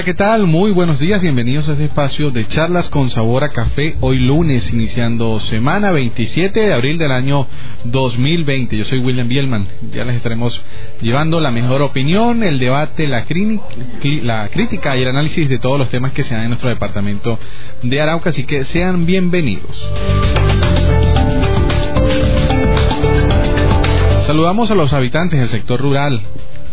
Hola, ¿qué tal? Muy buenos días, bienvenidos a este espacio de charlas con sabor a café. Hoy lunes, iniciando semana 27 de abril del año 2020. Yo soy William Bielman. Ya les estaremos llevando la mejor opinión, el debate, la, la crítica y el análisis de todos los temas que se dan en nuestro departamento de Arauca. Así que sean bienvenidos. Saludamos a los habitantes del sector rural,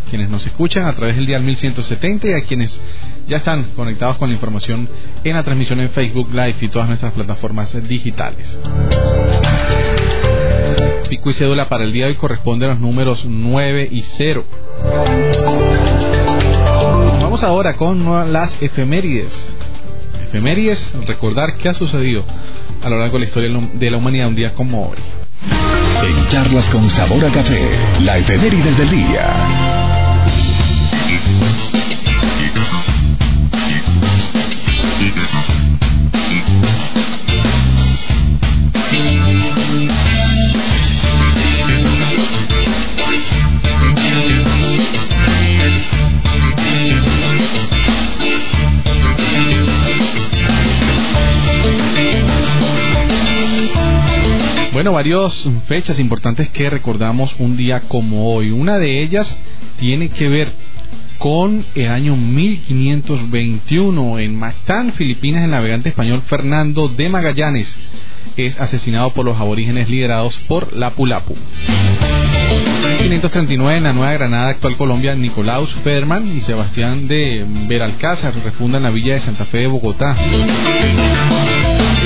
quienes nos escuchan a través del día 1170 y a quienes ya están conectados con la información en la transmisión en Facebook Live y todas nuestras plataformas digitales. Pico y cédula para el día de hoy corresponde a los números 9 y 0. Vamos ahora con las efemérides. Efemérides, recordar qué ha sucedido a lo largo de la historia de la humanidad un día como hoy. En charlas con sabor a café, la efeméride del día. Bueno, varias fechas importantes que recordamos un día como hoy. Una de ellas tiene que ver con el año 1521 en Mactán, Filipinas, el navegante español Fernando de Magallanes es asesinado por los aborígenes liderados por Lapu Lapu. 1539 en la Nueva Granada, actual Colombia, Nicolaus Federman y Sebastián de Beralcázar refundan la villa de Santa Fe de Bogotá.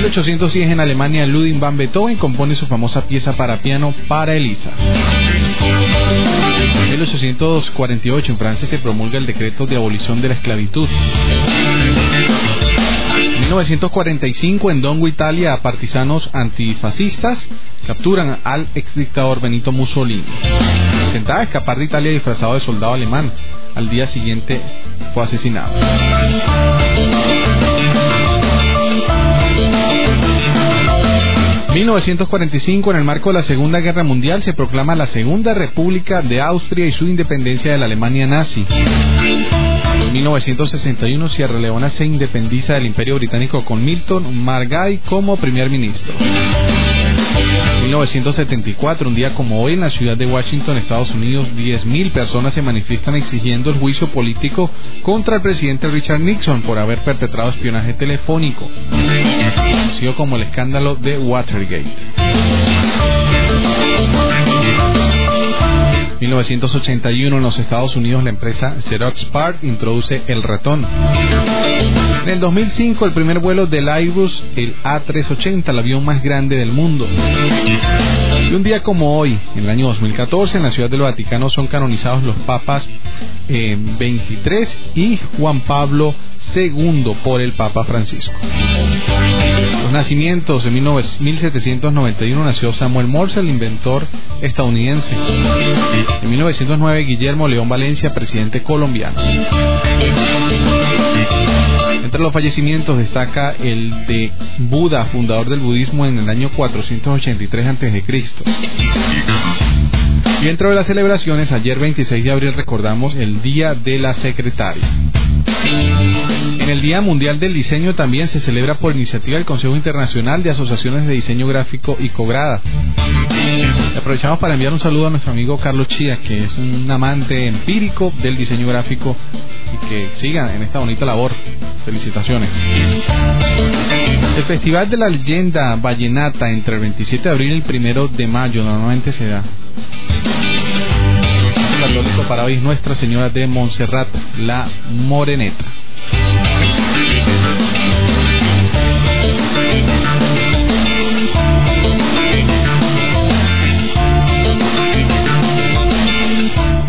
1810 en Alemania, Ludwig van Beethoven compone su famosa pieza para piano para Elisa. 1848 en Francia se promulga el decreto de abolición de la esclavitud. 1945 en Dongo, Italia, partisanos antifascistas capturan al exdictador Benito Mussolini. Intentaba escapar de Italia disfrazado de soldado alemán. Al día siguiente fue asesinado. 1945, en el marco de la Segunda Guerra Mundial, se proclama la Segunda República de Austria y su independencia de la Alemania nazi. En 1961, Sierra Leona se independiza del Imperio Británico con Milton Margai como primer ministro. 1974, un día como hoy, en la ciudad de Washington, Estados Unidos, 10.000 personas se manifiestan exigiendo el juicio político contra el presidente Richard Nixon por haber perpetrado espionaje telefónico, conocido como el escándalo de Watergate. 1981 en los Estados Unidos la empresa Xerox Park introduce el ratón. En el 2005 el primer vuelo del Airbus, el A380, el avión más grande del mundo. Y un día como hoy, en el año 2014, en la ciudad del Vaticano son canonizados los papas 23 eh, y Juan Pablo II por el Papa Francisco. Los nacimientos en 1791 nació Samuel Morse, el inventor estadounidense. En 1909 Guillermo León Valencia, presidente colombiano. Entre los fallecimientos destaca el de Buda, fundador del budismo en el año 483 a.C. Y dentro de las celebraciones, ayer 26 de abril recordamos el Día de la Secretaria. El Día Mundial del Diseño también se celebra por iniciativa del Consejo Internacional de Asociaciones de Diseño Gráfico y Cobrada. Aprovechamos para enviar un saludo a nuestro amigo Carlos Chía, que es un amante empírico del diseño gráfico y que siga en esta bonita labor. Felicitaciones. El Festival de la Leyenda Vallenata entre el 27 de abril y el 1 de mayo normalmente se da para hoy es Nuestra Señora de Montserrat, la Moreneta.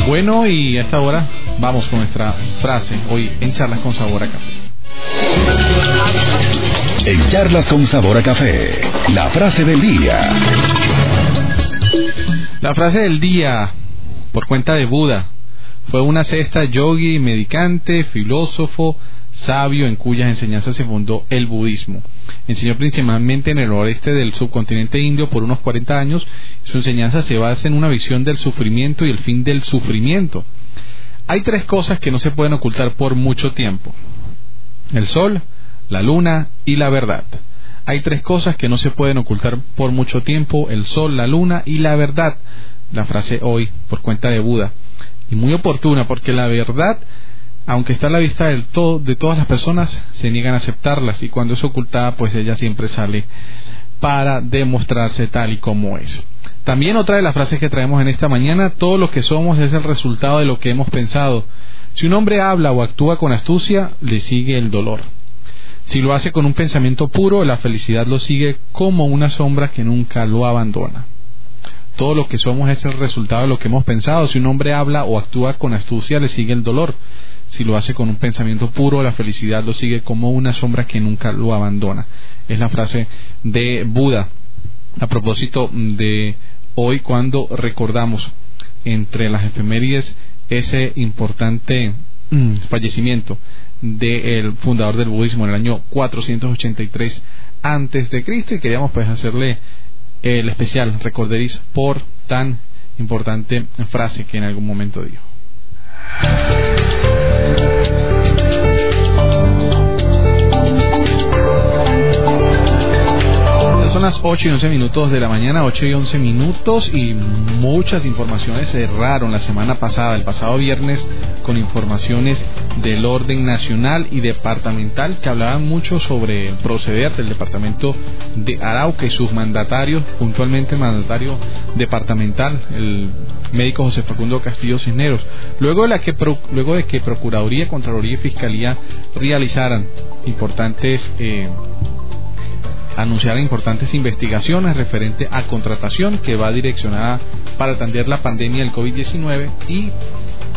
Bueno, y a esta hora vamos con nuestra frase hoy en Charlas con Sabor a Café. En Charlas con Sabor a Café, la frase del día. La frase del día, por cuenta de Buda, fue una cesta yogi, medicante, filósofo, sabio en cuyas enseñanzas se fundó el budismo. Enseñó principalmente en el oeste del subcontinente indio por unos 40 años. Su enseñanza se basa en una visión del sufrimiento y el fin del sufrimiento. Hay tres cosas que no se pueden ocultar por mucho tiempo. El sol, la luna y la verdad. Hay tres cosas que no se pueden ocultar por mucho tiempo, el sol, la luna y la verdad. La frase hoy, por cuenta de Buda. Y muy oportuna, porque la verdad aunque está a la vista de todas las personas, se niegan a aceptarlas y cuando es ocultada, pues ella siempre sale para demostrarse tal y como es. También otra de las frases que traemos en esta mañana, todo lo que somos es el resultado de lo que hemos pensado. Si un hombre habla o actúa con astucia, le sigue el dolor. Si lo hace con un pensamiento puro, la felicidad lo sigue como una sombra que nunca lo abandona. Todo lo que somos es el resultado de lo que hemos pensado. Si un hombre habla o actúa con astucia, le sigue el dolor si lo hace con un pensamiento puro, la felicidad lo sigue como una sombra que nunca lo abandona. Es la frase de Buda. A propósito de hoy cuando recordamos entre las efemérides ese importante mm, fallecimiento del fundador del budismo en el año 483 antes de Cristo y queríamos pues hacerle el especial recorderiz por tan importante frase que en algún momento dijo. Las 8 y 11 minutos de la mañana, 8 y 11 minutos y muchas informaciones cerraron la semana pasada, el pasado viernes, con informaciones del orden nacional y departamental que hablaban mucho sobre el proceder del departamento de Arauca y sus mandatarios, puntualmente el mandatario departamental, el médico José Facundo Castillo Cisneros, luego de, la que, luego de que Procuraduría, Contraloría y Fiscalía realizaran importantes eh, anunciar importantes investigaciones referente a contratación que va direccionada para atender la pandemia del COVID-19 y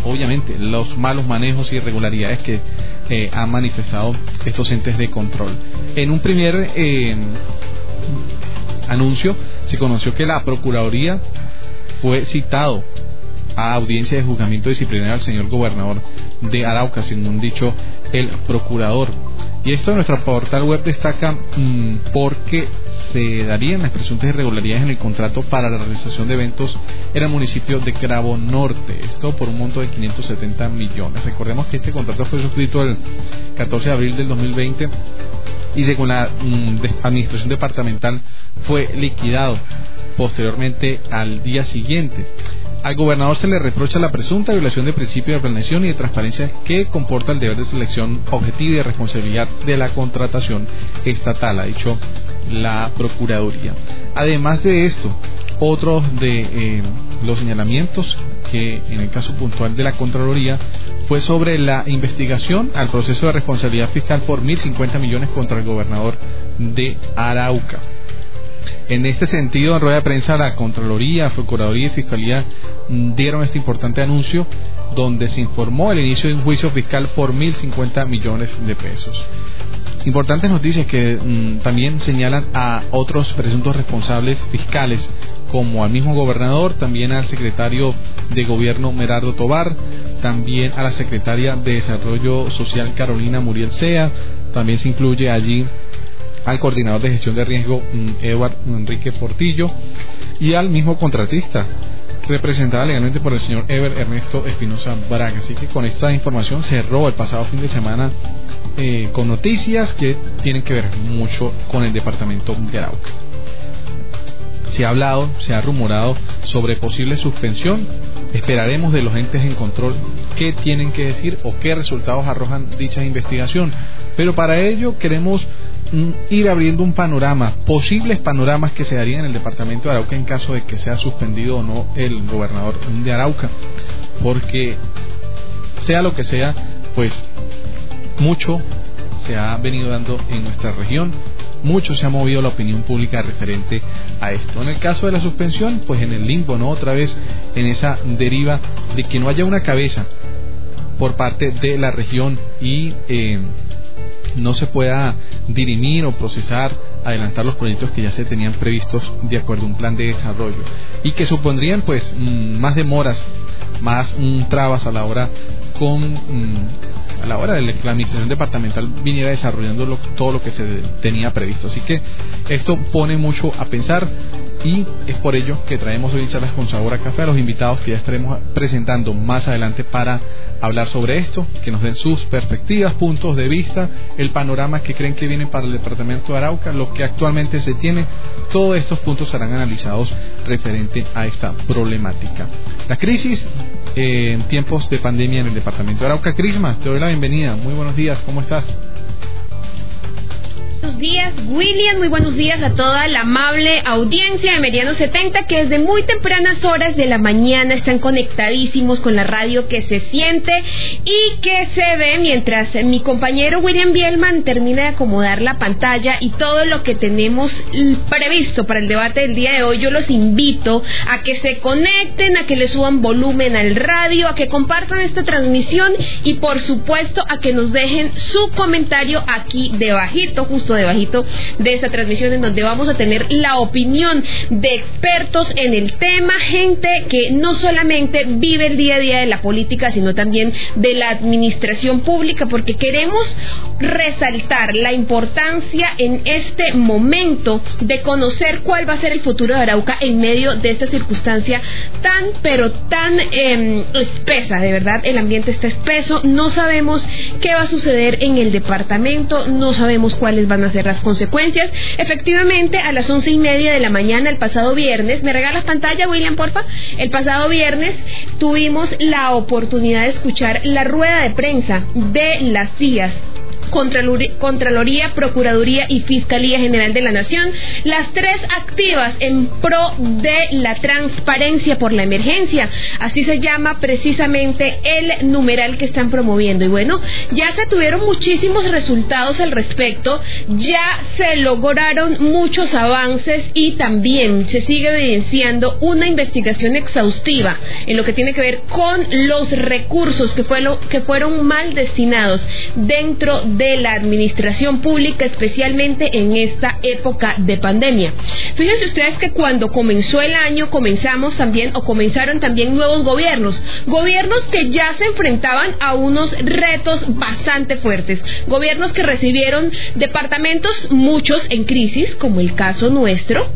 obviamente los malos manejos y irregularidades que eh, han manifestado estos entes de control. En un primer eh, anuncio se conoció que la Procuraduría fue citado a audiencia de juzgamiento disciplinario al señor gobernador de Arauca, según dicho el procurador. Y esto en nuestro portal web destaca mm, porque se darían las presuntas irregularidades en el contrato para la realización de eventos en el municipio de Cravo Norte. Esto por un monto de 570 millones. Recordemos que este contrato fue suscrito el 14 de abril del 2020 y según la mm, administración departamental fue liquidado posteriormente al día siguiente. Al gobernador se le reprocha la presunta violación de principio de planeación y de transparencia que comporta el deber de selección objetiva y de responsabilidad de la contratación estatal, ha dicho la Procuraduría. Además de esto, otros de eh, los señalamientos que en el caso puntual de la Contraloría fue sobre la investigación al proceso de responsabilidad fiscal por 1.050 millones contra el gobernador de Arauca. En este sentido, en rueda de prensa, la Contraloría, Procuraduría y Fiscalía mm, dieron este importante anuncio donde se informó el inicio de un juicio fiscal por 1.050 millones de pesos. Importantes noticias que mm, también señalan a otros presuntos responsables fiscales, como al mismo gobernador, también al secretario de gobierno Merardo Tobar, también a la secretaria de Desarrollo Social Carolina Muriel Sea, también se incluye allí al coordinador de gestión de riesgo mm, Eduard Enrique Portillo y al mismo contratista representada legalmente por el señor Ever Ernesto Espinosa Braga. Así que con esta información cerró el pasado fin de semana eh, con noticias que tienen que ver mucho con el departamento de Arauca. Se ha hablado, se ha rumorado sobre posible suspensión. Esperaremos de los entes en control qué tienen que decir o qué resultados arrojan dicha investigación. Pero para ello queremos ir abriendo un panorama, posibles panoramas que se darían en el departamento de Arauca en caso de que sea suspendido o no el gobernador de Arauca. porque sea lo que sea, pues mucho se ha venido dando en nuestra región, mucho se ha movido la opinión pública referente a esto. En el caso de la suspensión, pues en el limbo, ¿no? Otra vez en esa deriva de que no haya una cabeza por parte de la región y eh, no se pueda dirimir o procesar, adelantar los proyectos que ya se tenían previstos de acuerdo a un plan de desarrollo y que supondrían pues mm, más demoras, más mm, trabas a la hora con mm, a la hora de la administración departamental viniera desarrollando todo lo que se tenía previsto. Así que esto pone mucho a pensar y es por ello que traemos hoy charlas con sabor a café a los invitados que ya estaremos presentando más adelante para hablar sobre esto, que nos den sus perspectivas, puntos de vista, el panorama que creen que viene para el departamento de Arauca, lo que actualmente se tiene. Todos estos puntos serán analizados referente a esta problemática. La crisis eh, en tiempos de pandemia en el departamento de Arauca. Crisma, te doy la bienvenida. Muy buenos días, ¿cómo estás? Buenos días, William. Muy buenos días a toda la amable audiencia de Meridiano 70 que desde muy tempranas horas de la mañana están conectadísimos con la radio que se siente y que se ve mientras mi compañero William Bielman termina de acomodar la pantalla y todo lo que tenemos previsto para el debate del día de hoy. Yo los invito a que se conecten, a que le suban volumen al radio, a que compartan esta transmisión y por supuesto a que nos dejen su comentario aquí debajito, debajito de esta transmisión en donde vamos a tener la opinión de expertos en el tema, gente que no solamente vive el día a día de la política, sino también de la administración pública, porque queremos resaltar la importancia en este momento de conocer cuál va a ser el futuro de Arauca en medio de esta circunstancia tan, pero tan em, espesa, de verdad, el ambiente está espeso, no sabemos qué va a suceder en el departamento, no sabemos cuáles van a ser las consecuencias. Efectivamente, a las once y media de la mañana el pasado viernes, ¿me regalas pantalla, William, porfa? El pasado viernes tuvimos la oportunidad de escuchar la rueda de prensa de las CIAS Contraloría, Procuraduría y Fiscalía General de la Nación, las tres activas en pro de la transparencia por la emergencia. Así se llama precisamente el numeral que están promoviendo. Y bueno, ya se tuvieron muchísimos resultados al respecto, ya se lograron muchos avances y también se sigue evidenciando una investigación exhaustiva en lo que tiene que ver con los recursos que, que fueron mal destinados dentro de de la administración pública, especialmente en esta época de pandemia. Fíjense ustedes que cuando comenzó el año comenzamos también o comenzaron también nuevos gobiernos, gobiernos que ya se enfrentaban a unos retos bastante fuertes, gobiernos que recibieron departamentos muchos en crisis, como el caso nuestro,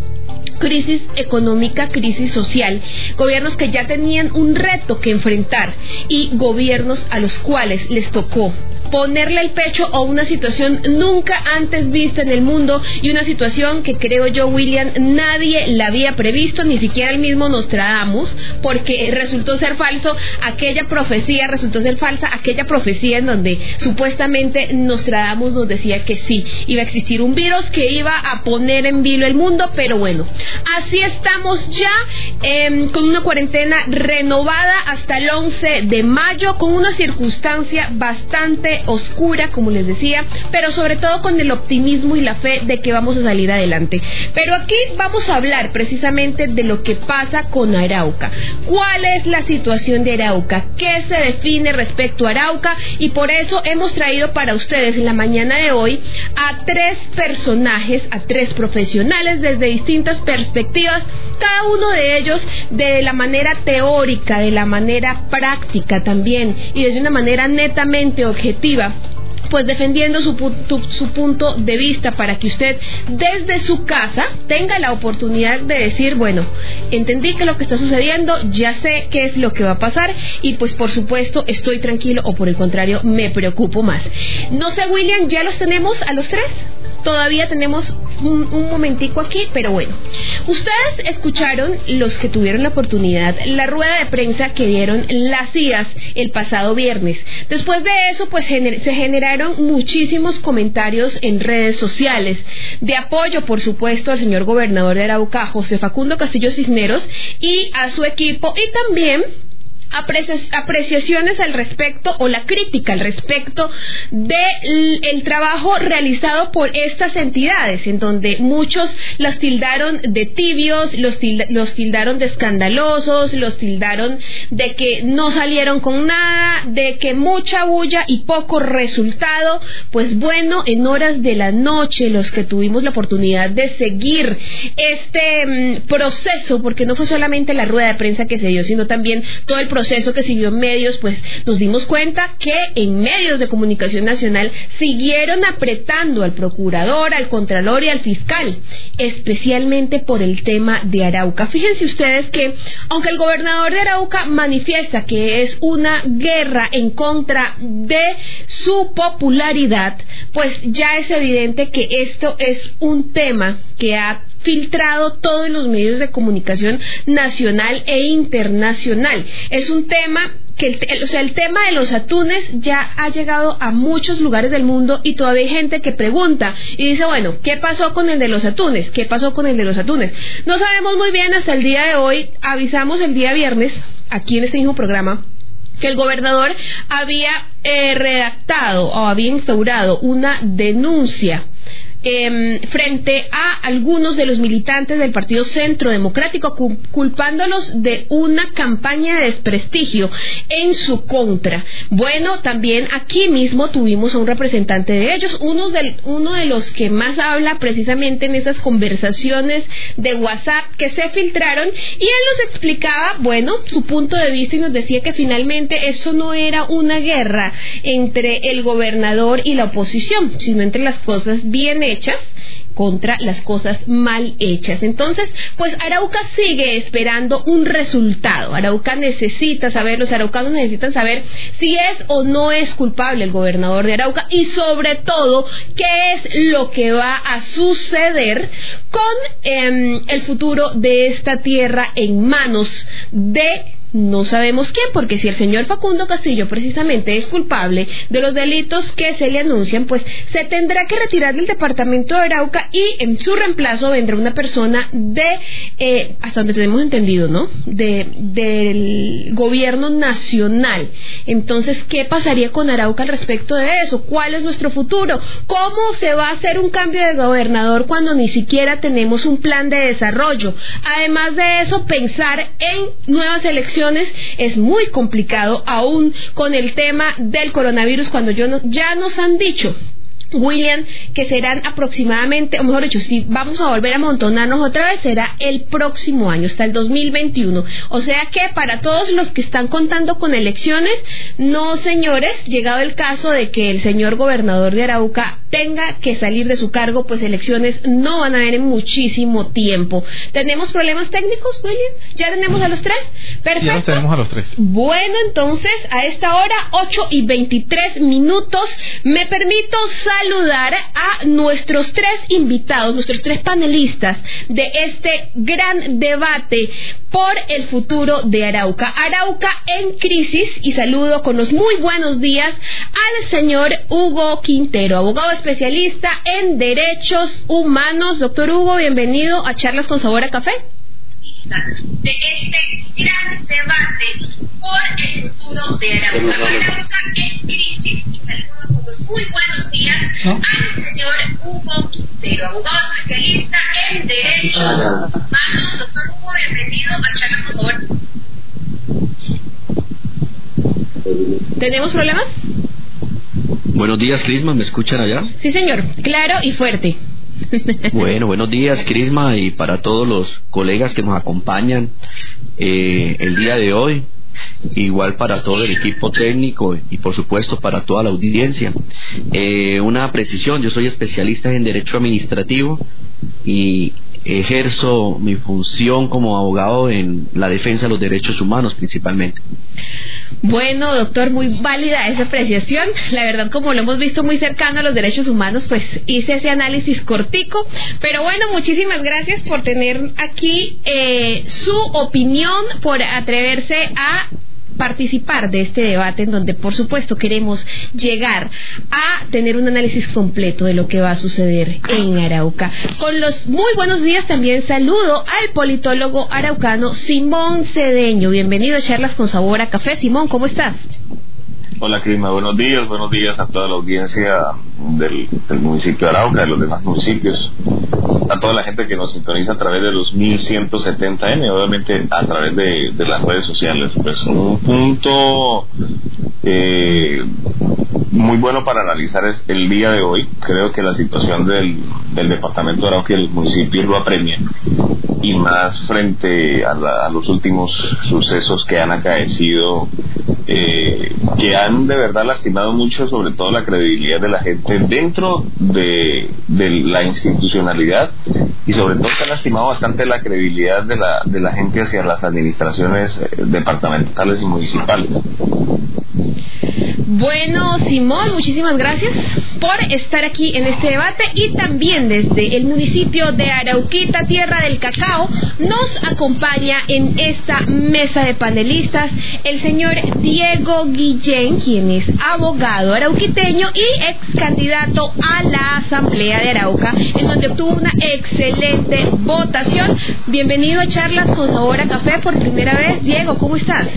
crisis económica, crisis social, gobiernos que ya tenían un reto que enfrentar y gobiernos a los cuales les tocó ponerle el pecho a una situación nunca antes vista en el mundo y una situación que creo yo, William, nadie la había previsto, ni siquiera el mismo Nostradamus, porque resultó ser falso aquella profecía, resultó ser falsa aquella profecía en donde supuestamente Nostradamus nos decía que sí, iba a existir un virus que iba a poner en vilo el mundo, pero bueno, así estamos ya em, con una cuarentena renovada hasta el 11 de mayo, con una circunstancia bastante oscura, como les decía, pero sobre todo con el optimismo y la fe de que vamos a salir adelante. Pero aquí vamos a hablar precisamente de lo que pasa con Arauca. ¿Cuál es la situación de Arauca? ¿Qué se define respecto a Arauca? Y por eso hemos traído para ustedes en la mañana de hoy a tres personajes, a tres profesionales desde distintas perspectivas, cada uno de ellos de la manera teórica, de la manera práctica también y desde una manera netamente objetiva pues defendiendo su, su, punto de vista para que usted desde su casa tenga la oportunidad de decir, bueno, entendí que lo que está sucediendo, ya sé qué es lo que va a pasar y pues por supuesto estoy tranquilo o por el contrario me preocupo más. No sé, William, ¿ya los tenemos a los tres? Todavía tenemos un, momentico aquí, pero bueno. Ustedes escucharon, los que tuvieron la oportunidad, la rueda de prensa que dieron las CIAS el pasado viernes. Después de eso, pues se generaron muchísimos comentarios en redes sociales de apoyo, por supuesto, al señor gobernador de Arauca, José Facundo Castillo Cisneros, y a su equipo, y también apreciaciones al respecto o la crítica al respecto del el trabajo realizado por estas entidades, en donde muchos los tildaron de tibios, los, los tildaron de escandalosos, los tildaron de que no salieron con nada, de que mucha bulla y poco resultado. Pues bueno, en horas de la noche, los que tuvimos la oportunidad de seguir este mm, proceso, porque no fue solamente la rueda de prensa que se dio, sino también todo el proceso que siguió en medios, pues nos dimos cuenta que en medios de comunicación nacional siguieron apretando al procurador, al contralor y al fiscal, especialmente por el tema de Arauca. Fíjense ustedes que, aunque el gobernador de Arauca manifiesta que es una guerra en contra de su popularidad, pues ya es evidente que esto es un tema que ha filtrado todos los medios de comunicación nacional e internacional. Es un tema que el, o sea, el tema de los atunes ya ha llegado a muchos lugares del mundo y todavía hay gente que pregunta y dice, bueno, ¿qué pasó con el de los atunes? ¿Qué pasó con el de los atunes? No sabemos muy bien hasta el día de hoy, avisamos el día viernes, aquí en este mismo programa, que el gobernador había eh, redactado o había instaurado una denuncia Em, frente a algunos de los militantes del Partido Centro Democrático, culpándolos de una campaña de desprestigio en su contra. Bueno, también aquí mismo tuvimos a un representante de ellos, uno de, uno de los que más habla precisamente en esas conversaciones de WhatsApp que se filtraron, y él nos explicaba, bueno, su punto de vista y nos decía que finalmente eso no era una guerra entre el gobernador y la oposición, sino entre las cosas bien hechas contra las cosas mal hechas. Entonces, pues Arauca sigue esperando un resultado. Arauca necesita saber, los araucanos necesitan saber si es o no es culpable el gobernador de Arauca y sobre todo qué es lo que va a suceder con em, el futuro de esta tierra en manos de no sabemos quién, porque si el señor Facundo Castillo precisamente es culpable de los delitos que se le anuncian, pues se tendrá que retirar del departamento de Arauca y en su reemplazo vendrá una persona de, eh, hasta donde tenemos entendido, ¿no? De, del gobierno nacional. Entonces, ¿qué pasaría con Arauca al respecto de eso? ¿Cuál es nuestro futuro? ¿Cómo se va a hacer un cambio de gobernador cuando ni siquiera tenemos un plan de desarrollo? Además de eso, pensar en nuevas elecciones es muy complicado aún con el tema del coronavirus cuando ya nos han dicho William, que serán aproximadamente, o mejor dicho, si vamos a volver a amontonarnos otra vez, será el próximo año, hasta el 2021. O sea que para todos los que están contando con elecciones, no señores, llegado el caso de que el señor gobernador de Arauca tenga que salir de su cargo, pues elecciones no van a haber en muchísimo tiempo. ¿Tenemos problemas técnicos, William? ¿Ya tenemos a los tres? Perfecto. Ya los tenemos a los tres. Bueno, entonces, a esta hora, 8 y 23 minutos, me permito saludar a nuestros tres invitados, nuestros tres panelistas de este gran debate por el futuro de Arauca. Arauca en crisis y saludo con los muy buenos días al señor Hugo Quintero, abogado especialista en derechos humanos. Doctor Hugo, bienvenido a Charlas con Sabor a Café. De este gran debate por el futuro de Arauca. Arauca en crisis y saludo con los muy buenos días al señor Hugo Quintero, abogado especialista en derechos humanos. Doctor Hugo, bienvenido a Charlas con Sabor. ¿Tenemos problemas? Buenos días, Crisma, ¿me escuchan allá? Sí, señor, claro y fuerte. Bueno, buenos días, Crisma, y para todos los colegas que nos acompañan eh, el día de hoy, igual para todo el equipo técnico y por supuesto para toda la audiencia. Eh, una precisión, yo soy especialista en Derecho Administrativo y ejerzo mi función como abogado en la defensa de los derechos humanos principalmente. Bueno, doctor, muy válida esa apreciación. La verdad, como lo hemos visto muy cercano a los derechos humanos, pues hice ese análisis cortico. Pero bueno, muchísimas gracias por tener aquí eh, su opinión, por atreverse a participar de este debate en donde por supuesto queremos llegar a tener un análisis completo de lo que va a suceder en Arauca. Con los muy buenos días también saludo al politólogo araucano Simón Cedeño. Bienvenido a Charlas con Sabor a Café. Simón, ¿cómo estás? Hola, Crisma. Buenos días. Buenos días a toda la audiencia del, municipio de Arauca, de los demás municipios, a toda la gente que nos sintoniza a través de los 1170M, obviamente a través de, las redes sociales. Pues un punto eh, muy bueno para analizar es el día de hoy. Creo que la situación del, del departamento de Arauca y el municipio lo apremia y más frente a, los últimos sucesos que han acaecido, eh, que han de verdad lastimado mucho, sobre todo la credibilidad de la gente dentro de, la institucionalidad y sobre todo que han lastimado bastante la credibilidad de la, de la gente hacia las administraciones eh, departamentales y municipales. Bueno, Muchísimas gracias por estar aquí en este debate y también desde el municipio de Arauquita, Tierra del Cacao, nos acompaña en esta mesa de panelistas el señor Diego Guillén, quien es abogado arauquiteño y ex candidato a la Asamblea de Arauca, en donde obtuvo una excelente votación. Bienvenido a Charlas con Sabor a Café por primera vez. Diego, ¿cómo estás?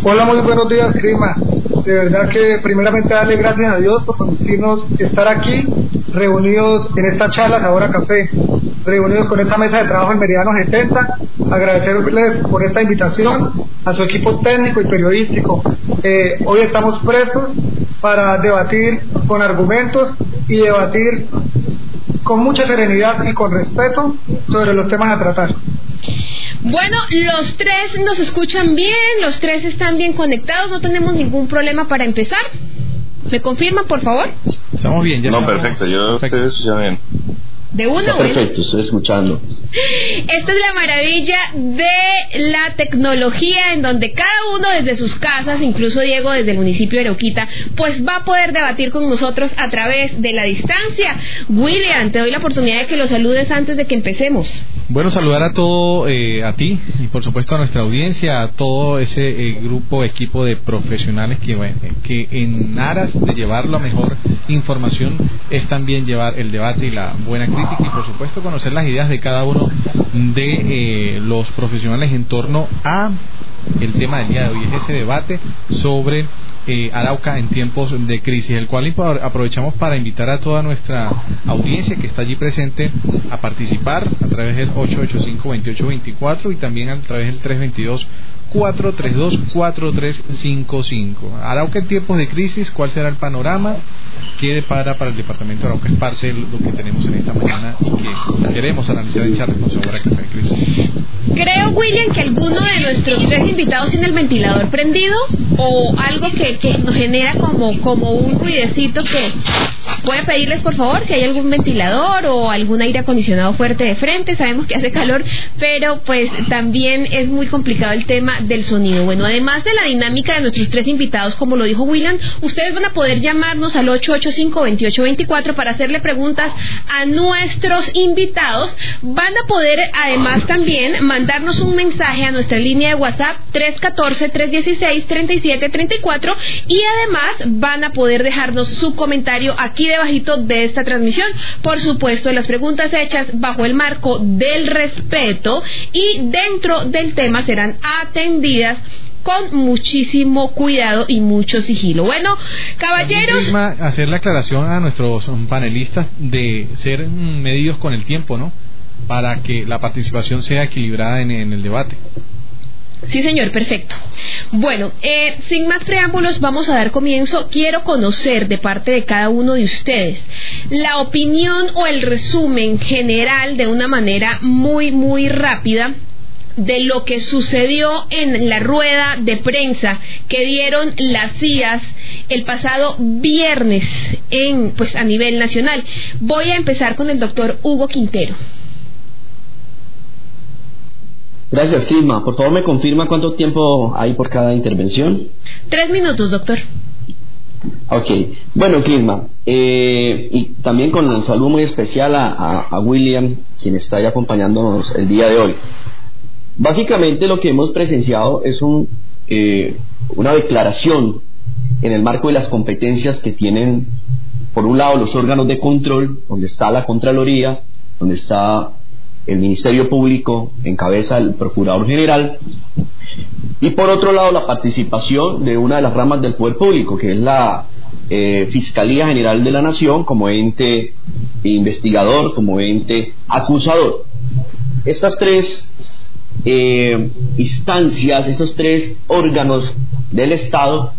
Hola, muy buenos días, Clima. De verdad que primeramente darle gracias a Dios por permitirnos estar aquí, reunidos en esta charla Ahora Café, reunidos con esta mesa de trabajo en Meridiano 70. Agradecerles por esta invitación a su equipo técnico y periodístico. Eh, hoy estamos prestos para debatir con argumentos y debatir con mucha serenidad y con respeto sobre los temas a tratar. Bueno, los tres nos escuchan bien, los tres están bien conectados, no tenemos ningún problema para empezar. ¿Me confirman, por favor? Estamos bien, ya. No, perfecto, yo ustedes escuchan bien. De uno. perfecto, estoy escuchando. Esta es la maravilla de la tecnología en donde cada uno desde sus casas, incluso Diego desde el municipio de Arauquita, pues va a poder debatir con nosotros a través de la distancia. William, te doy la oportunidad de que lo saludes antes de que empecemos. Bueno, saludar a todo, eh, a ti y por supuesto a nuestra audiencia, a todo ese eh, grupo, equipo de profesionales que, bueno, que en aras de llevar la mejor información es también llevar el debate y la buena crítica y por supuesto conocer las ideas de cada uno de eh, los profesionales en torno a el tema del día de hoy, es ese debate sobre eh, Arauca en tiempos de crisis, el cual aprovechamos para invitar a toda nuestra audiencia que está allí presente a participar a través del 885-2824 y también a través del 322 432-4355. Arauca en tiempos de crisis, ¿cuál será el panorama? ¿Qué depara para el departamento de Arauca? Es parte de lo que tenemos en esta mañana y que queremos analizar en charlas con Sabor que está en crisis. Creo, William, que alguno de nuestros tres invitados tiene el ventilador prendido o algo que, que nos genera como, como un ruidecito que puede pedirles, por favor, si hay algún ventilador o algún aire acondicionado fuerte de frente. Sabemos que hace calor, pero pues también es muy complicado el tema del sonido. Bueno, además de la dinámica de nuestros tres invitados, como lo dijo William, ustedes van a poder llamarnos al 885-2824 para hacerle preguntas a nuestros invitados. Van a poder además también mandarnos un mensaje a nuestra línea de WhatsApp 314-316-3734 y además van a poder dejarnos su comentario aquí debajito de esta transmisión. Por supuesto, las preguntas hechas bajo el marco del respeto y dentro del tema serán atendidas con muchísimo cuidado y mucho sigilo. Bueno, caballeros. hacer la aclaración a nuestros panelistas de ser medidos con el tiempo, ¿no? Para que la participación sea equilibrada en, el debate. Sí, señor, perfecto. Bueno, eh, sin más preámbulos, vamos a dar comienzo. Quiero conocer de parte de cada uno de ustedes la opinión o el resumen general de una manera muy, muy rápida de lo que sucedió en la rueda de prensa que dieron las CIAs el pasado viernes en pues a nivel nacional. Voy a empezar con el doctor Hugo Quintero. Gracias, Crisma. Por favor, me confirma cuánto tiempo hay por cada intervención. Tres minutos, doctor. Ok. Bueno, Crisma, eh, y también con un saludo muy especial a, a William, quien está ahí acompañándonos el día de hoy. Básicamente lo que hemos presenciado es un, eh, una declaración en el marco de las competencias que tienen, por un lado, los órganos de control, donde está la Contraloría, donde está el Ministerio Público, en cabeza del Procurador General, y por otro lado, la participación de una de las ramas del poder público, que es la eh, Fiscalía General de la Nación, como ente investigador, como ente acusador. Estas tres eh, instancias, estos tres órganos del Estado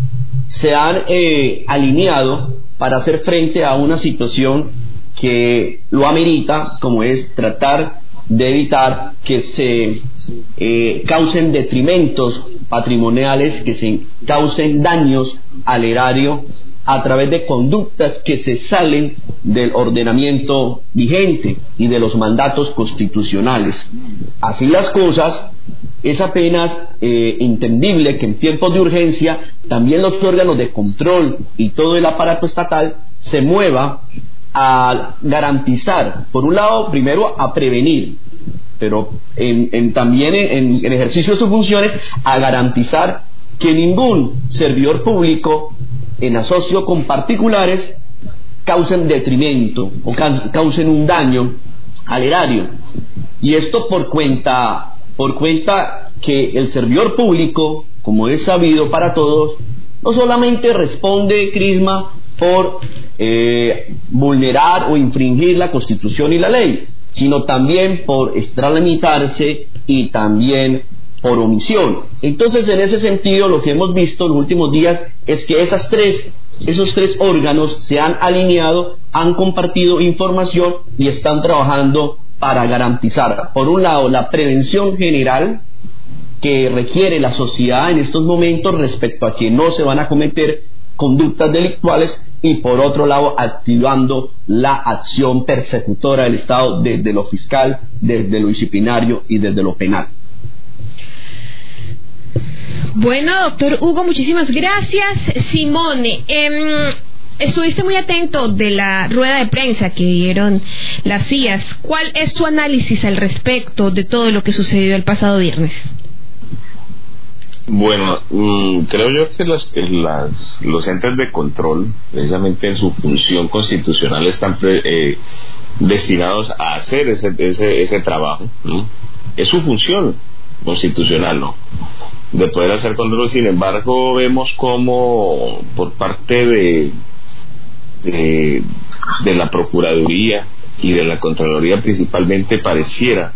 se han eh, alineado para hacer frente a una situación que lo amerita, como es tratar de evitar que se eh, causen detrimentos patrimoniales, que se causen daños al erario a través de conductas que se salen del ordenamiento vigente y de los mandatos constitucionales. Así las cosas, es apenas eh, entendible que en tiempos de urgencia también los órganos de control y todo el aparato estatal se mueva a garantizar, por un lado, primero a prevenir, pero también en, en ejercicio de sus funciones, a garantizar que ningún servidor público en asocio con particulares causen detrimento o causen un daño al erario. Y esto por cuenta, por cuenta que el servidor público, como es sabido para todos, no solamente responde, Crisma, por eh, vulnerar o infringir la Constitución y la ley, sino también por extralimitarse y también por omisión. Entonces, en ese sentido, lo que hemos visto en los últimos días es que esas tres, esos tres órganos se han alineado, han compartido información y están trabajando para garantizar, por un lado, la prevención general que requiere la sociedad en estos momentos respecto a que no se van a cometer conductas delictuales y por otro lado activando la acción persecutora del Estado desde lo fiscal, desde lo disciplinario y desde lo penal. Bueno, doctor Hugo, muchísimas gracias. Simone, em, estuviste muy atento de la rueda de prensa que dieron las CIAS. ¿Cuál es tu análisis al respecto de todo lo que sucedió el pasado viernes? Bueno, mm, creo yo que los, los entes de control, precisamente en su función constitucional, están eh, destinados a hacer ese, ese, ese trabajo. Es su función constitucional, ¿no? De poder hacer control. Sin embargo, vemos como por parte de, de, de la Procuraduría y de la Contraloría principalmente pareciera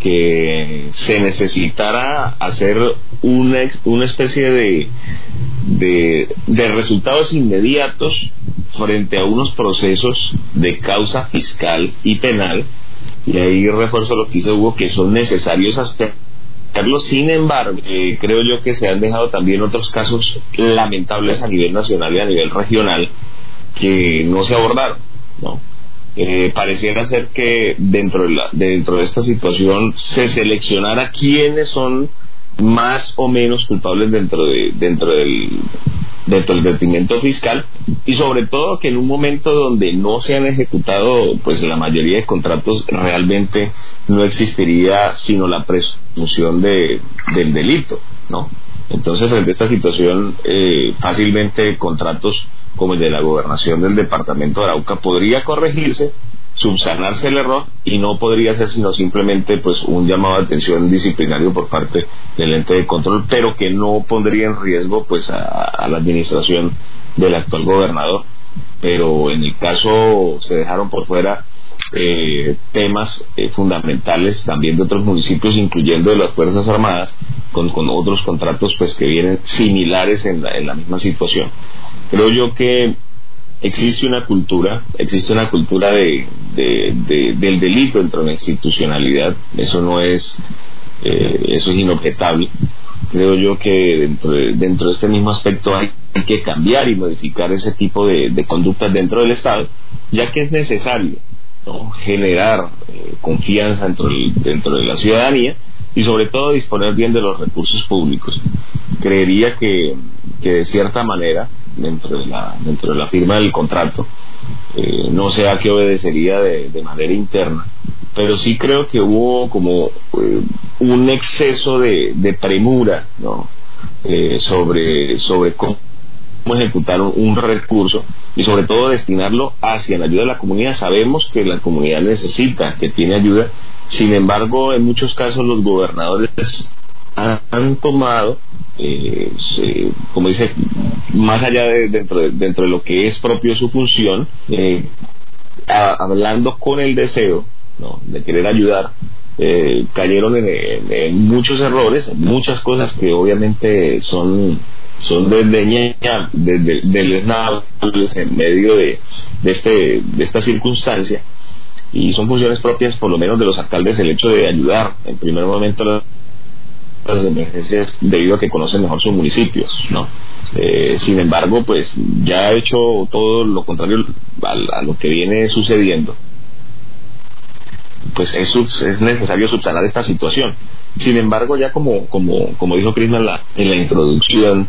que se necesitara hacer una, una especie de, de, resultados inmediatos frente a unos procesos de causa fiscal y penal, y ahí refuerzo lo que dice Hugo, que son necesarios hacerlo. Sin embargo, eh, creo yo que se han dejado también otros casos lamentables a nivel nacional y a nivel regional que no se abordaron. Eh, pareciera ser que dentro de, la, dentro de esta situación se seleccionara quiénes son más o menos culpables dentro de dentro del dentro del detrimento fiscal y sobre todo que en un momento donde no se han ejecutado pues la mayoría de contratos realmente no existiría sino la presunción de, del delito no entonces frente a esta situación eh, fácilmente contratos como el de la gobernación del departamento de Arauca, podría corregirse, subsanarse el error y no podría ser sino simplemente pues un llamado de atención disciplinario por parte del ente de control, pero que no pondría en riesgo pues a, la administración del actual gobernador. Pero en el caso se dejaron por fuera eh, temas eh, fundamentales también de otros municipios, incluyendo de las Fuerzas Armadas, con, con otros contratos pues que vienen similares en la, en la misma situación. Creo yo que existe una cultura, existe una cultura de, del delito dentro de la institucionalidad, eso no es, eh, eso es inobjetable. Creo yo que dentro de, dentro de este mismo aspecto hay, que cambiar y modificar ese tipo de, conductas dentro del Estado, ya que es necesario generar eh, confianza dentro, dentro de la ciudadanía y sobre todo disponer bien de los recursos públicos. Creería que, que de cierta manera dentro de la, dentro de la firma del contrato. Eh, no sé a qué obedecería de, manera interna, pero sí creo que hubo como eh, un exceso de, premura ¿no? Eh, sobre, sobre cómo ejecutar un, un, recurso y sobre todo destinarlo hacia la ayuda de la comunidad. Sabemos que la comunidad necesita, que tiene ayuda, sin embargo, en muchos casos los gobernadores han, tomado, eh, como dice, más allá de dentro, de dentro de lo que es propio su función, eh, a, hablando con el deseo de querer ayudar, eh, cayeron en, muchos errores, muchas cosas que obviamente son son desdeñables, desdeñables en medio de, de, este, de esta circunstancia y son funciones propias por lo menos de los alcaldes el hecho de ayudar en primer momento las emergencias debido a que conocen mejor sus municipios, ¿no? Eh, sin embargo, pues ya ha hecho todo lo contrario a, lo que viene sucediendo. Pues es, es, necesario subsanar esta situación. Sin embargo, ya como, como, como dijo Crisma en la, en la introducción,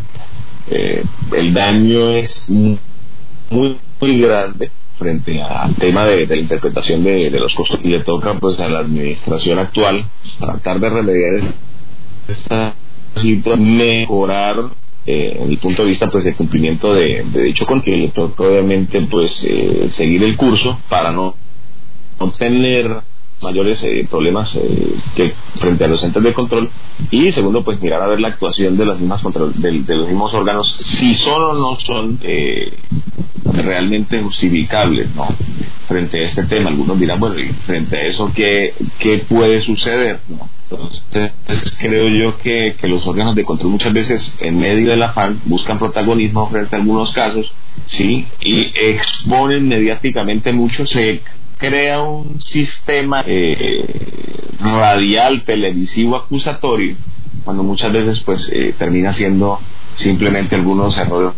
eh, el daño es muy, muy grande frente al tema de, de la interpretación de, de, los costos y le toca pues a la administración actual tratar de remediar situación, mejorar eh, en el punto de vista pues de cumplimiento de, de dicho control. Le toca obviamente pues eh, seguir el curso para no, no tener mayores eh, problemas eh, que frente a los entes de control. Y segundo pues mirar a ver la actuación de las mismas control, de, de los mismos órganos si son o no son eh, realmente justificables no frente a este tema algunos dirán bueno y frente a eso qué, qué puede suceder no entonces creo yo que, que los órganos de control muchas veces en medio del afán buscan protagonismo frente a algunos casos sí y exponen mediáticamente mucho se crea un sistema eh, radial, televisivo, acusatorio, cuando muchas veces pues eh, termina siendo simplemente algunos errores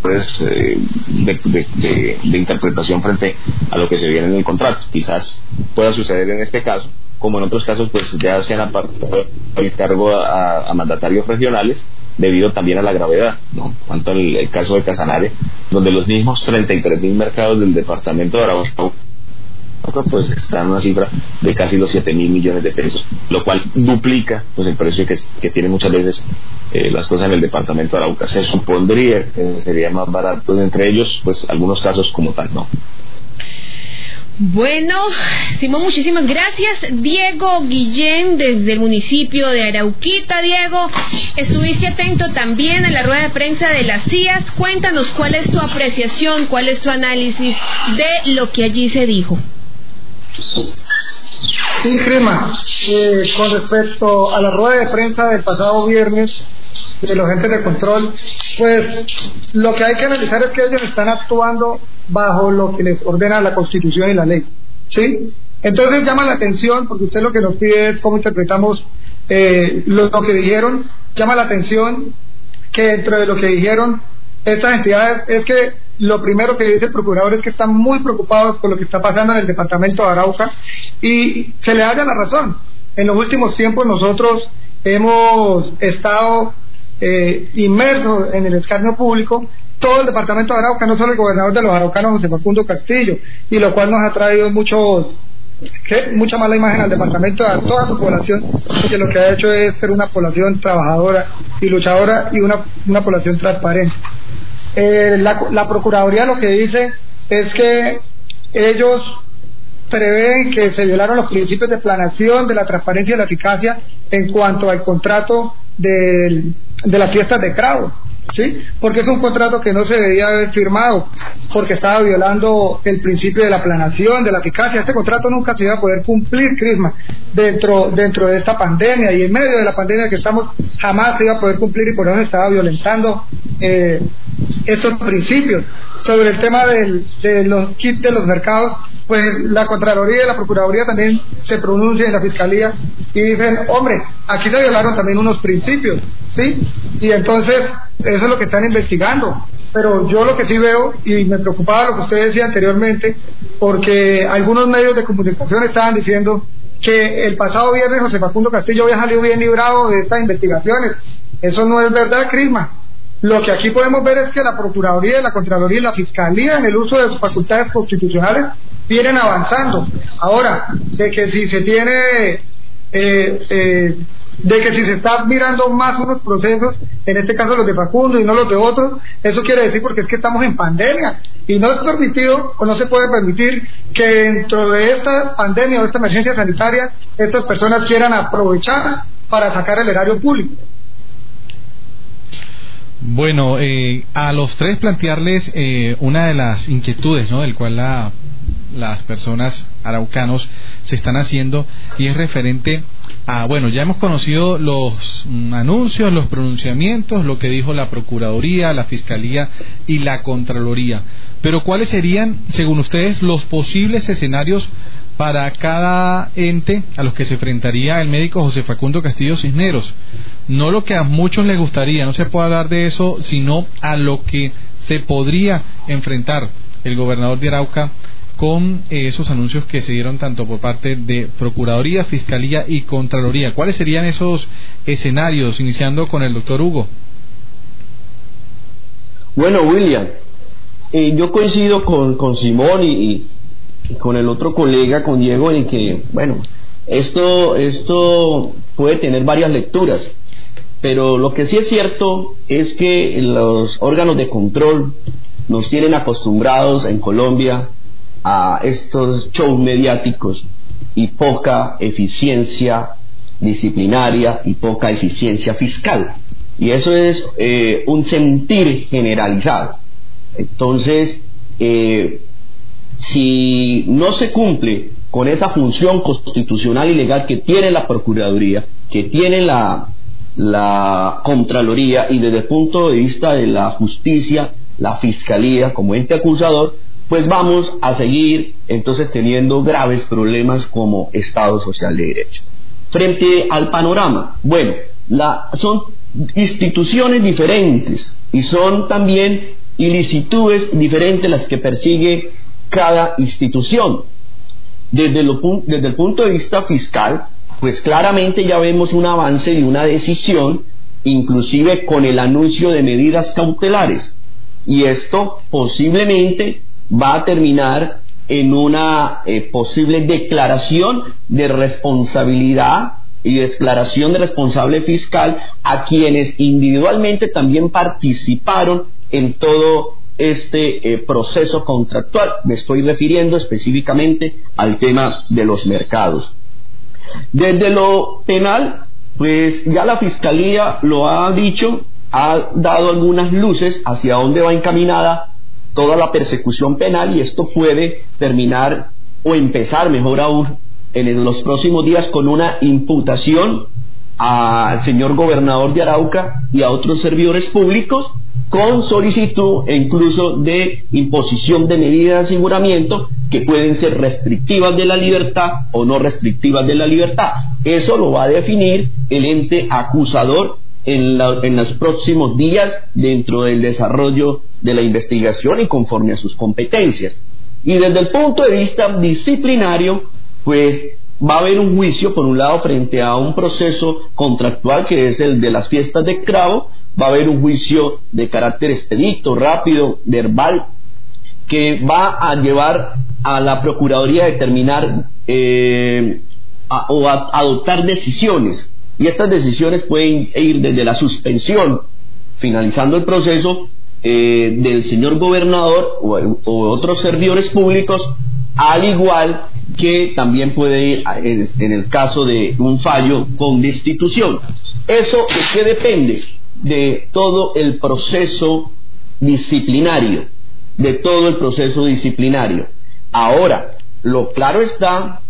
pues, de, de, interpretación frente a lo que se viene en el contrato. Quizás pueda suceder en este caso, como en otros casos, pues ya se han apartado el cargo a, mandatarios regionales debido también a la gravedad, ¿no? Tanto el, el caso de Casanare, donde los mismos 33 mil mercados del departamento de Arauca pues está en una cifra de casi los 7 mil millones de pesos, lo cual duplica pues el precio que, que tienen muchas veces eh, las cosas en el departamento de Arauca. Se supondría que sería más barato, entre ellos, pues algunos casos como tal, no. Bueno, Simón, muchísimas gracias. Diego Guillén, desde el municipio de Arauquita. Diego, estuviste atento también a la rueda de prensa de las CIAS. Cuéntanos cuál es tu apreciación, cuál es tu análisis de lo que allí se dijo. Sí, Crema, eh, con respecto a la rueda de prensa del pasado viernes de los entes de control, pues lo que hay que analizar es que ellos están actuando bajo lo que les ordena la Constitución y la ley. ¿Sí? Entonces llama la atención, porque usted lo que nos pide es cómo interpretamos eh, lo, lo, que dijeron, llama la atención que dentro de lo que dijeron estas entidades es que lo primero que dice el procurador es que están muy preocupados por lo que está pasando en el departamento de Arauca y se le haya la razón. En los últimos tiempos nosotros hemos estado eh, inmersos en el escarnio público todo el departamento de Arauca, no solo el gobernador de los araucanos, José Facundo Castillo, y lo cual nos ha traído mucho, mucha mala imagen al departamento, a toda su población, que lo que ha hecho es ser una población trabajadora y luchadora y una, una población transparente. Eh, la, Procuraduría lo que dice es que ellos prevén que se violaron los principios de planación, de la transparencia y la eficacia en cuanto al contrato de las fiestas de Cravo. ¿Sí? Porque es un contrato que no se debía haber firmado, porque estaba violando el principio de la planación, de la eficacia. Este contrato nunca se iba a poder cumplir, Crisma, dentro, dentro de esta pandemia y en medio de la pandemia que estamos, jamás se iba a poder cumplir y por eso estaba violentando eh, estos principios. Sobre el tema del, de los kits de los mercados, pues la Contraloría y la Procuraduría también se pronuncian en la Fiscalía y dicen, hombre, aquí se violaron también unos principios, ¿sí? Y entonces, eso es lo que están investigando. Pero yo lo que sí veo, y me preocupaba lo que usted decía anteriormente, porque algunos medios de comunicación estaban diciendo que el pasado viernes José Facundo Castillo había salido bien librado de estas investigaciones. Eso no es verdad, Crisma. Lo que aquí podemos ver es que la Procuraduría, la Contraloría y la Fiscalía, en el uso de sus facultades constitucionales, vienen avanzando. Ahora, de que si se tiene eh, eh, de que si se está mirando más unos procesos, en este caso los de Facundo y no los de otros, eso quiere decir porque es que estamos en pandemia y no es permitido o no se puede permitir que dentro de esta pandemia o esta emergencia sanitaria estas personas quieran aprovechar para sacar el erario público. Bueno, eh, a los tres plantearles eh, una de las inquietudes, ¿no? Del cual la, las personas araucanos se están haciendo y es referente a, bueno, ya hemos conocido los anuncios, los pronunciamientos, lo que dijo la Procuraduría, la Fiscalía y la Contraloría. Pero ¿cuáles serían, según ustedes, los posibles escenarios para cada ente a los que se enfrentaría el médico José Facundo Castillo Cisneros. No lo que a muchos les gustaría, no se puede hablar de eso, sino a lo que se podría enfrentar el gobernador de Arauca con eh, esos anuncios que se dieron tanto por parte de Procuraduría, Fiscalía y Contraloría. ¿Cuáles serían esos escenarios, iniciando con el doctor Hugo? Bueno, William, eh, yo coincido con, con Simón y, con el otro colega, con Diego, en que, bueno, esto, esto puede tener varias lecturas, pero lo que sí es cierto es que los órganos de control nos tienen acostumbrados en Colombia a estos shows mediáticos y poca eficiencia disciplinaria y poca eficiencia fiscal. Y eso es eh, un sentir generalizado. Entonces, eh, si no se cumple con esa función constitucional y legal que tiene la Procuraduría, que tiene la, la Contraloría y desde el punto de vista de la justicia, la Fiscalía como ente acusador, pues vamos a seguir entonces teniendo graves problemas como Estado Social de Derecho. Frente al panorama, bueno, la, son instituciones diferentes y son también ilicitudes diferentes las que persigue cada institución. Desde, el punto de vista fiscal, pues claramente ya vemos un avance y una decisión, inclusive con el anuncio de medidas cautelares. Y esto posiblemente va a terminar en una eh, posible declaración de responsabilidad y declaración de responsable fiscal a quienes individualmente también participaron en todo este eh, proceso contractual. Me estoy refiriendo específicamente al tema de los mercados. Desde lo penal, pues ya la Fiscalía lo ha dicho, ha dado algunas luces hacia dónde va encaminada toda la persecución penal y esto puede terminar o empezar, mejor aún, en los próximos días con una imputación al señor gobernador de Arauca y a otros servidores públicos con solicitud e incluso de imposición de medidas de aseguramiento que pueden ser restrictivas de la libertad o no restrictivas de la libertad. Eso lo va a definir el ente acusador en, en los próximos días dentro del desarrollo de la investigación y conforme a sus competencias. Y desde el punto de vista disciplinario, pues va a haber un juicio, por un lado, frente a un proceso contractual que es el de las fiestas de Cravo, va a haber un juicio de carácter expedito, rápido, verbal, que va a llevar a la Procuraduría a determinar eh, o a adoptar decisiones. Y estas decisiones pueden ir desde la suspensión, finalizando el proceso, eh, del señor gobernador o, o, otros servidores públicos, al igual que también puede ir en el caso de un fallo con destitución. ¿Eso de qué depende? de todo el proceso disciplinario, de todo el proceso disciplinario. Ahora, lo claro está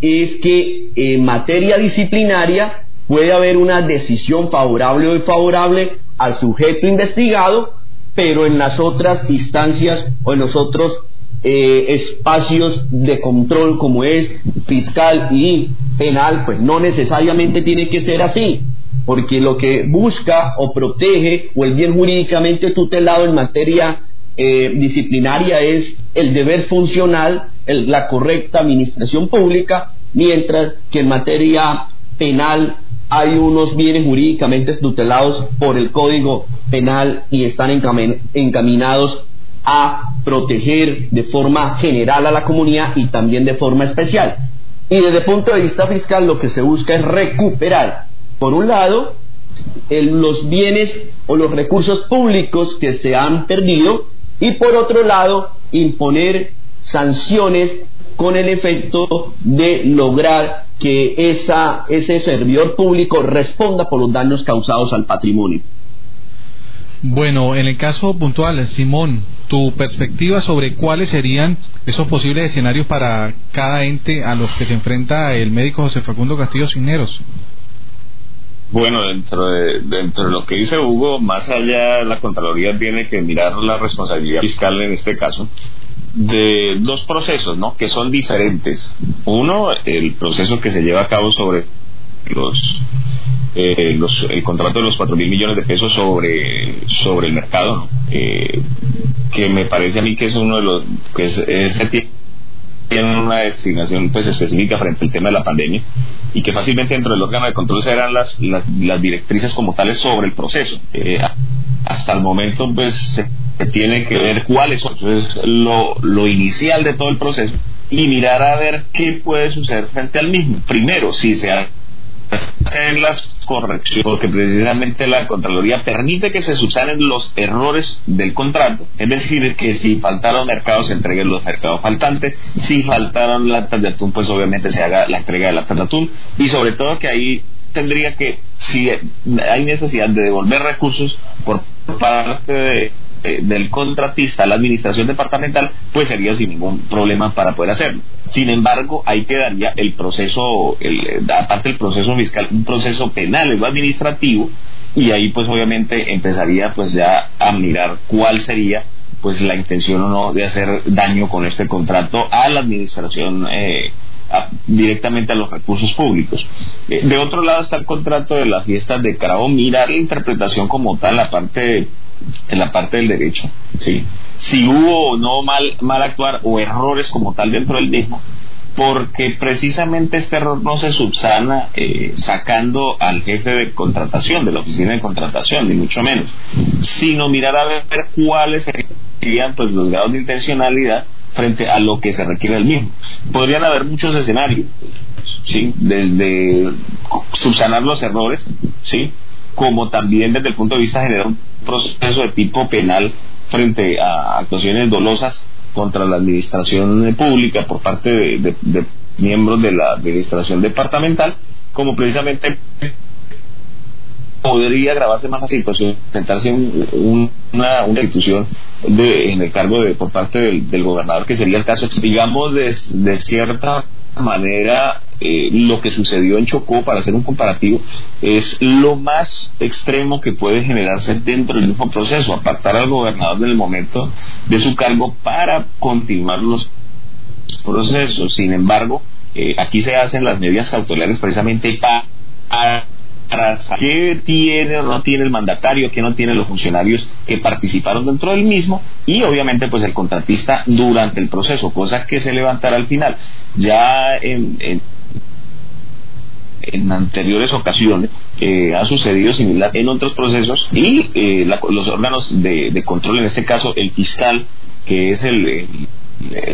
es que en materia disciplinaria puede haber una decisión favorable o desfavorable al sujeto investigado, pero en las otras instancias o en los otros eh, espacios de control como es fiscal y penal, pues no necesariamente tiene que ser así porque lo que busca o protege o el bien jurídicamente tutelado en materia eh, disciplinaria es el deber funcional, la correcta administración pública, mientras que en materia penal hay unos bienes jurídicamente tutelados por el Código Penal y están encaminados a proteger de forma general a la comunidad y también de forma especial. Y desde el punto de vista fiscal lo que se busca es recuperar, por un lado, los bienes o los recursos públicos que se han perdido y por otro lado, imponer sanciones con el efecto de lograr que ese servidor público responda por los daños causados al patrimonio. Bueno, en el caso puntual, Simón, tu perspectiva sobre cuáles serían esos posibles escenarios para cada ente a los que se enfrenta el médico José Facundo Castillo Cisneros. Bueno, dentro de, dentro de lo que dice Hugo, más allá la Contraloría tiene que mirar la responsabilidad fiscal en este caso de dos procesos, ¿no? Que son diferentes. Uno, el proceso que se lleva a cabo sobre los, eh, los el contrato de los cuatro mil millones de pesos sobre sobre el mercado, ¿no? Eh, que me parece a mí que es uno de los que es, tiene una destinación pues específica frente al tema de la pandemia y que fácilmente dentro del órgano de control serán las, las, directrices como tales sobre el proceso. Eh, hasta el momento pues se, tiene que ver cuáles son lo, lo inicial de todo el proceso y mirar a ver qué puede suceder frente al mismo. Primero, si se hacer las correcciones, porque precisamente la Contraloría permite que se subsanen los errores del contrato, es decir, que si faltaron mercados se entreguen los mercados faltantes, si faltaron latas de atún, pues obviamente se haga la entrega de latas de atún, y sobre todo que ahí tendría que, si hay necesidad de devolver recursos por parte de eh, del contratista a la administración departamental, pues sería sin ningún problema para poder hacerlo. Sin embargo, ahí quedaría el proceso, el, aparte del proceso fiscal, un proceso penal o administrativo, y ahí pues obviamente empezaría pues ya a mirar cuál sería pues la intención o no de hacer daño con este contrato a la administración eh, directamente a los recursos públicos. Eh, de otro lado está el contrato de las fiestas de Carao, mirar la interpretación como tal, la parte en la parte del derecho, ¿sí? si hubo o no mal, mal actuar o errores como tal dentro del mismo, porque precisamente este error no se subsana eh, sacando al jefe de contratación, de la oficina de contratación, ni mucho menos, sino mirar a ver cuáles serían pues, los grados de intencionalidad frente a lo que se requiere del mismo. Podrían haber muchos escenarios, ¿sí? desde subsanar los errores, ¿sí? como también desde el punto de vista general un proceso de tipo penal frente a actuaciones dolosas contra la administración pública por parte de, miembros de la administración departamental, como precisamente podría agravarse más la situación, sentarse en una, institución de, en el cargo de por parte del, gobernador, que sería el caso, digamos, de, de cierta manera eh, lo que sucedió en Chocó, para hacer un comparativo, es lo más extremo que puede generarse dentro del mismo proceso, apartar al gobernador en el momento de su cargo para continuar los procesos. Sin embargo, eh, aquí se hacen las medidas cautelares precisamente para qué tiene o no tiene el mandatario, qué no tienen los funcionarios que participaron dentro del mismo y obviamente pues el contratista durante el proceso, cosa que se levantará al final. Ya en, en, anteriores ocasiones eh, ha sucedido similar en otros procesos y eh, los órganos de, control, en este caso el fiscal, que es el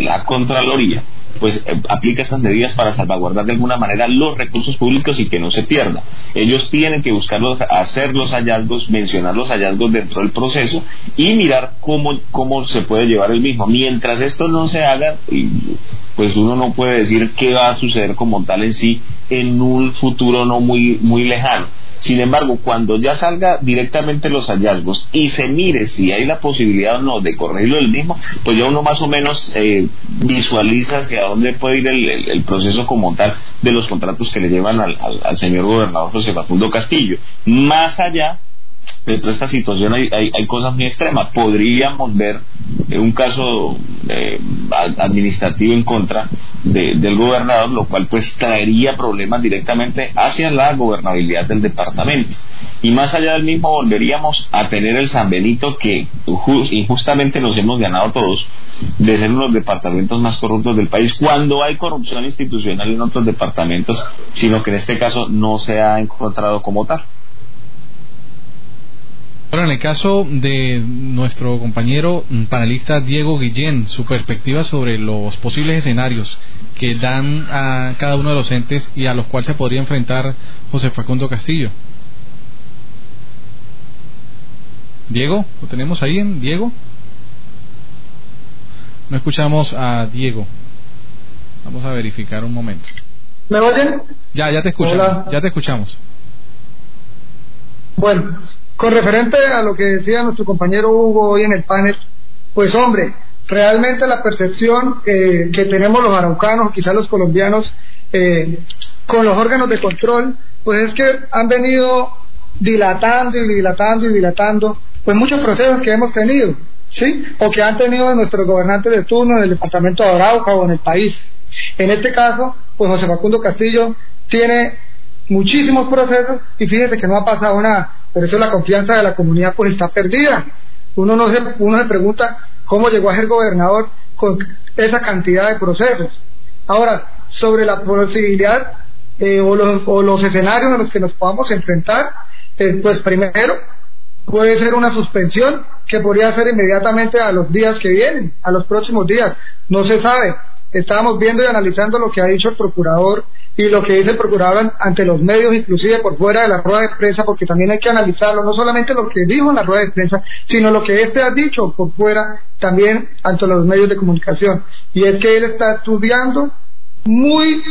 la Contraloría, pues eh, aplica estas medidas para salvaguardar de alguna manera los recursos públicos y que no se pierda. Ellos tienen que buscar hacer los hallazgos, mencionar los hallazgos dentro del proceso y mirar cómo, cómo se puede llevar el mismo. Mientras esto no se haga, pues uno no puede decir qué va a suceder como tal en sí en un futuro no muy, muy lejano sin embargo, cuando ya salga directamente los hallazgos y se mire si hay la posibilidad o no de corregirlo el mismo, pues ya uno más o menos eh, visualiza hacia dónde puede ir el, proceso como tal de los contratos que le llevan al, al señor gobernador José Facundo Castillo. Más allá dentro de esta situación hay, hay, cosas muy extremas. Podríamos ver un caso eh, administrativo en contra del gobernador, lo cual pues traería problemas directamente hacia la gobernabilidad del departamento. Y más allá del mismo, volveríamos a tener el San Benito que injustamente nos hemos ganado todos de ser uno de los departamentos más corruptos del país, cuando hay corrupción institucional en otros departamentos, sino que en este caso no se ha encontrado como tal. Bueno, en el caso de nuestro compañero mm, panelista Diego Guillén, su perspectiva sobre los posibles escenarios que dan a cada uno de los entes y a los cuales se podría enfrentar José Facundo Castillo. Diego, ¿lo tenemos ahí en Diego? No escuchamos a Diego. Vamos a verificar un momento. ¿Me oyen? Ya, ya te escuchamos. Ya te escuchamos. Bueno, con referente a lo que decía nuestro compañero Hugo hoy en el panel, pues hombre, realmente la percepción eh, que tenemos los araucanos, quizás los colombianos, eh, con los órganos de control, pues es que han venido dilatando y dilatando y dilatando, pues muchos procesos que hemos tenido, ¿sí? O que han tenido nuestros gobernantes de turno en el departamento de Arauca o en el país. En este caso, pues José Facundo Castillo tiene muchísimos procesos y fíjese que no ha pasado nada. Por eso la confianza de la comunidad pues está perdida. Uno, no se, uno se pregunta cómo llegó a ser gobernador con esa cantidad de procesos. Ahora, sobre la posibilidad eh, o, los, escenarios en los que nos podamos enfrentar, eh, pues primero puede ser una suspensión que podría ser inmediatamente a los días que vienen, a los próximos días. No se sabe estábamos viendo y analizando lo que ha dicho el procurador y lo que dice el procurador ante los medios, inclusive por fuera de la rueda de prensa, porque también hay que analizarlo, no solamente lo que dijo en la rueda de prensa, sino lo que éste ha dicho por fuera también ante los medios de comunicación. Y es que él está estudiando muy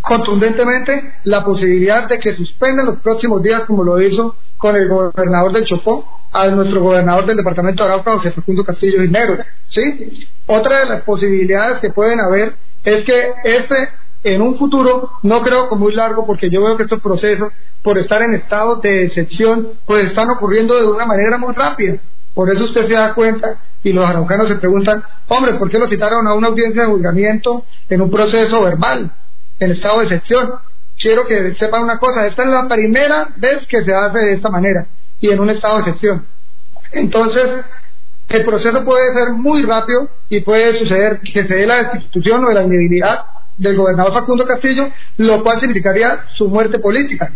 contundentemente la posibilidad de que suspenda en los próximos días, como lo hizo con el gobernador del Chocó, a nuestro gobernador del departamento de Arauca, José Facundo Castillo Negro. ¿sí? Otra de las posibilidades que pueden haber es que este, en un futuro, no creo que muy largo, porque yo veo que estos procesos, por estar en estado de excepción, pues están ocurriendo de una manera muy rápida. Por eso usted se da cuenta y los araucanos se preguntan, hombre, ¿por qué lo citaron a una audiencia de juzgamiento en un proceso verbal, en estado de excepción? Quiero que sepan una cosa, esta es la primera vez que se hace de esta manera y en un estado de excepción. Entonces, el proceso puede ser muy rápido y puede suceder que se dé la destitución o la inhabilidad del gobernador Facundo Castillo, lo cual significaría su muerte política.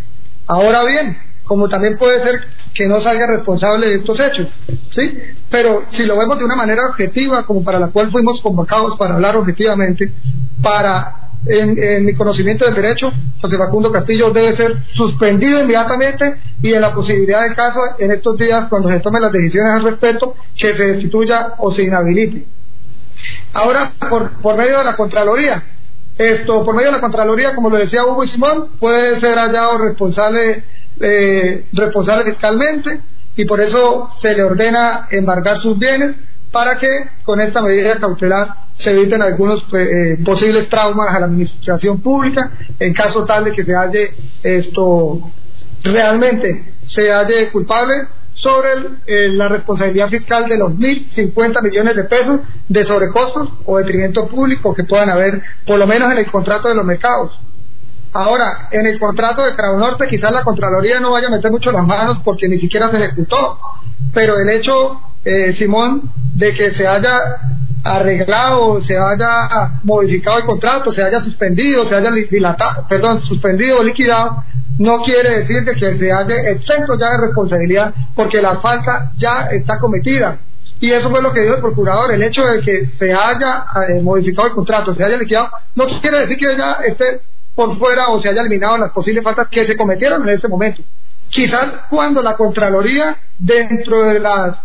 Ahora bien, como también puede ser que no salga responsable de estos hechos, ¿sí? Pero si lo vemos de una manera objetiva, como para la cual fuimos convocados para hablar objetivamente, para en, mi conocimiento del derecho, José Facundo Castillo debe ser suspendido inmediatamente y en la posibilidad del caso, en estos días, cuando se tomen las decisiones al respecto, que se destituya o se inhabilite. Ahora, por, por medio de la Contraloría, esto, por medio de la Contraloría, como lo decía Hugo Simón, puede ser hallado responsable, eh, responsable fiscalmente y por eso se le ordena embargar sus bienes para que con esta medida cautelar se eviten algunos eh, posibles traumas a la administración pública en caso tal de que se halle esto realmente se halle culpable sobre eh, la responsabilidad fiscal de los 1.050 millones de pesos de sobrecostos o detrimento público que puedan haber, por lo menos en el contrato de los mercados. Ahora, en el contrato de Cravo Norte quizás la Contraloría no vaya a meter mucho las manos porque ni siquiera se ejecutó, pero el hecho, eh, Simón, de que se haya arreglado, se haya modificado el contrato, se haya suspendido, se haya dilatado, perdón, suspendido o liquidado, no quiere decir que se haya exento ya de responsabilidad porque la falta ya está cometida. Y eso fue lo que dijo el procurador, el hecho de que se haya eh, modificado el contrato, se haya liquidado, no quiere decir que ya esté por fuera o se haya eliminado las posibles faltas que se cometieron en ese momento. Quizás cuando la Contraloría, dentro de las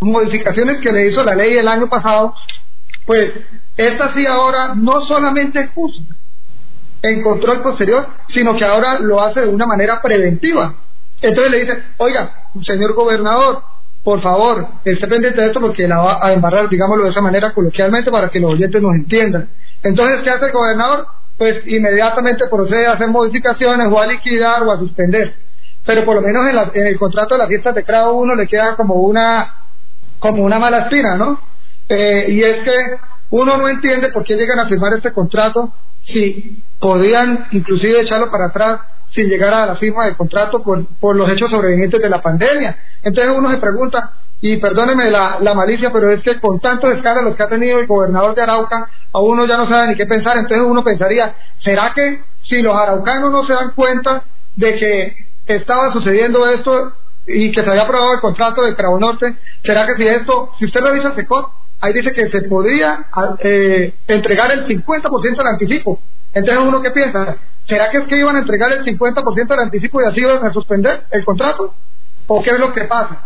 modificaciones que le hizo la ley el año pasado, pues esta sí ahora no solamente juzga en control posterior, sino que ahora lo hace de una manera preventiva. Entonces le dice, oiga, señor gobernador, por favor, esté pendiente de esto porque la va a embarrar, digámoslo de esa manera coloquialmente para que los oyentes nos entiendan. Entonces, ¿qué hace el gobernador? Pues inmediatamente procede a hacer modificaciones o a liquidar o a suspender. Pero por lo menos en, el contrato de las fiestas de Cravo uno le queda como una, como una mala espina, ¿no? Eh, y es que uno no entiende por qué llegan a firmar este contrato si podían inclusive echarlo para atrás sin llegar a la firma del contrato por, por los hechos sobrevivientes de la pandemia. Entonces uno se pregunta, y perdóneme la, la, malicia, pero es que con tantos escándalos que ha tenido el gobernador de Arauca, a uno ya no sabe ni qué pensar, entonces uno pensaría, ¿será que si los araucanos no se dan cuenta de que estaba sucediendo esto, y que se había aprobado el contrato de Cravo Norte, ¿será que si esto, si usted revisa el SECOR, ahí dice que se podría eh, entregar el 50% del anticipo? Entonces uno qué piensa, ¿será que es que iban a entregar el 50% del anticipo y así iban a suspender el contrato? ¿O qué es lo que pasa?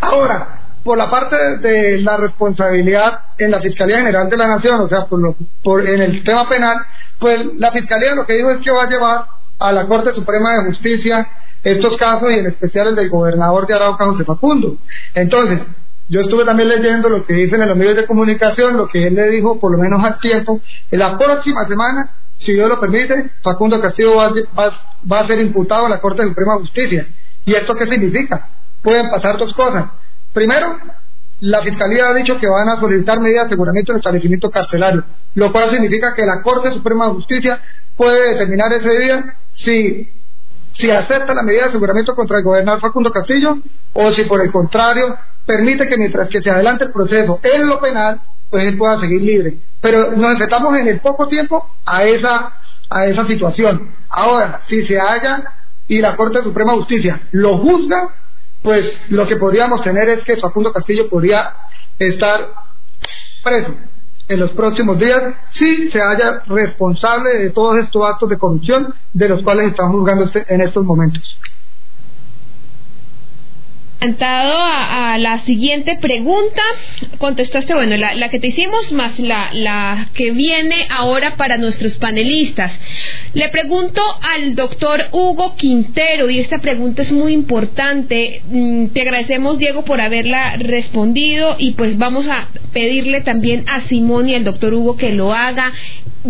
Ahora, por la parte de la responsabilidad en la Fiscalía General de la Nación, o sea, por, por en el tema penal, pues la Fiscalía lo que dijo es que va a llevar a la Corte Suprema de Justicia estos casos y en especial el del gobernador de Arauca, José Facundo. Entonces, yo estuve también leyendo lo que dicen en los medios de comunicación, lo que él le dijo, por lo menos al tiempo. En la próxima semana, si Dios lo permite, Facundo Castillo va, a ser imputado a la Corte Suprema de Justicia. ¿Y esto qué significa? Pueden pasar dos cosas. Primero, la Fiscalía ha dicho que van a solicitar medidas de aseguramiento en el establecimiento carcelario, lo cual significa que la Corte Suprema de Justicia puede determinar ese día si, si acepta la medida de aseguramiento contra el gobernador Facundo Castillo o si por el contrario permite que mientras que se adelante el proceso en lo penal, pues él pueda seguir libre. Pero nos enfrentamos en el poco tiempo a esa, a esa situación. Ahora, si se halla y la Corte Suprema de Justicia lo juzga, pues lo que podríamos tener es que Facundo Castillo podría estar preso en los próximos días si se haya responsable de todos estos actos de corrupción de los cuales estamos juzgando este, en estos momentos a, a, la siguiente pregunta. Contestaste, bueno, la, la que te hicimos más la, la, que viene ahora para nuestros panelistas. Le pregunto al doctor Hugo Quintero, y esta pregunta es muy importante. Mm, te agradecemos, Diego, por haberla respondido, y pues vamos a pedirle también a Simón y al doctor Hugo que lo haga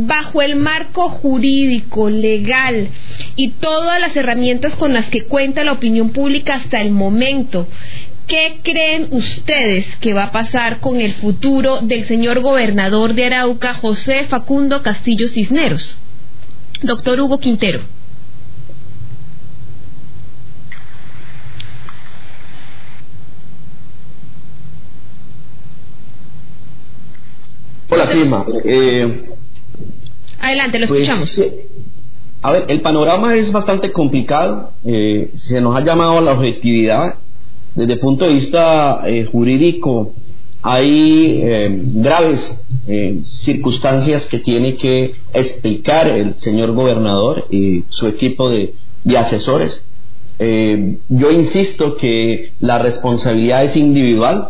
bajo el marco jurídico, legal y todas las herramientas con las que cuenta la opinión pública hasta el momento. ¿Qué creen ustedes que va a pasar con el futuro del señor gobernador de Arauca, José Facundo Castillo Cisneros? Doctor Hugo Quintero. Hola, Firma. Eh, Adelante, lo pues, escuchamos. a ver, el panorama es bastante complicado. Eh, se nos ha llamado a la objetividad. Desde el punto de vista eh, jurídico, hay eh, graves circunstancias que tiene que explicar el señor gobernador y su equipo de, de asesores. yo insisto que la responsabilidad es individual.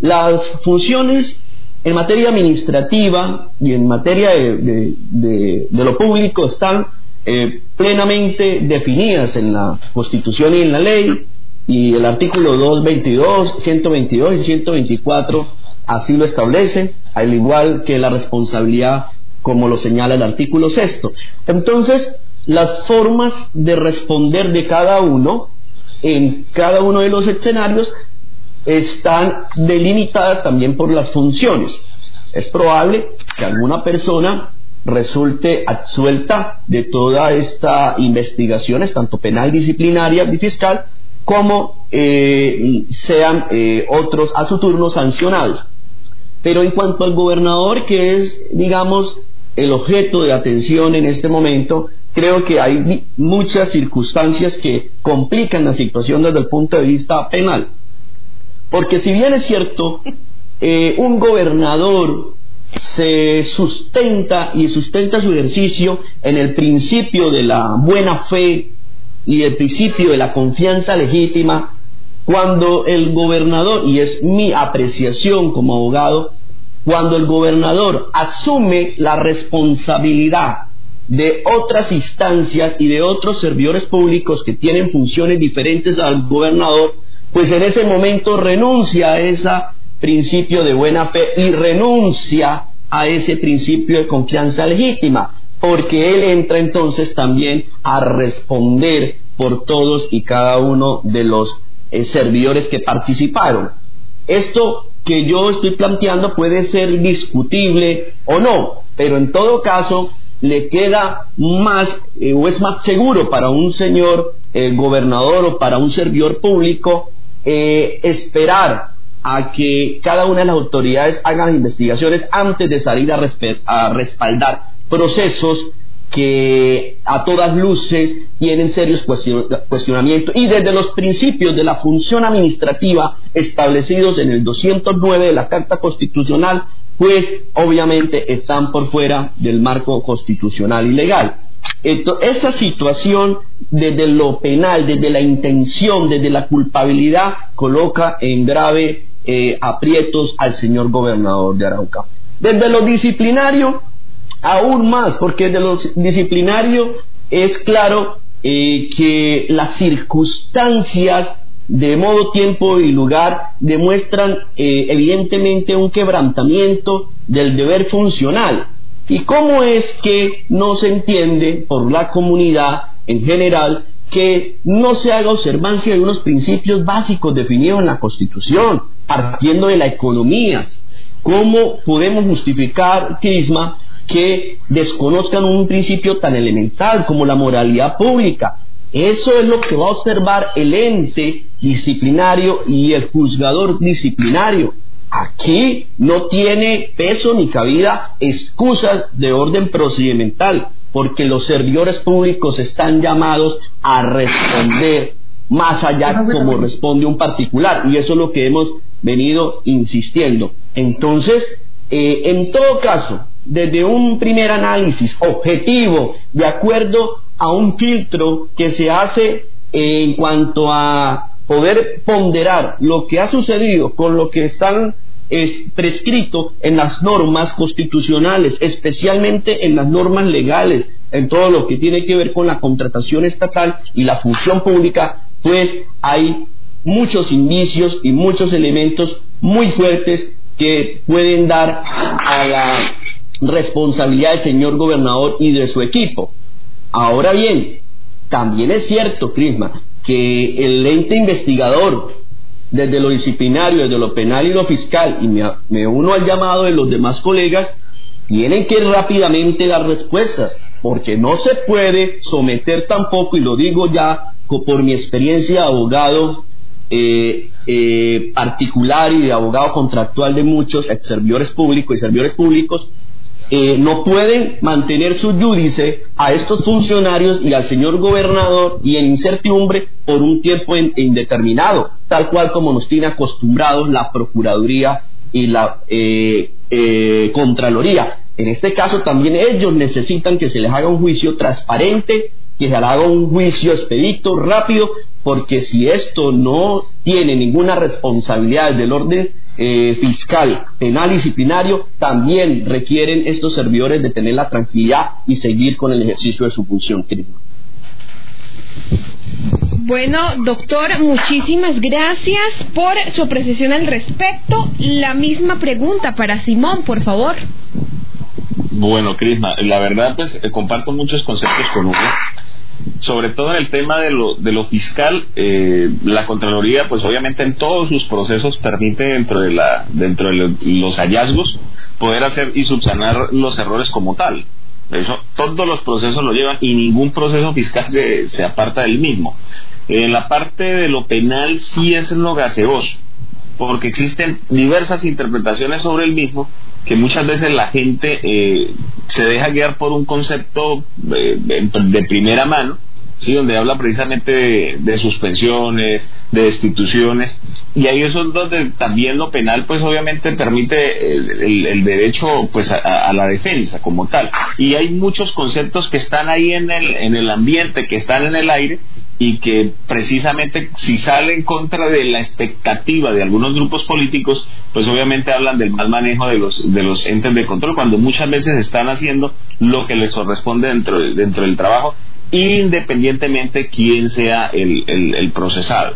Las funciones en materia administrativa y en materia de, lo público están eh, plenamente definidas en la Constitución y en la ley, y el artículo 222, 122 y 124 así lo establece, al igual que la responsabilidad como lo señala el artículo sexto. Entonces, las formas de responder de cada uno en cada uno de los escenarios están delimitadas también por las funciones. Es probable que alguna persona resulte absuelta de toda esta investigaciones, tanto penal, disciplinaria y fiscal, como eh, sean eh, otros a su turno sancionados. Pero en cuanto al gobernador, que es, digamos, el objeto de atención en este momento, creo que hay muchas circunstancias que complican la situación desde el punto de vista penal. Porque si bien es cierto, eh, un gobernador se sustenta y sustenta su ejercicio en el principio de la buena fe y el principio de la confianza legítima, cuando el gobernador, y es mi apreciación como abogado, cuando el gobernador asume la responsabilidad de otras instancias y de otros servidores públicos que tienen funciones diferentes al gobernador, pues en ese momento renuncia a ese principio de buena fe y renuncia a ese principio de confianza legítima, porque él entra entonces también a responder por todos y cada uno de los eh, servidores que participaron. Esto que yo estoy planteando puede ser discutible o no, pero en todo caso le queda más eh, o es más seguro para un señor eh, gobernador o para un servidor público eh, esperar a que cada una de las autoridades hagan investigaciones antes de salir a, respaldar procesos que a todas luces tienen serios cuestionamientos y desde los principios de la función administrativa establecidos en el 209 de la Carta Constitucional, pues obviamente están por fuera del marco constitucional y legal. Esta situación desde lo penal, desde la intención, desde la culpabilidad, coloca en grave eh, aprietos al señor gobernador de Arauca. Desde lo disciplinario, aún más, porque de lo disciplinario es claro eh, que las circunstancias de modo, tiempo y lugar demuestran eh, evidentemente un quebrantamiento del deber funcional. ¿Y cómo es que no se entiende por la comunidad en general que no se haga observancia de unos principios básicos definidos en la Constitución, partiendo de la economía? ¿Cómo podemos justificar, Crisma, que desconozcan un principio tan elemental como la moralidad pública. Eso es lo que va a observar el ente disciplinario y el juzgador disciplinario. Aquí no tiene peso ni cabida excusas de orden procedimental, porque los servidores públicos están llamados a responder más allá como responde un particular, y eso es lo que hemos venido insistiendo. Entonces, eh, en todo caso, desde un primer análisis objetivo, de acuerdo a un filtro que se hace en cuanto a poder ponderar lo que ha sucedido con lo que están es prescrito en las normas constitucionales, especialmente en las normas legales, en todo lo que tiene que ver con la contratación estatal y la función pública, pues hay muchos indicios y muchos elementos muy fuertes que pueden dar a la responsabilidad del señor gobernador y de su equipo. Ahora bien, también es cierto, Crisma, que el ente investigador, desde lo disciplinario, desde lo penal y lo fiscal, y me, uno al llamado de los demás colegas, tienen que rápidamente dar respuestas, porque no se puede someter tampoco, y lo digo ya por mi experiencia de abogado eh, eh, particular y de abogado contractual de muchos ex servidores públicos y servidores públicos, eh, no pueden mantener su judice a estos funcionarios y al señor gobernador y en incertidumbre por un tiempo indeterminado, tal cual como nos tiene acostumbrados la Procuraduría y la eh, eh, Contraloría. En este caso también ellos necesitan que se les haga un juicio transparente, que se les haga un juicio expedito, rápido, porque si esto no tiene ninguna responsabilidad del orden eh, fiscal, penal y disciplinario, también requieren estos servidores de tener la tranquilidad y seguir con el ejercicio de su función. Bueno, doctor, muchísimas gracias por su apreciación al respecto. La misma pregunta para Simón, por favor. Bueno, Crisma, la verdad, pues eh, comparto muchos conceptos con uno sobre todo en el tema de lo, de lo fiscal, eh, la Contraloría, pues obviamente en todos sus procesos permite dentro de, la, dentro de los hallazgos poder hacer y subsanar los errores como tal. Eso, todos los procesos lo llevan y ningún proceso fiscal se, se aparta del mismo. En la parte de lo penal sí es lo gaseoso, porque existen diversas interpretaciones sobre el mismo que muchas veces la gente eh, se deja guiar por un concepto eh, de primera mano sí, donde habla precisamente de, suspensiones, de destituciones, y ahí eso es donde también lo penal, pues obviamente permite el, derecho pues a, la defensa como tal. Y hay muchos conceptos que están ahí en el, en el ambiente, que están en el aire, y que precisamente si sale en contra de la expectativa de algunos grupos políticos, pues obviamente hablan del mal manejo de los, de los entes de control, cuando muchas veces están haciendo lo que les corresponde dentro, dentro del trabajo independientemente quién sea el, el, procesado.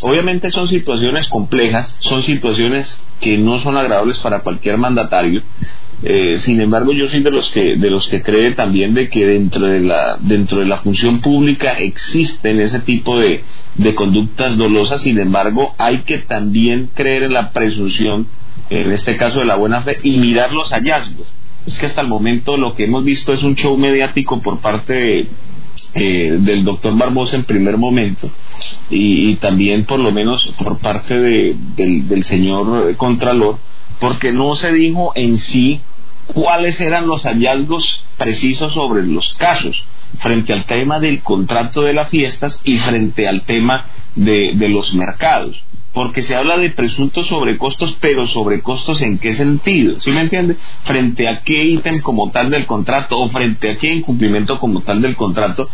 Obviamente son situaciones complejas, son situaciones que no son agradables para cualquier mandatario. Eh, sin embargo, yo soy de los que de los que cree también de que dentro de la dentro de la función pública existen ese tipo de, de conductas dolosas. Sin embargo, hay que también creer en la presunción, en este caso de la buena fe, y mirar los hallazgos. Es que hasta el momento lo que hemos visto es un show mediático por parte de, eh, del doctor Barbosa en primer momento y, también por lo menos por parte de, del, señor Contralor, porque no se dijo en sí cuáles eran los hallazgos precisos sobre los casos frente al tema del contrato de las fiestas y frente al tema de, de los mercados porque se habla de presuntos sobrecostos, pero sobrecostos en qué sentido, ¿sí me entiende? Frente a qué ítem como tal del contrato o frente a qué incumplimiento como tal del contrato,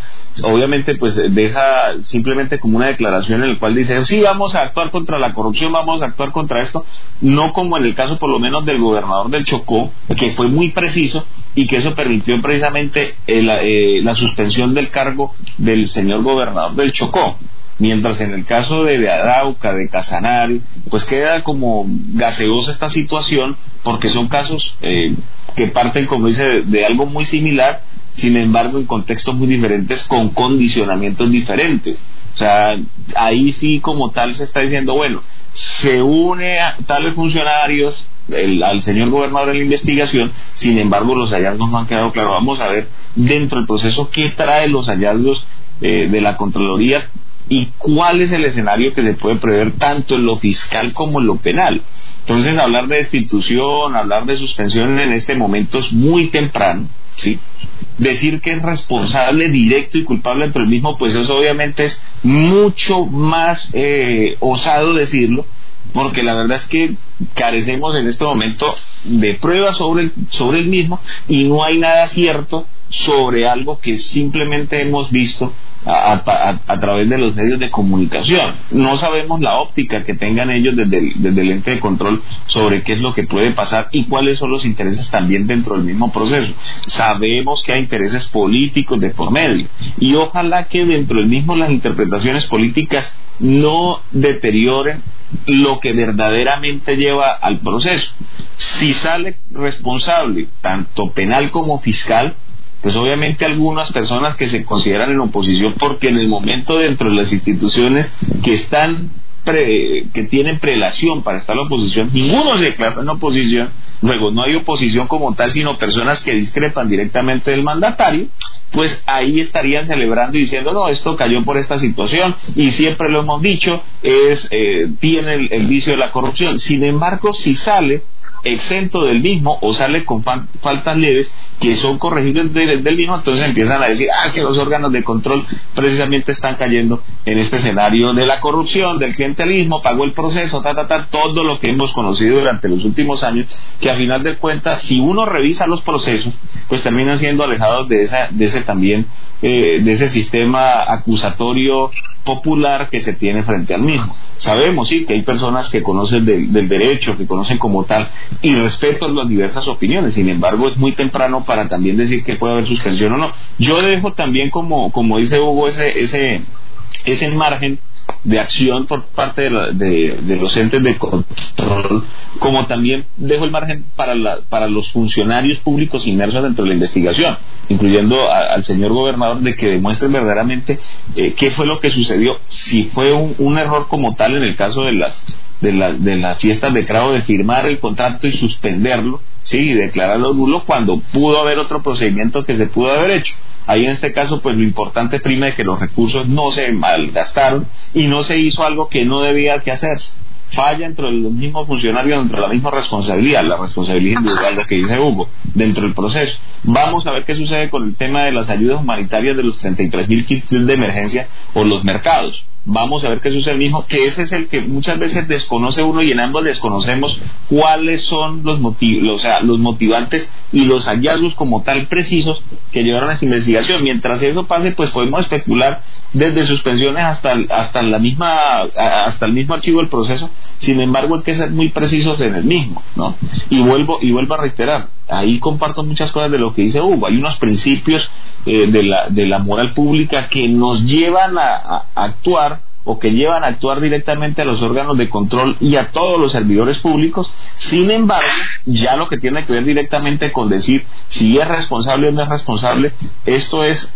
obviamente pues deja simplemente como una declaración en la cual dice, sí, vamos a actuar contra la corrupción, vamos a actuar contra esto, no como en el caso por lo menos del gobernador del Chocó, que fue muy preciso y que eso permitió precisamente eh, eh, la suspensión del cargo del señor gobernador del Chocó mientras en el caso de, Arauca, de Casanare, pues queda como gaseosa esta situación porque son casos eh, que parten, como dice, de, algo muy similar, sin embargo en contextos muy diferentes, con condicionamientos diferentes. O sea, ahí sí como tal se está diciendo, bueno, se une a tales funcionarios al señor gobernador en la investigación, sin embargo los hallazgos no han quedado claros. Vamos a ver dentro del proceso qué trae los hallazgos eh, de la Contraloría y cuál es el escenario que se puede prever tanto en lo fiscal como en lo penal. Entonces, hablar de destitución, hablar de suspensión en este momento es muy temprano, ¿sí? Decir que es responsable directo y culpable entre el mismo, pues eso obviamente es mucho más eh, osado decirlo, porque la verdad es que carecemos en este momento de pruebas sobre el, sobre el mismo y no hay nada cierto sobre algo que simplemente hemos visto a, través de los medios de comunicación. No sabemos la óptica que tengan ellos desde el, desde el ente de control sobre qué es lo que puede pasar y cuáles son los intereses también dentro del mismo proceso. Sabemos que hay intereses políticos de por medio y ojalá que dentro del mismo las interpretaciones políticas no deterioren lo que verdaderamente lleva al proceso. Si sale responsable, tanto penal como fiscal, pues obviamente algunas personas que se consideran en oposición porque en el momento dentro de las instituciones que están que tienen prelación para estar en oposición, ninguno se declara en oposición, luego no hay oposición como tal, sino personas que discrepan directamente del mandatario, pues ahí estarían celebrando y diciendo, no, esto cayó por esta situación y siempre lo hemos dicho, es eh, tiene el, el vicio de la corrupción. Sin embargo, si sale exento del mismo o sale con faltas leves que son corregibles del mismo, entonces empiezan a decir, ah, que los órganos de control precisamente están cayendo en este escenario de la corrupción, del clientelismo, pagó el proceso, ta, ta, ta, todo lo que hemos conocido durante los últimos años, que a final de cuentas, si uno revisa los procesos, pues terminan siendo alejados de, esa, de ese también, eh, de ese sistema acusatorio popular que se tiene frente al mismo. Sabemos, sí, que hay personas que conocen del, del derecho, que conocen como tal, y respeto las diversas opiniones. Sin embargo, es muy temprano para también decir que puede haber suspensión o no. Yo dejo también, como, como dice Hugo, ese, ese, ese margen de acción por parte de, de, los entes de control, como también dejo el margen para, la, para los funcionarios públicos inmersos dentro de la investigación, incluyendo al señor gobernador, de que demuestren verdaderamente eh, qué fue lo que sucedió, si fue un, un error como tal en el caso de las de, la, de las fiestas de Cravo de firmar el contrato y suspenderlo, sí, y declararlo nulo cuando pudo haber otro procedimiento que se pudo haber hecho. Ahí en este caso, pues lo importante prima es que los recursos no se malgastaron y no se hizo algo que no debía que hacerse falla dentro de los mismos funcionarios, dentro de la misma responsabilidad, la responsabilidad individual, lo que dice Hugo, dentro del proceso. Vamos a ver qué sucede con el tema de las ayudas humanitarias de los 33 mil kits de emergencia o los mercados. Vamos a ver qué sucede mismo, que ese es el que muchas veces desconoce uno y en ambos desconocemos cuáles son los motivos, o sea, los motivantes y los hallazgos como tal precisos que llevaron a esta investigación. Mientras eso pase, pues podemos especular desde suspensiones hasta, hasta la misma, hasta el mismo archivo del proceso sin embargo, hay que ser muy precisos en el mismo, ¿no? Y vuelvo, y vuelvo a reiterar, ahí comparto muchas cosas de lo que dice Hugo. Hay unos principios eh, de, la, de la moral pública que nos llevan a, actuar o que llevan a actuar directamente a los órganos de control y a todos los servidores públicos. Sin embargo, ya lo que tiene que ver directamente con decir si es responsable o no es responsable, esto es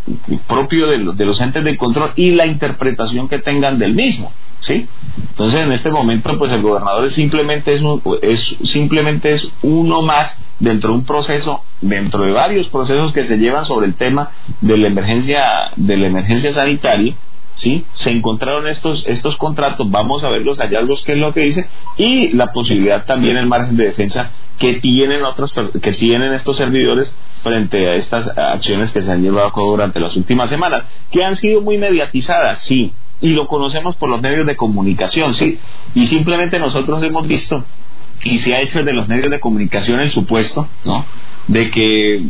propio de, de los entes de control y la interpretación que tengan del mismo. ¿Sí? Entonces, en este momento, pues el gobernador simplemente es, es, simplemente es uno más dentro de un proceso, dentro de varios procesos que se llevan sobre el tema de la emergencia, de la emergencia sanitaria, ¿sí? Se encontraron estos, estos contratos, vamos a ver los hallazgos, qué es lo que dice, y la posibilidad también, el margen de defensa que tienen otros que tienen estos servidores frente a estas acciones que se han llevado a cabo durante las últimas semanas, que han sido muy mediatizadas, sí, y lo conocemos por los medios de comunicación, sí, y simplemente nosotros hemos visto y se ha hecho de los medios de comunicación el supuesto, ¿no? De que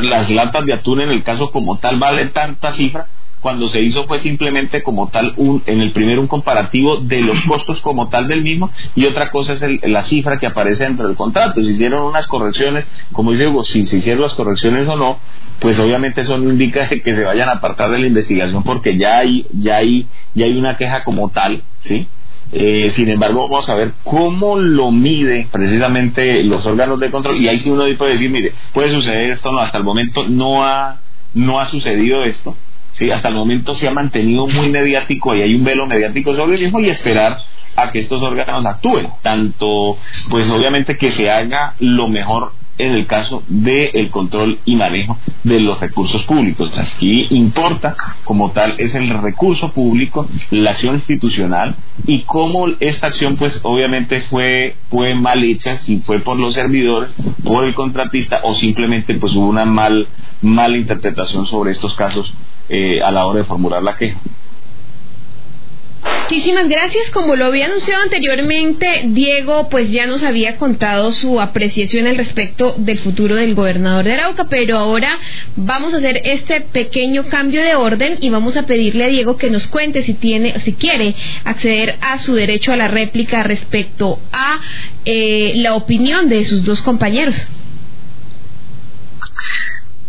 las latas de atún en el caso como tal vale tanta cifra cuando se hizo fue simplemente como tal un, en el primero un comparativo de los costos como tal del mismo y otra cosa es la cifra que aparece dentro del contrato. Se hicieron unas correcciones, como dice Hugo, si se hicieron las correcciones o no, pues obviamente eso no indica que se vayan a apartar de la investigación porque ya hay, ya hay, ya hay una queja como tal, ¿sí? Eh, sin embargo, vamos a ver cómo lo mide precisamente los órganos de control y ahí sí uno puede decir, mire, puede suceder esto, no, hasta el momento no ha, no ha sucedido esto, Sí, hasta el momento se ha mantenido muy mediático y hay un velo mediático sobre el mismo y esperar a que estos órganos actúen. Tanto, pues obviamente que se haga lo mejor en el caso del control y manejo de los recursos públicos. Aquí importa como tal es el recurso público, la acción institucional y cómo esta acción pues obviamente fue, fue mal hecha, si fue por los servidores, por el contratista o simplemente pues hubo una mal, mala interpretación sobre estos casos eh, a la hora de formular la queja. Muchísimas gracias. Como lo había anunciado anteriormente, Diego pues ya nos había contado su apreciación al respecto del futuro del gobernador de Arauca, pero ahora vamos a hacer este pequeño cambio de orden y vamos a pedirle a Diego que nos cuente si tiene, si quiere acceder a su derecho a la réplica respecto a eh, la opinión de sus dos compañeros.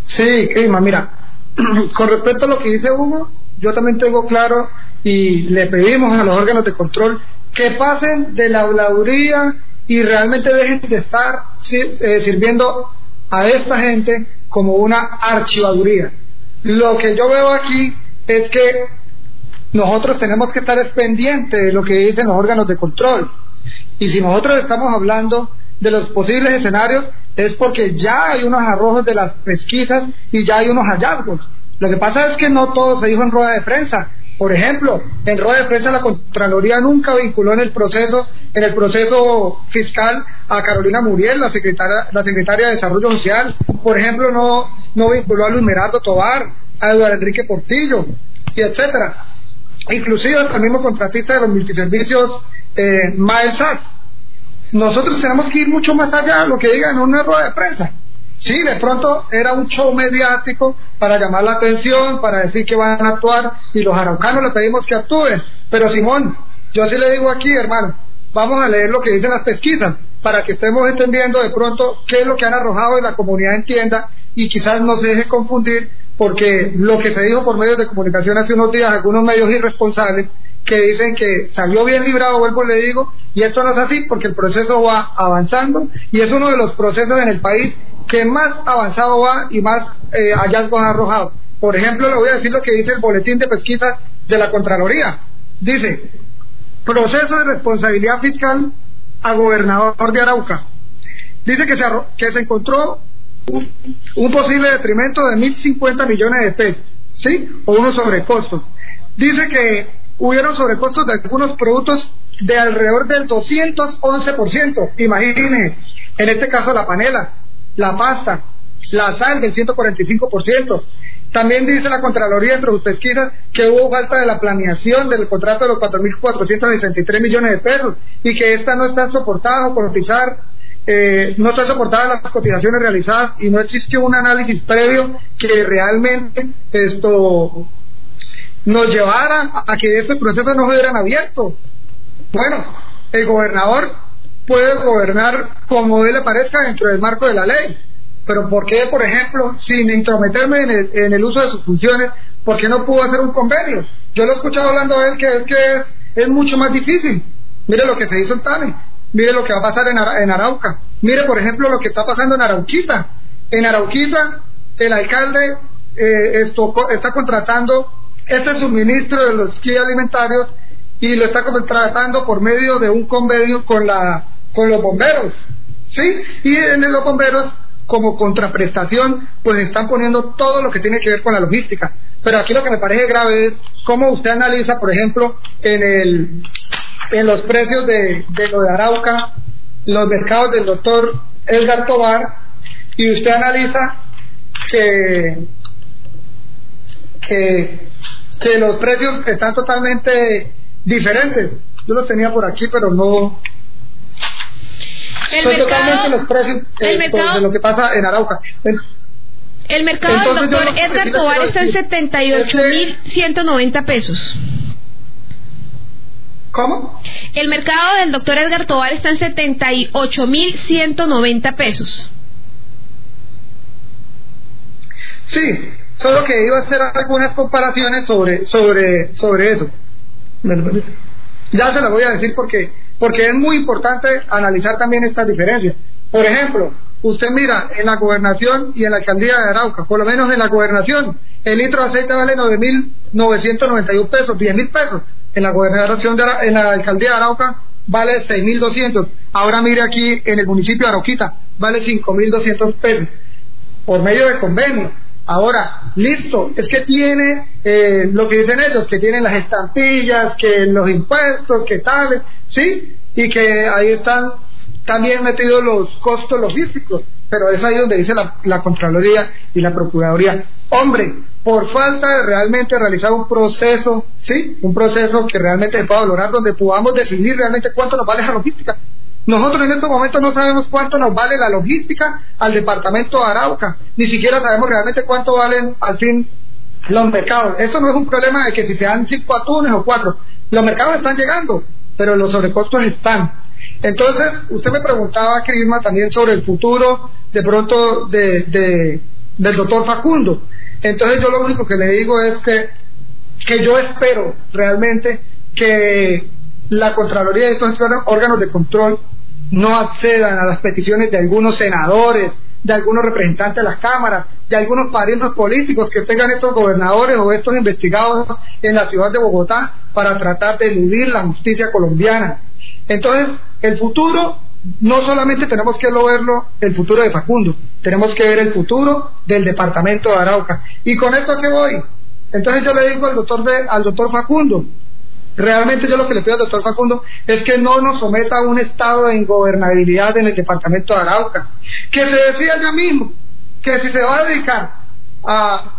Sí, Clima, mira, con respecto a lo que dice Hugo, yo también tengo claro y le pedimos a los órganos de control que pasen de la habladuría y realmente dejen de estar eh, sirviendo a esta gente como una archivaduría. Lo que yo veo aquí es que nosotros tenemos que estar pendientes de lo que dicen los órganos de control. Y si nosotros estamos hablando de los posibles escenarios, es porque ya hay unos arrojos de las pesquisas y ya hay unos hallazgos. Lo que pasa es que no todo se dijo en rueda de prensa. Por ejemplo, en rueda de prensa la Contraloría nunca vinculó en el proceso, en el proceso fiscal a Carolina Muriel, la secretaria, la secretaria de Desarrollo Social. Por ejemplo, no, no vinculó a Luis Merardo Tobar, a Eduardo Enrique Portillo, y etcétera. Inclusive el mismo contratista de los multiservicios, eh, nosotros tenemos que ir mucho más allá de lo que digan en una rueda de prensa. Sí, de pronto era un show mediático para llamar la atención, para decir que van a actuar y los araucanos le pedimos que actúen. Pero Simón, yo sí le digo aquí, hermano, vamos a leer lo que dicen las pesquisas para que estemos entendiendo de pronto qué es lo que han arrojado y la comunidad entienda y quizás no se deje confundir porque lo que se dijo por medios de comunicación hace unos días, algunos medios irresponsables, que dicen que salió bien librado, vuelvo le digo, y esto no es así porque el proceso va avanzando y es uno de los procesos en el país que más avanzado va y más eh, hallazgos ha arrojado. Por ejemplo, le voy a decir lo que dice el boletín de pesquisa de la Contraloría. Dice, proceso de responsabilidad fiscal a gobernador de Arauca. Dice que se, que se encontró un, un posible detrimento de 1.050 millones de pesos, ¿sí? O unos sobrecostos. Dice que hubieron sobrecostos de algunos productos de alrededor del 211%. Imagínense, en este caso la panela, la pasta, la sal del 145%. También dice la Contraloría entre sus pesquisas que hubo falta de la planeación del contrato de los 4.463 millones de pesos y que esta no está soportada o cotizar, eh, no está soportada las cotizaciones realizadas y no existió un análisis previo que realmente esto nos llevara a que estos procesos no se hubieran abierto. Bueno, el gobernador puede gobernar como él le parezca dentro del marco de la ley, pero ¿por qué, por ejemplo, sin intrometerme en el, uso de sus funciones, por qué no pudo hacer un convenio? Yo lo he escuchado hablando de él que es que es, es mucho más difícil. Mire lo que se hizo en Tane, mire lo que va a pasar en, en Arauca, mire, por ejemplo, lo que está pasando en Arauquita. En Arauquita, el alcalde eh, está contratando este suministro de los kits alimentarios y lo está contratando por medio de un convenio con la con los bomberos, ¿sí? Y en los bomberos como contraprestación, pues están poniendo todo lo que tiene que ver con la logística. Pero aquí lo que me parece grave es cómo usted analiza, por ejemplo, en el en los precios de, de lo de Arauca, los mercados del doctor Edgar Tobar y usted analiza que, que, que los precios están totalmente diferentes. Yo los tenía por aquí, pero no, El son mercado- totalmente los precios eh, el mercado- de lo que pasa en Arauca. El mercado del doctor Edgar Tobar está en decir 78.190 pesos. ¿Cómo? El mercado del doctor Edgar Tobar está en 78.190 pesos. Sí, solo que iba a hacer algunas comparaciones sobre, sobre, sobre eso. Ya se las voy a decir porque, porque es muy importante analizar también estas diferencias. Por ejemplo, usted mira en la gobernación y en la alcaldía de Arauca, por lo menos en la gobernación, el litro de aceite vale 9.991 pesos, 10.000 pesos. En la gobernación de en la alcaldía de Arauca vale 6.200. Ahora mire aquí en el municipio de Arauquita, vale 5.200 pesos por medio de convenio. Ahora, listo, es que tiene eh, lo que dicen ellos, que tienen las estampillas, que los impuestos, que tales, ¿sí? Y que ahí están también metidos los costos logísticos, pero es ahí donde dice la, Contraloría y la Procuraduría. Hombre, por falta de realmente realizar un proceso, ¿sí? Un proceso que realmente se pueda valorar, donde podamos definir realmente cuánto nos vale la logística. Nosotros en estos momentos no sabemos cuánto nos vale la logística al departamento de Arauca, ni siquiera sabemos realmente cuánto valen al fin los mercados. Esto no es un problema de que si se dan cinco atunes o cuatro, los mercados están llegando, pero los sobrecostos están. Entonces, usted me preguntaba, Crisma, también sobre el futuro de pronto de, de- del doctor Facundo. Entonces, yo lo único que le digo es que, que yo espero realmente que la Contraloría y estos órganos de control no accedan a las peticiones de algunos senadores, de algunos representantes de las cámaras, de algunos parientes políticos que tengan estos gobernadores o estos investigados en la ciudad de Bogotá para tratar de eludir la justicia colombiana. Entonces, el futuro, no solamente tenemos que verlo el futuro de Facundo, tenemos que ver el futuro del departamento de Arauca. ¿Y con esto a qué voy? Entonces yo le digo al doctor, al doctor Facundo, realmente yo lo que le pido al doctor Facundo es que no nos someta a un estado de ingobernabilidad en el departamento de Arauca. Que se decida ya mismo que si se va a dedicar a,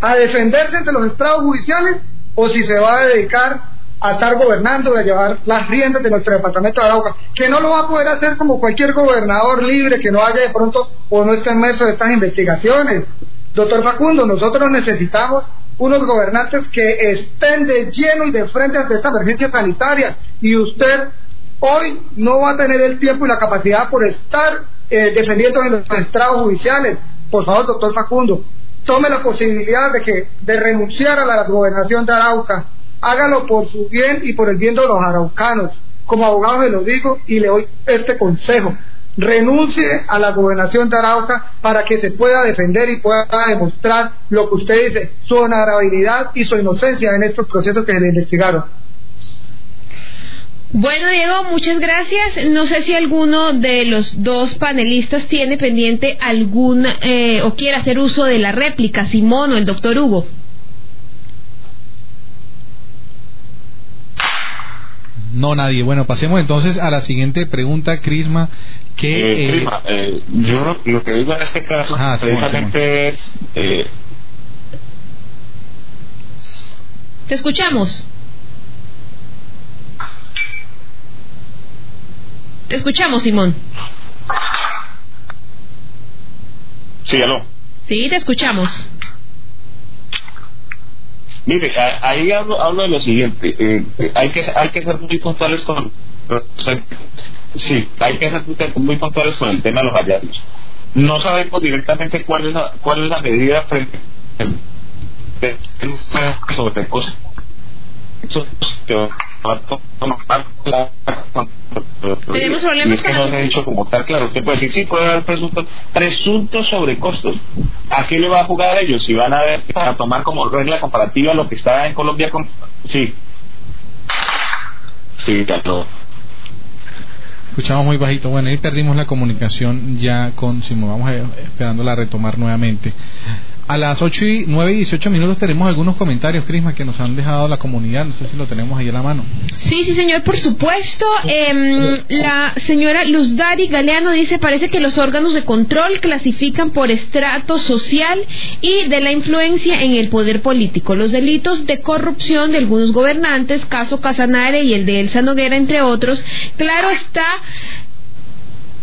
a defenderse ante los estrados judiciales o si se va a dedicar a estar gobernando a llevar las riendas de nuestro departamento de Arauca, que no lo va a poder hacer como cualquier gobernador libre que no haya de pronto o no esté inmerso en estas investigaciones. Doctor Facundo, nosotros necesitamos unos gobernantes que estén de lleno y de frente ante esta emergencia sanitaria y usted hoy no va a tener el tiempo y la capacidad por estar eh, defendiendo en los estrados judiciales. Por favor, doctor Facundo, tome la posibilidad de que de renunciar a la gobernación de Arauca, hágalo por su bien y por el bien de los araucanos. Como abogado se lo digo y le doy este consejo. Renuncie a la gobernación de Arauca para que se pueda defender y pueda demostrar lo que usted dice, su honorabilidad y su inocencia en estos procesos que le investigaron. Bueno, Diego, muchas gracias. No sé si alguno de los dos panelistas tiene pendiente algún eh, o quiere hacer uso de la réplica, Simón o el doctor Hugo. No, nadie. Bueno, pasemos entonces a la siguiente pregunta, Crisma. Que, Eh, eh, Crisma, eh, yo lo, lo que digo en este caso Ah, precisamente es eh, Te escuchamos. Te escuchamos, Simón. sí, aló. Sí, te escuchamos. Mire, a- ahí hablo, hablo de lo siguiente, eh, eh, hay que hay que ser muy puntuales con sí, hay que ser muy, puntuales con el tema de los hallazgos. No sabemos directamente cuál es la cuál es la medida frente de- sobre cosas que va a tomar Tenemos problemas es que no se ha dicho como tal claro usted puede decir sí puede haber presuntos presuntos sobrecostos ¿a qué le va a jugar a ellos? si van a ver para tomar como regla comparativa lo que está en Colombia con sí. Sí lo Escuchamos muy bajito. Bueno, ahí perdimos la comunicación ya con Simón. Vamos a, esperándola a retomar nuevamente. A las 8 y 9 y 18 minutos tenemos algunos comentarios, Crisma, que nos han dejado la comunidad. No sé si lo tenemos ahí a la mano. Sí, sí, señor, por supuesto. Em, la señora Luz Dari Galeano dice, parece que los órganos de control clasifican por estrato social y de la influencia en el poder político. Los delitos de corrupción de algunos gobernantes, caso Casanare y el de Elsa Noguera, entre otros, claro está,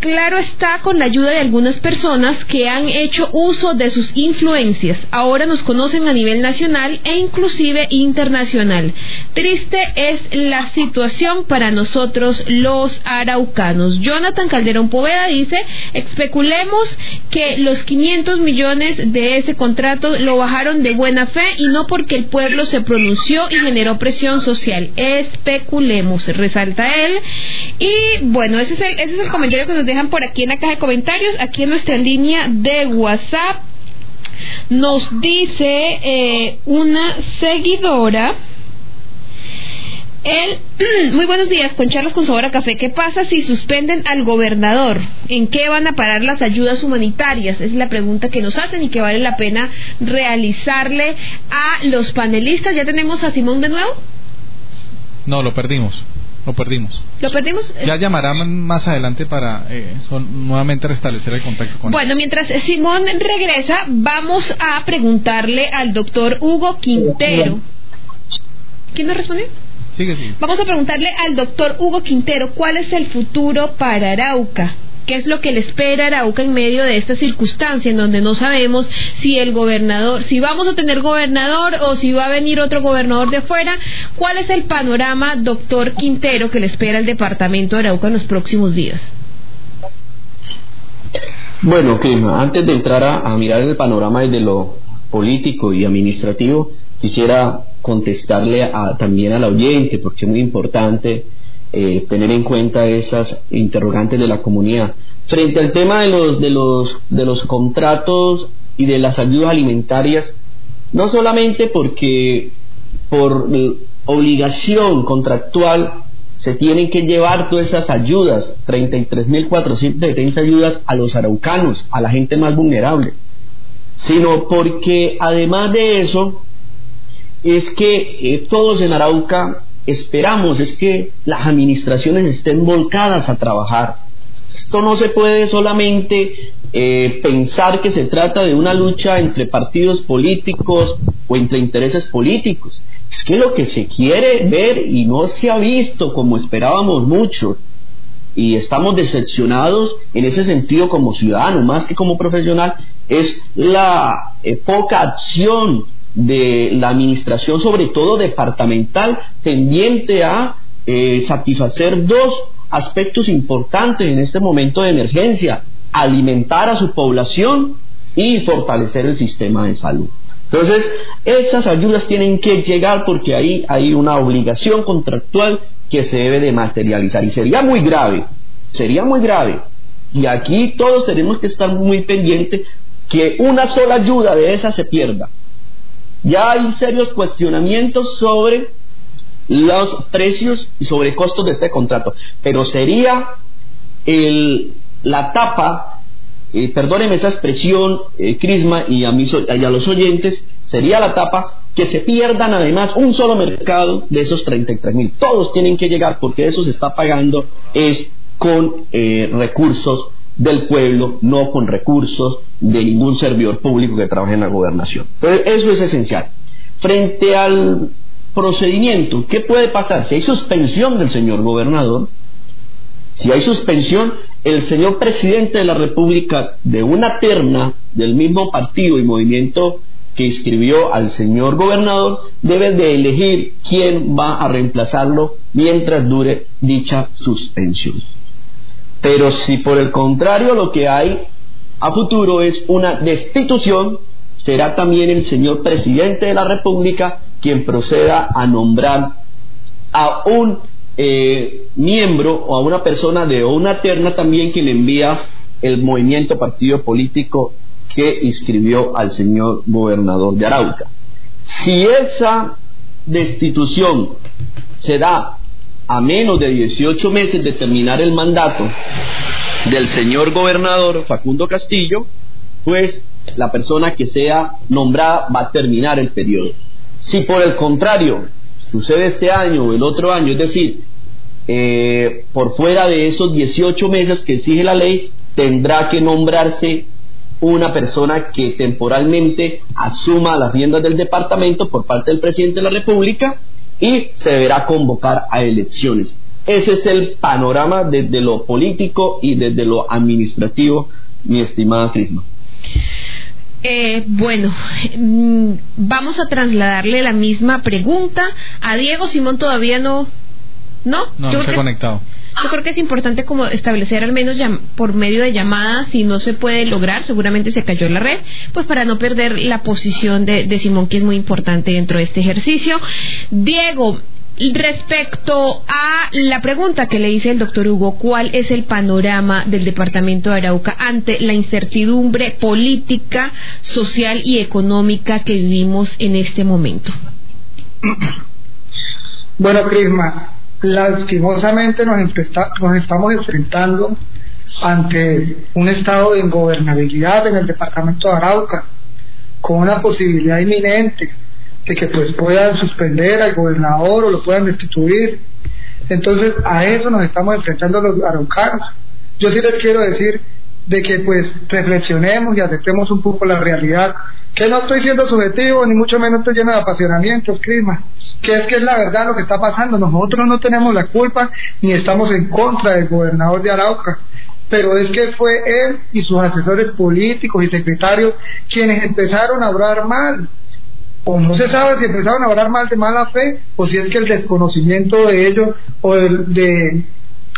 claro está con la ayuda de algunas personas que han hecho uso de sus influencias. Ahora nos conocen a nivel nacional e inclusive internacional. Triste es la situación para nosotros los araucanos. Jonathan Calderón Poveda dice, especulemos que los 500 millones de ese contrato lo bajaron de buena fe y no porque el pueblo se pronunció y generó presión social. Especulemos, resalta él. Y bueno, ese es el, ese es el comentario que nos dejan por aquí en la caja de comentarios, aquí en nuestra línea de WhatsApp. Nos dice eh, una seguidora. El, muy buenos días, con charlas con sabor a café. ¿Qué pasa si suspenden al gobernador? ¿En qué van a parar las ayudas humanitarias? Es la pregunta que nos hacen y que vale la pena realizarle a los panelistas. ¿Ya tenemos a Simón de nuevo? No, lo perdimos. Lo perdimos. ¿Lo perdimos? Ya llamará más adelante para eh, son, nuevamente restablecer el contacto con Bueno, mientras Simón regresa, vamos a preguntarle al doctor Hugo Quintero. ¿Quién nos responde? Sigue, sigue. Vamos a preguntarle al doctor Hugo Quintero cuál es el futuro para Arauca. ¿Qué es lo que le espera a Arauca en medio de esta circunstancia en donde no sabemos si el gobernador, si vamos a tener gobernador o si va a venir otro gobernador de afuera? ¿Cuál es el panorama, doctor Quintero, que le espera al departamento de Arauca en los próximos días? Bueno, Clima, antes de entrar a, a mirar el panorama desde lo político y administrativo, quisiera contestarle a, también al oyente, porque es muy importante eh, tener en cuenta esas interrogantes de la comunidad. Frente al tema de los, de los, de los contratos y de las ayudas alimentarias, no solamente porque por obligación contractual se tienen que llevar todas esas ayudas, 33.470 ayudas a los araucanos, a la gente más vulnerable, sino porque además de eso, es que eh, todos en Arauca esperamos es que las administraciones estén volcadas a trabajar. Esto no se puede solamente eh, pensar que se trata de una lucha entre partidos políticos o entre intereses políticos. Es que lo que se quiere ver y no se ha visto como esperábamos mucho, y estamos decepcionados en ese sentido como ciudadano, más que como profesional, es la eh, poca acción de la administración, sobre todo departamental, tendiente a eh, satisfacer dos aspectos importantes en este momento de emergencia, alimentar a su población y fortalecer el sistema de salud. Entonces, esas ayudas tienen que llegar porque ahí hay una obligación contractual que se debe de materializar y sería muy grave, sería muy grave. Y aquí todos tenemos que estar muy pendientes que una sola ayuda de esa se pierda ya hay serios cuestionamientos sobre los precios y sobre costos de este contrato, pero sería el, la tapa, eh, perdónenme esa expresión, eh, Crisma, y a, mis, y a los oyentes, sería la tapa que se pierdan además un solo mercado de esos 33 mil. Todos tienen que llegar porque eso se está pagando es con eh, recursos del pueblo, no con recursos de ningún servidor público que trabaje en la gobernación. Entonces, eso es esencial. Frente al procedimiento, ¿qué puede pasar? Si hay suspensión del señor gobernador, si hay suspensión, el señor presidente de la República de una terna del mismo partido y movimiento que inscribió al señor gobernador debe de elegir quién va a reemplazarlo mientras dure dicha suspensión. Pero si por el contrario lo que hay a futuro es una destitución, será también el señor presidente de la República quien proceda a nombrar a un eh, miembro o a una persona de una terna también quien envía el movimiento partido político que inscribió al señor gobernador de Arauca. Si esa destitución se da a menos de 18 meses de terminar el mandato del señor gobernador Facundo Castillo, pues la persona que sea nombrada va a terminar el periodo. Si por el contrario sucede este año o el otro año, es decir, eh, por fuera de esos 18 meses que exige la ley, tendrá que nombrarse una persona que temporalmente asuma las riendas del departamento por parte del presidente de la República y se deberá convocar a elecciones. Ese es el panorama desde lo político y desde lo administrativo, mi estimada Crisma. Eh, bueno, mm, vamos a trasladarle la misma pregunta a Diego Simón. Todavía no, no, no, no se ha conectado. Yo creo que es importante como establecer al menos por medio de llamadas, si no se puede lograr, seguramente se cayó la red, pues para no perder la posición de, Simón, que es muy importante dentro de este ejercicio. Diego, Respecto a la pregunta que le hice el doctor Hugo, ¿cuál es el panorama del departamento de Arauca ante la incertidumbre política, social y económica que vivimos en este momento? Bueno, Crisma, lastimosamente nos, nos estamos enfrentando ante un estado de ingobernabilidad en el departamento de Arauca, con una posibilidad inminente de que pues puedan suspender al gobernador o lo puedan destituir. Entonces a eso nos estamos enfrentando los araucanos. Yo sí les quiero decir de que pues reflexionemos y aceptemos un poco la realidad, que no estoy siendo subjetivo, ni mucho menos estoy lleno de apasionamiento, Crisma, que es que es la verdad lo que está pasando, nosotros no tenemos la culpa ni estamos en contra del gobernador de Arauca, pero es que fue él y sus asesores políticos y secretarios quienes empezaron a hablar mal, o no se sabe si empezaron a hablar mal de mala fe o si es que el desconocimiento de ellos o de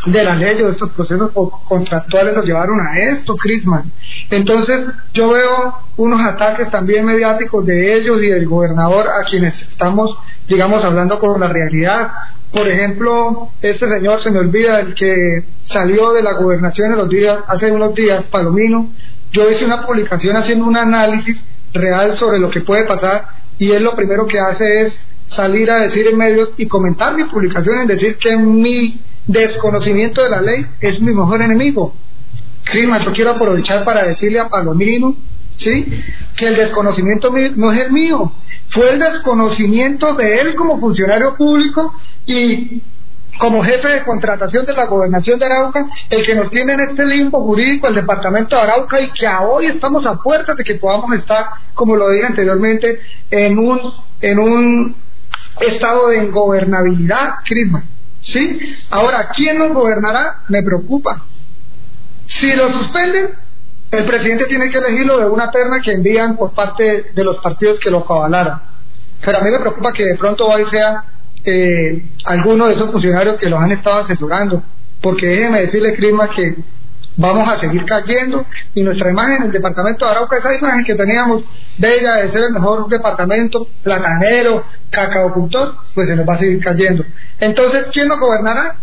la ley o de estos procesos contractuales los llevaron a esto, Crisman. Entonces yo veo unos ataques también mediáticos de ellos y del gobernador a quienes estamos, digamos, hablando con la realidad. Por ejemplo, este señor, se me olvida, el que salió de la gobernación en los días, hace unos días, Palomino, yo hice una publicación haciendo un análisis real sobre lo que puede pasar y él lo primero que hace es salir a decir en medios y comentar mi publicación en decir que mi desconocimiento de la ley es mi mejor enemigo. Clima, yo quiero aprovechar para decirle a Palomino, ¿sí? Que el desconocimiento no es el mío, fue el desconocimiento de él como funcionario público y como jefe de contratación de la gobernación de Arauca, el que nos tiene en este limbo jurídico el departamento de Arauca y que hoy estamos a puertas de que podamos estar, como lo dije anteriormente, en un, en un estado de ingobernabilidad, Crisma. ¿Sí? Ahora, ¿quién nos gobernará? Me preocupa. Si lo suspenden, el presidente tiene que elegirlo de una terna que envían por parte de los partidos que lo avalaran. Pero a mí me preocupa que de pronto hoy sea eh, algunos de esos funcionarios que los han estado asesorando, porque déjeme decirle, Crisma, que vamos a seguir cayendo y nuestra imagen en el departamento de Arauca, esa imagen que teníamos bella de ser el mejor departamento, platanero, cacaocultor, pues se nos va a seguir cayendo. Entonces, ¿quién nos gobernará?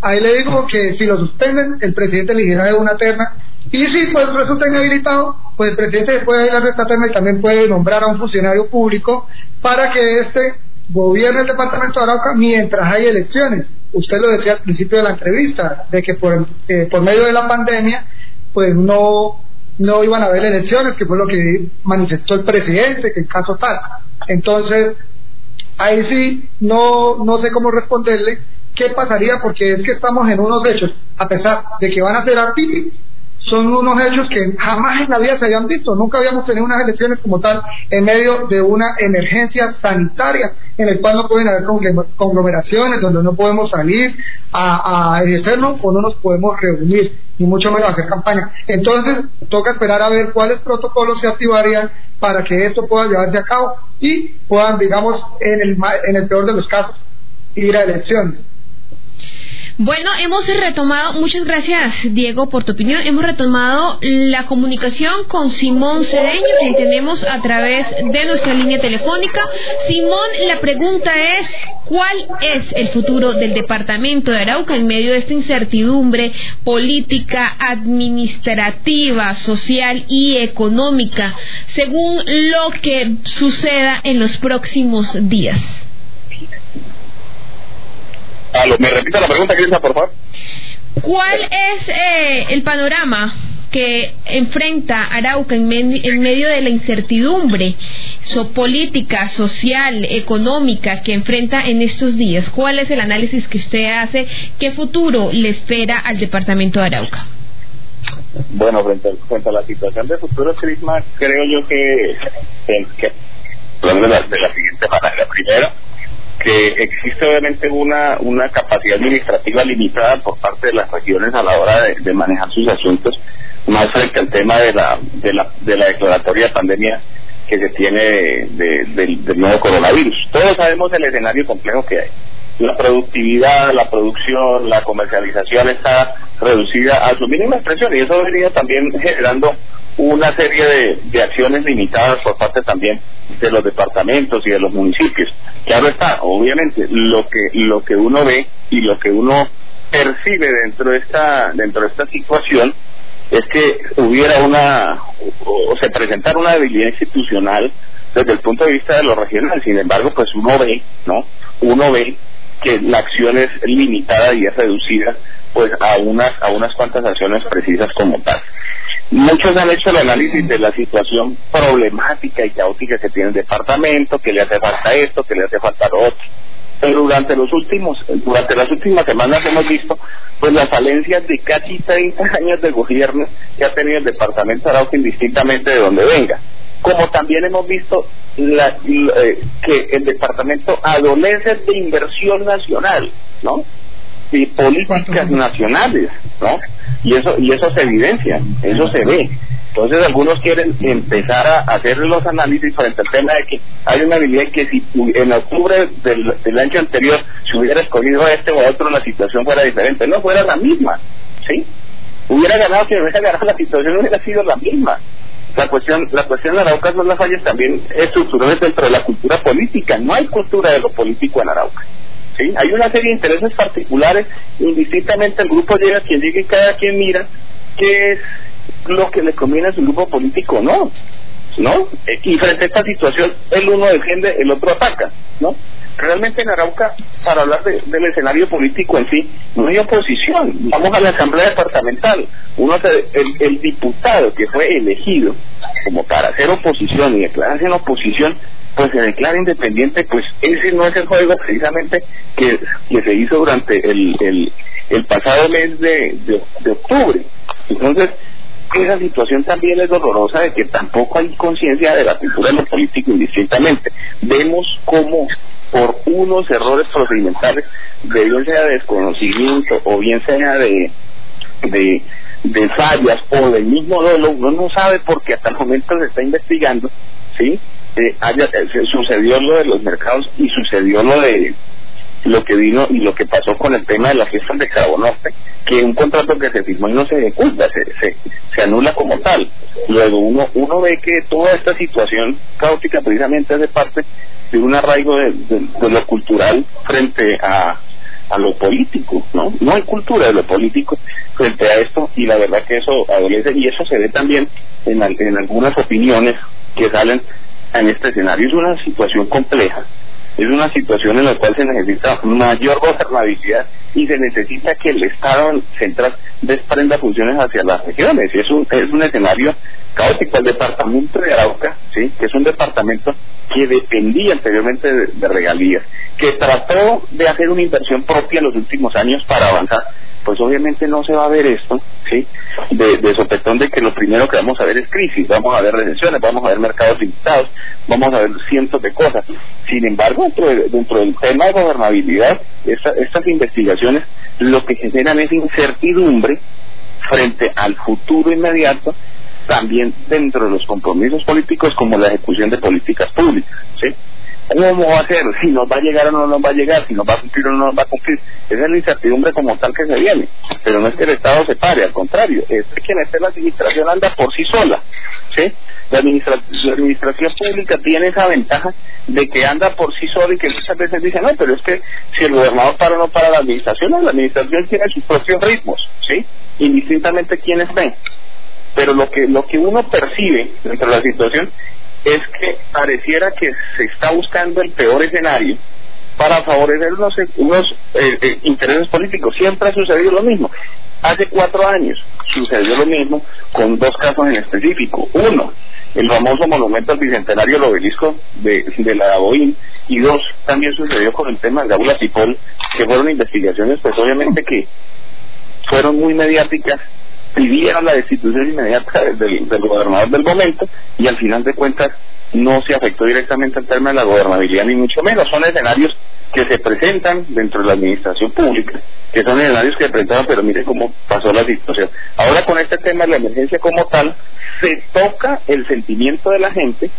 Ahí le digo que si lo suspenden, el presidente elegirá de una terna y si pues resulta inhabilitado, pues el presidente puede a esta terna y también puede nombrar a un funcionario público para que este gobierna el departamento de Arauca mientras hay elecciones. Usted lo decía al principio de la entrevista, de que por, eh, por medio de la pandemia, pues no, no iban a haber elecciones, que fue lo que manifestó el presidente, que el caso tal. Entonces, ahí sí, no, no sé cómo responderle qué pasaría, porque es que estamos en unos hechos, a pesar de que van a ser atípicos, son unos hechos que jamás en la vida se habían visto. Nunca habíamos tenido unas elecciones como tal en medio de una emergencia sanitaria en el cual no pueden haber conglomeraciones, donde no podemos salir a, a ejercernos o no nos podemos reunir, y mucho menos hacer campaña. Entonces, toca esperar a ver cuáles protocolos se activarían para que esto pueda llevarse a cabo y puedan, digamos, en el, en el peor de los casos, ir a elecciones. Bueno, hemos retomado, muchas gracias Diego por tu opinión, hemos retomado la comunicación con Simón Cedeño, que tenemos a través de nuestra línea telefónica. Simón, la pregunta es, ¿cuál es el futuro del departamento de Arauca en medio de esta incertidumbre política, administrativa, social y económica, según lo que suceda en los próximos días? ¿Me repite la pregunta, Crisa, por favor? ¿Cuál es eh, el panorama que enfrenta Arauca en, en medio de la incertidumbre so política, social, económica que enfrenta en estos días? ¿Cuál es el análisis que usted hace? ¿Qué futuro le espera al departamento de Arauca? Bueno, frente, a la situación de futuro, Crisma, creo yo que, que, de, la, de la siguiente manera. Primero, que existe obviamente una, una capacidad administrativa limitada por parte de las regiones a la hora de, manejar sus asuntos, más frente al tema de la, de la, de la declaratoria de pandemia que se tiene del, del nuevo coronavirus. Todos sabemos el escenario complejo que hay la productividad, la producción, la comercialización está reducida a su mínima expresión y eso venía también generando una serie de, de, acciones limitadas por parte también de los departamentos y de los municipios. Claro está, obviamente, lo que lo que uno ve y lo que uno percibe dentro de esta dentro de esta situación es que hubiera una o, se presentara una debilidad institucional desde el punto de vista de lo regional. Sin embargo, pues uno ve, ¿no? Uno ve que la acción es limitada y es reducida pues a unas a unas cuantas acciones precisas como tal. Muchos han hecho el análisis de la situación problemática y caótica que tiene el departamento, que le hace falta esto, que le hace falta lo otro. Pero durante los últimos, durante las últimas semanas hemos visto pues las falencias de casi 30 años de gobierno que ha tenido el departamento de Arauca indistintamente de donde venga como también hemos visto eh, que el departamento adolece de inversión nacional, ¿no? Y políticas nacionales, ¿no? Y eso y eso se evidencia, eso se ve. Entonces algunos quieren empezar a hacer los análisis frente al tema de que hay una habilidad que si en octubre del, año anterior se hubiera escogido a este o a otro la situación fuera diferente, no fuera la misma, ¿sí? Hubiera ganado, si hubiera ganado la situación hubiera sido la misma la cuestión la cuestión de Arauca son las fallas también estructurales dentro de la cultura política no hay cultura de lo político en Arauca ¿sí? hay una serie de intereses particulares indistintamente el grupo llega quien llegue y cada quien mira qué es lo que le conviene a su grupo político no no y frente a esta situación el uno defiende el otro ataca no realmente en Arauca, para hablar del escenario político en sí, no hay oposición. Vamos a la Asamblea Departamental. Uno el, el diputado que fue elegido como para hacer oposición y declararse en oposición, pues se declara independiente, pues ese no es el juego precisamente que, que se hizo durante el, el, el pasado mes de, de, octubre. Entonces, esa situación también es dolorosa de que tampoco hay conciencia de la cultura de lo político indistintamente. Vemos cómo por unos errores procedimentales, de bien sea de desconocimiento o bien sea de, de, de fallas o del mismo dolo, uno no sabe porque hasta el momento se está investigando, ¿sí? Eh, haya, sucedió lo de los mercados y sucedió lo de lo que vino y lo que pasó con el tema de las fiestas de Cabo Norte, que un contrato que se firmó y no se ejecuta, se, se, anula como tal. Luego uno, uno ve que toda esta situación caótica precisamente hace parte de un arraigo de, lo cultural frente a, a lo político, ¿no? No hay cultura de lo político frente a esto y la verdad que eso adolece y eso se ve también en, en algunas opiniones que salen en este escenario. Es una situación compleja, es una situación en la cual se necesita mayor gobernabilidad y se necesita que el Estado central desprenda funciones hacia las regiones. Es un, es un escenario caótico. El departamento de Arauca, ¿sí? que es un departamento que dependía anteriormente de, regalías, que trató de hacer una inversión propia en los últimos años para avanzar, pues obviamente no se va a ver esto, ¿sí? De, de, sopetón de que lo primero que vamos a ver es crisis, vamos a ver recesiones, vamos a ver mercados limitados, vamos a ver cientos de cosas. Sin embargo, dentro, dentro del tema de gobernabilidad, estas investigaciones lo que generan es incertidumbre frente al futuro inmediato también dentro de los compromisos políticos como la ejecución de políticas públicas. ¿sí? ¿Cómo va a ser? Si nos va a llegar o no nos va a llegar, si nos va a cumplir o no nos va a cumplir. Esa es la incertidumbre como tal que se viene. Pero no es que el Estado se pare, al contrario, es que en este la administración anda por sí sola. ¿sí? La, la administración pública tiene esa ventaja de que anda por sí sola y que muchas veces dice, no, pero es que si el gobernador para o no para la administración, la administración tiene sus propios ritmos, ¿sí? Indistintamente quiénes ven pero lo que lo que uno percibe dentro de la situación es que pareciera que se está buscando el peor escenario para favorecer unos, unos eh, eh, intereses políticos. Siempre ha sucedido lo mismo. Hace cuatro años sucedió lo mismo con dos casos en específico. Uno, el famoso monumento al bicentenario, el obelisco de, la OIM, y dos, también sucedió con el tema de Gaula Tipol, que fueron investigaciones, pues obviamente que fueron muy mediáticas, pidieron la destitución inmediata del, del gobernador del momento, y al final de cuentas no se afectó directamente al tema de la gobernabilidad, ni mucho menos. Son escenarios que se presentan dentro de la administración pública, que son escenarios que se presentaban, pero mire cómo pasó la situación. Ahora con este tema de la emergencia como tal, se toca el sentimiento de la gente,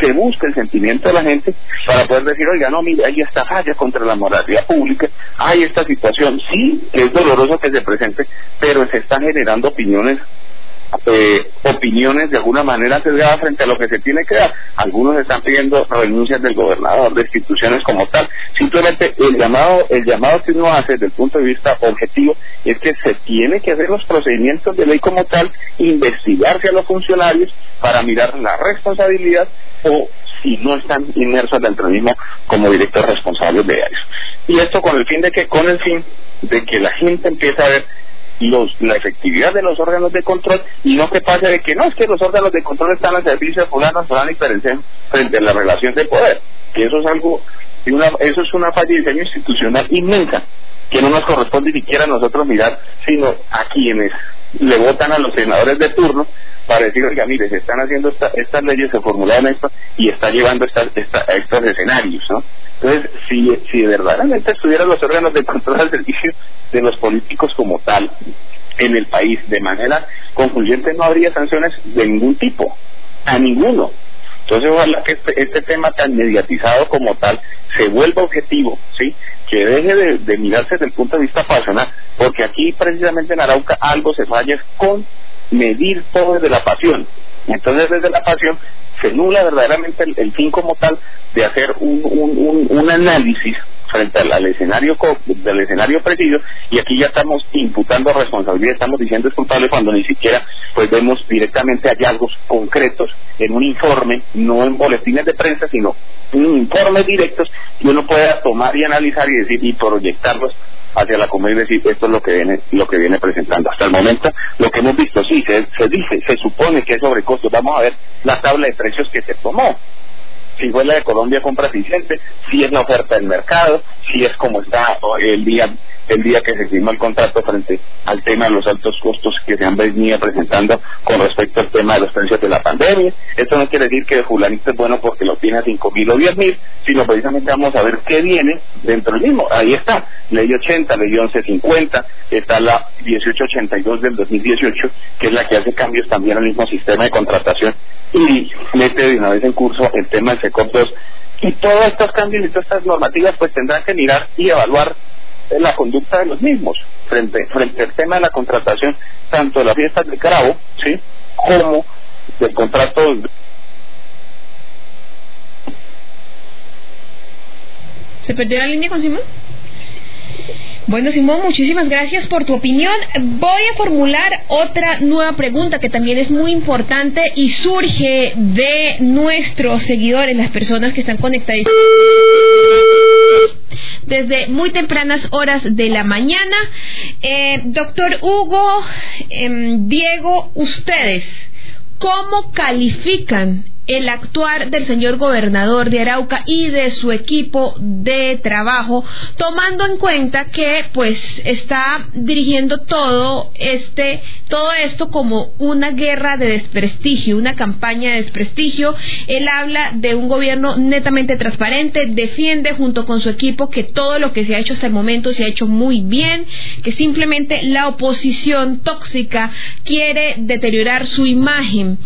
se busca el sentimiento de la gente para poder decir, oiga, no, mire, hay esta falla contra la moralidad pública, hay esta situación, sí, que es doloroso que se presente, pero se están generando opiniones eh, opiniones de alguna manera sesgadas frente a lo que se tiene que dar. Algunos están pidiendo renuncias del gobernador, de instituciones como tal. Simplemente el llamado, el llamado que uno hace desde el punto de vista objetivo es que se tiene que hacer los procedimientos de ley como tal, investigarse a los funcionarios para mirar la responsabilidad o si no están inmersos dentro del mismo como director responsable de eso. Y esto con el fin de que, con el fin de que la gente empiece a ver los, la efectividad de los órganos de control y no que pase de que no es que los órganos de control están al servicio de fulano, fulano y frente a la relación de poder, que eso es algo, una, eso es una falla de diseño institucional inmensa, que no nos corresponde ni siquiera a nosotros mirar, sino a quienes le votan a los senadores de turno para decir, oiga, mire, se están haciendo estas leyes, se formularon esto y está llevando esta, a estos escenarios, ¿no? Entonces, si, si verdaderamente estuvieran los órganos de control al servicio de los políticos como tal en el país de manera concluyente, no habría sanciones de ningún tipo, a ninguno. Entonces, ojalá que este, este tema tan mediatizado como tal se vuelva objetivo, ¿sí? Que deje de, de mirarse desde el punto de vista pasional, porque aquí precisamente en Arauca algo se falla con medir todo desde la pasión. Entonces, desde la pasión se nula verdaderamente el, fin como tal de hacer un, un, un, análisis frente al, escenario del escenario preciso y aquí ya estamos imputando responsabilidad, estamos diciendo es culpable cuando ni siquiera pues vemos directamente hallazgos concretos en un informe, no en boletines de prensa, sino en informes directos y uno pueda tomar y analizar y decir y proyectarlos hacia la comunidad y decir esto es lo que viene lo que viene presentando hasta el momento lo que hemos visto sí se, dice se supone que es sobrecosto vamos a ver la tabla de precios que se tomó. Si fue la de Colombia compra eficiente si es la oferta del mercado si es como está el día el día que se firmó el contrato frente al tema de los altos costos que se han venido presentando con respecto al tema de los precios de la pandemia. Esto no quiere decir que fulanito es bueno porque lo tiene a cinco mil o diez mil, sino precisamente vamos a ver qué viene dentro del mismo. Ahí está, ley 80, ley 1150, está la 1882 del 2018, que es la que hace cambios también al mismo sistema de contratación y mete de una vez en curso el tema del SECOP 2 y todos estos cambios y todas estas normativas pues tendrán que mirar y evaluar la conducta de los mismos frente, frente al tema de la contratación tanto de las fiestas de Carabo, ¿sí? como del contrato ¿Se perdió la línea con Simón? Bueno, Simón, muchísimas gracias por tu opinión. Voy a formular otra nueva pregunta que también es muy importante y surge de nuestros seguidores, las personas que están conectadas desde muy tempranas horas de la mañana. Eh, doctor Hugo, em, Diego, ustedes, ¿cómo califican el actuar del señor gobernador de Arauca y de su equipo de trabajo, tomando en cuenta que pues está dirigiendo todo este todo esto como una guerra de desprestigio, una campaña de desprestigio. Él habla de un gobierno netamente transparente, defiende junto con su equipo que todo lo que se ha hecho hasta el momento se ha hecho muy bien, que simplemente la oposición tóxica quiere deteriorar su imagen.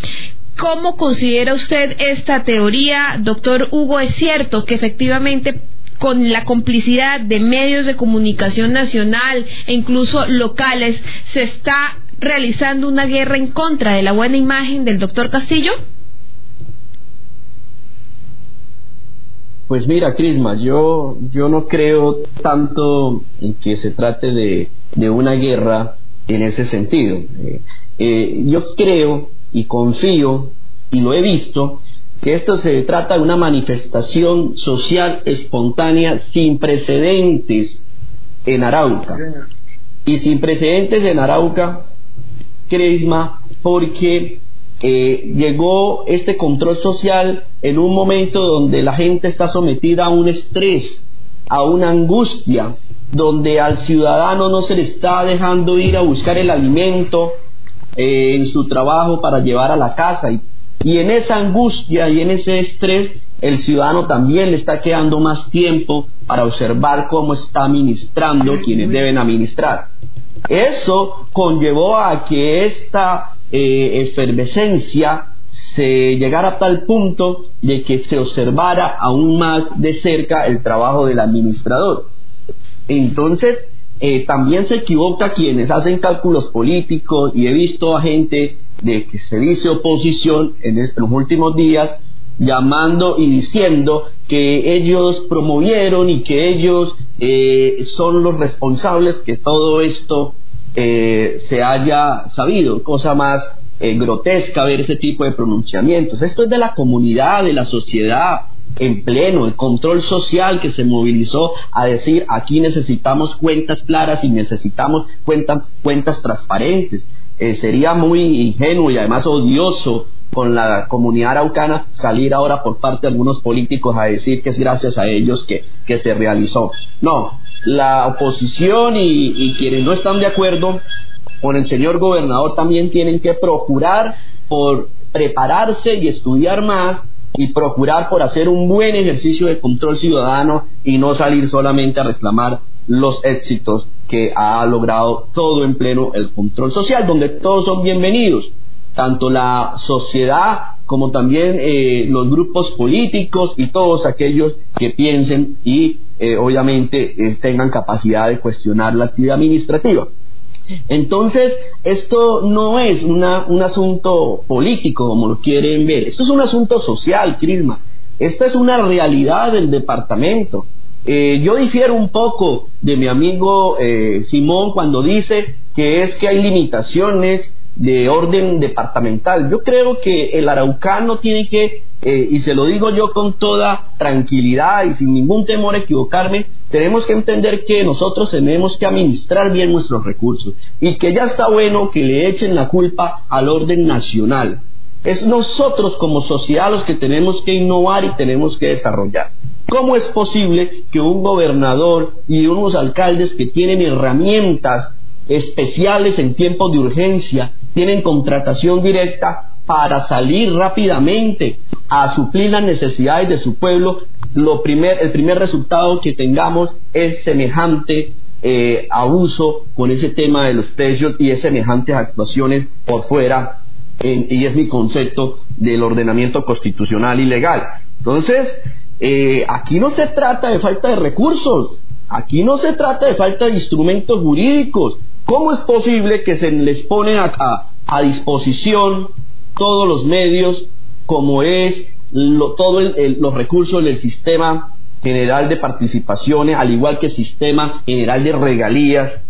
¿Cómo considera usted esta teoría, doctor Hugo? ¿Es cierto que efectivamente con la complicidad de medios de comunicación nacional e incluso locales se está realizando una guerra en contra de la buena imagen del doctor Castillo? Pues mira, Crisma, yo, yo no creo tanto en que se trate de, de una guerra en ese sentido. Eh, eh, yo creo y confío, y lo he visto, que esto se trata de una manifestación social espontánea sin precedentes en Arauca. y sin precedentes en Arauca, Crisma, porque eh, llegó este control social en un momento donde la gente está sometida a un estrés, a una angustia, donde al ciudadano no se le está dejando ir a buscar el alimento eh, en su trabajo para llevar a la casa. Y, y en esa angustia y en ese estrés, el ciudadano también le está quedando más tiempo para observar cómo está administrando quienes deben administrar. Eso conllevó a que esta eh, efervescencia se llegara a tal punto de que se observara aún más de cerca el trabajo del administrador. Entonces, eh, también se equivoca quienes hacen cálculos políticos y he visto a gente de que se dice oposición en, los últimos días llamando y diciendo que ellos promovieron y que ellos eh, son los responsables que todo esto eh, se haya sabido, cosa más eh, grotesca ver ese tipo de pronunciamientos. Esto es de la comunidad, de la sociedad en pleno, el control social que se movilizó a decir aquí necesitamos cuentas claras y necesitamos cuentas, cuentas transparentes. sería muy ingenuo y además odioso con la comunidad araucana salir ahora por parte de algunos políticos a decir que es gracias a ellos que, que se realizó. No, la oposición y, y quienes no están de acuerdo con el señor gobernador también tienen que procurar por prepararse y estudiar más y procurar por hacer un buen ejercicio de control ciudadano y no salir solamente a reclamar los éxitos que ha logrado todo en pleno el control social, donde todos son bienvenidos tanto la sociedad como también eh, los grupos políticos y todos aquellos que piensen y eh, obviamente eh, tengan capacidad de cuestionar la actividad administrativa. Entonces, esto no es una, un asunto político como lo quieren ver, esto es un asunto social, Crisma. Esta es una realidad del departamento. yo difiero un poco de mi amigo Simón cuando dice que es que hay limitaciones de orden departamental. Yo creo que el araucano tiene que, eh, y se lo digo yo con toda tranquilidad y sin ningún temor a equivocarme, tenemos que entender que nosotros tenemos que administrar bien nuestros recursos y que ya está bueno que le echen la culpa al orden nacional. Es nosotros como sociedad los que tenemos que innovar y tenemos que desarrollar. ¿Cómo es posible que un gobernador y unos alcaldes que tienen herramientas especiales en tiempos de urgencia tienen contratación directa para salir rápidamente a suplir las necesidades de su pueblo, lo primer, el primer resultado que tengamos es semejante eh, abuso con ese tema de los precios y es semejantes actuaciones por fuera, y es mi concepto del ordenamiento constitucional y legal. Entonces, eh, aquí no se trata de falta de recursos, aquí no se trata de falta de instrumentos jurídicos, ¿Cómo es posible que se les pone a, disposición todos los medios como es todos los recursos del sistema general de participaciones, al igual que el sistema general de regalías,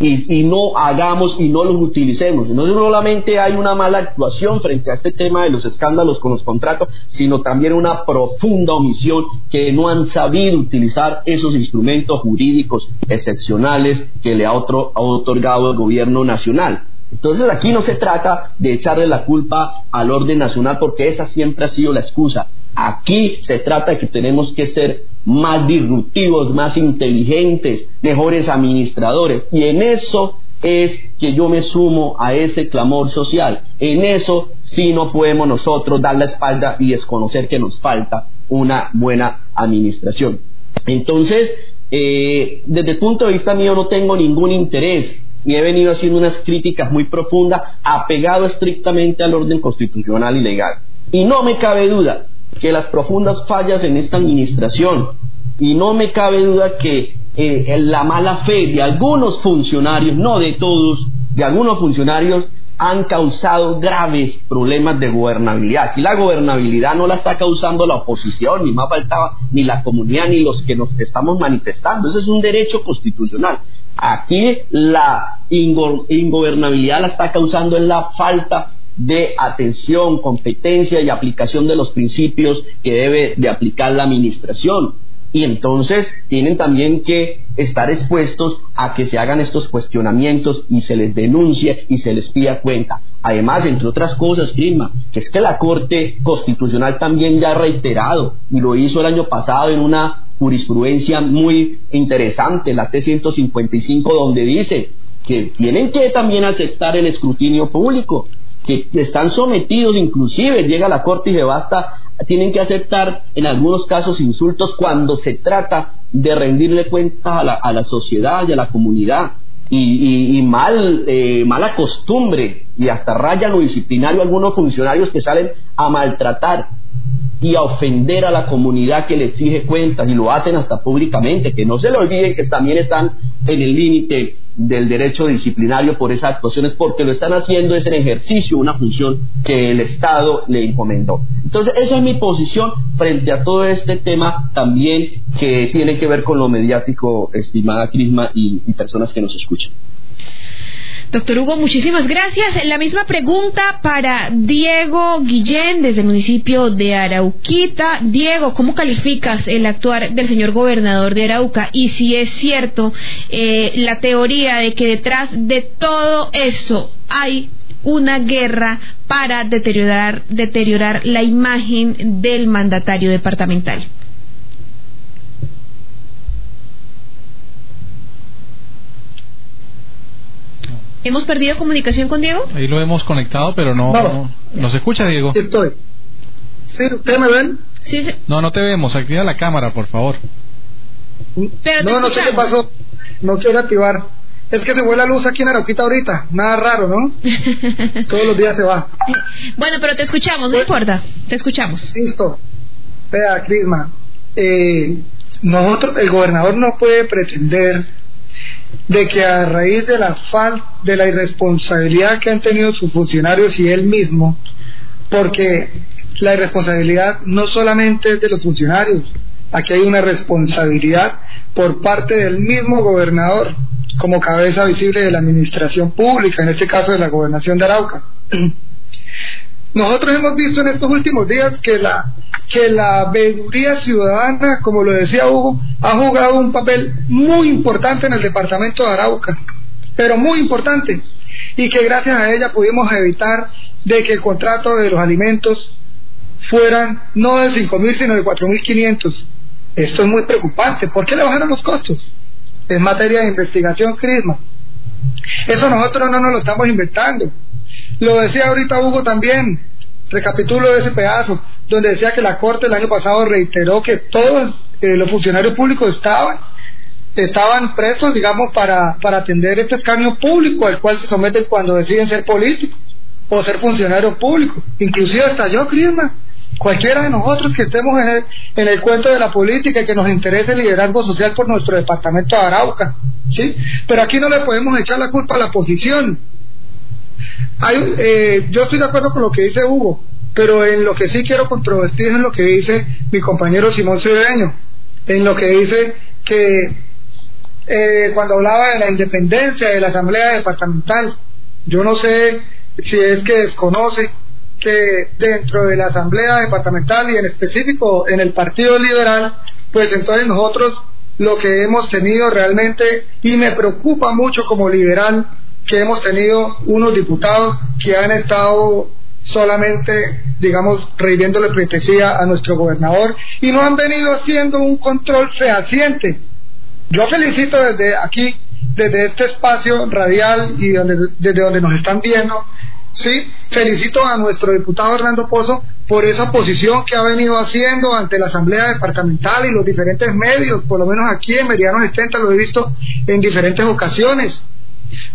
y, no hagamos y no los utilicemos. No solamente hay una mala actuación frente a este tema de los escándalos con los contratos, sino también una profunda omisión que no han sabido utilizar esos instrumentos jurídicos excepcionales que le ha, otro, ha otorgado el gobierno nacional. Entonces aquí no se trata de echarle la culpa al orden nacional porque esa siempre ha sido la excusa. Aquí se trata de que tenemos que ser más disruptivos, más inteligentes, mejores administradores. Y en eso es que yo me sumo a ese clamor social. En eso sí no podemos nosotros dar la espalda y desconocer que nos falta una buena administración. Entonces, eh, desde el punto de vista mío no tengo ningún interés y he venido haciendo unas críticas muy profundas apegado estrictamente al orden constitucional y legal. Y no me cabe duda que las profundas fallas en esta administración y no me cabe duda que eh, la mala fe de algunos funcionarios, no de todos, de algunos funcionarios han causado graves problemas de gobernabilidad. Y la gobernabilidad no la está causando la oposición, ni más faltaba, ni la comunidad, ni los que nos estamos manifestando. Ese es un derecho constitucional. Aquí la ingobernabilidad la está causando en la falta de atención, competencia y aplicación de los principios que debe de aplicar la administración. y entonces tienen también que estar expuestos a que se hagan estos cuestionamientos y se les denuncie y se les pida cuenta. Además, entre otras cosas, Crisma, que es que la Corte Constitucional también ya ha reiterado y lo hizo el año pasado en una jurisprudencia muy interesante, la T155, donde dice que tienen que también aceptar el escrutinio público, que están sometidos, inclusive llega la Corte y se basta, tienen que aceptar en algunos casos insultos cuando se trata de rendirle cuenta a la, a la sociedad y a la comunidad. Y, y, mal, eh, mala costumbre y hasta raya lo disciplinario algunos funcionarios que salen a maltratar y a ofender a la comunidad que le exige cuentas y lo hacen hasta públicamente, que no se le olviden que también están en el límite del derecho disciplinario por esas actuaciones, porque lo están haciendo es en ejercicio una función que el Estado le encomendó. Entonces, esa es mi posición frente a todo este tema también que tiene que ver con lo mediático, estimada Crisma y, y personas que nos escuchan. Doctor Hugo, muchísimas gracias. La misma pregunta para Diego Guillén desde el municipio de Arauquita. Diego, ¿cómo calificas el actuar del señor gobernador de Arauca? Y si es cierto eh, la teoría de que detrás de todo esto hay una guerra para deteriorar, deteriorar la imagen del mandatario departamental. ¿Hemos perdido comunicación con Diego? Ahí lo hemos conectado, pero no, no. ¿Nos escucha, Diego? Estoy. ¿Sí? ¿Ustedes me ven? Sí, sí. No, no te vemos. Activa la cámara, por favor. Pero no, no sé qué pasó. No quiero activar. Es que se fue la luz aquí en Arauquita ahorita. Nada raro, ¿no? Todos los días se va. Bueno, pero te escuchamos, no Pues- importa. Te escuchamos. Listo. Vea, Crisma. Eh, nosotros, el gobernador no puede pretender de que a raíz de la falta, de la irresponsabilidad que han tenido sus funcionarios y él mismo, porque la irresponsabilidad no solamente es de los funcionarios, aquí hay una responsabilidad por parte del mismo gobernador como cabeza visible de la administración pública, en este caso de la gobernación de Arauca. Nosotros hemos visto en estos últimos días que la que la veeduría ciudadana, como lo decía Hugo, ha jugado un papel muy importante en el departamento de Arauca, pero muy importante, y que gracias a ella pudimos evitar de que el contrato de los alimentos fueran no de 5.000 sino de 4.500. Esto es muy preocupante. ¿Por qué le bajaron los costos? Es materia de investigación, Crisma. Eso nosotros no nos lo estamos inventando. Lo decía ahorita Hugo también, recapitulo ese pedazo, donde decía que la Corte el año pasado reiteró que todos eh, los funcionarios públicos estaban estaban presos, digamos, para, para atender este escarnio público al cual se someten cuando deciden ser políticos o ser funcionarios públicos. Inclusive hasta yo, Crisma, cualquiera de nosotros que estemos en el, en el cuento de la política y que nos interese el liderazgo social por nuestro departamento de Arauca, ¿sí? Pero aquí no le podemos echar la culpa a la oposición. Hay, eh, yo estoy de acuerdo con lo que dice Hugo, pero en lo que sí quiero controvertir es en lo que dice mi compañero Simón Cedeño, en lo que dice que eh, cuando hablaba de la independencia de la Asamblea Departamental, yo no sé si es que desconoce que dentro de la Asamblea Departamental y en específico en el Partido Liberal, pues entonces nosotros lo que hemos tenido realmente, y me preocupa mucho como liberal, que hemos tenido unos diputados que han estado solamente, digamos, reviviéndole pleitesía a nuestro gobernador y no han venido haciendo un control fehaciente. Yo felicito desde aquí, desde este espacio radial y desde donde nos están viendo, sí, felicito a nuestro diputado Hernando Pozo por esa posición que ha venido haciendo ante la Asamblea Departamental y los diferentes medios, por lo menos aquí en Meridiano 70 lo he visto en diferentes ocasiones.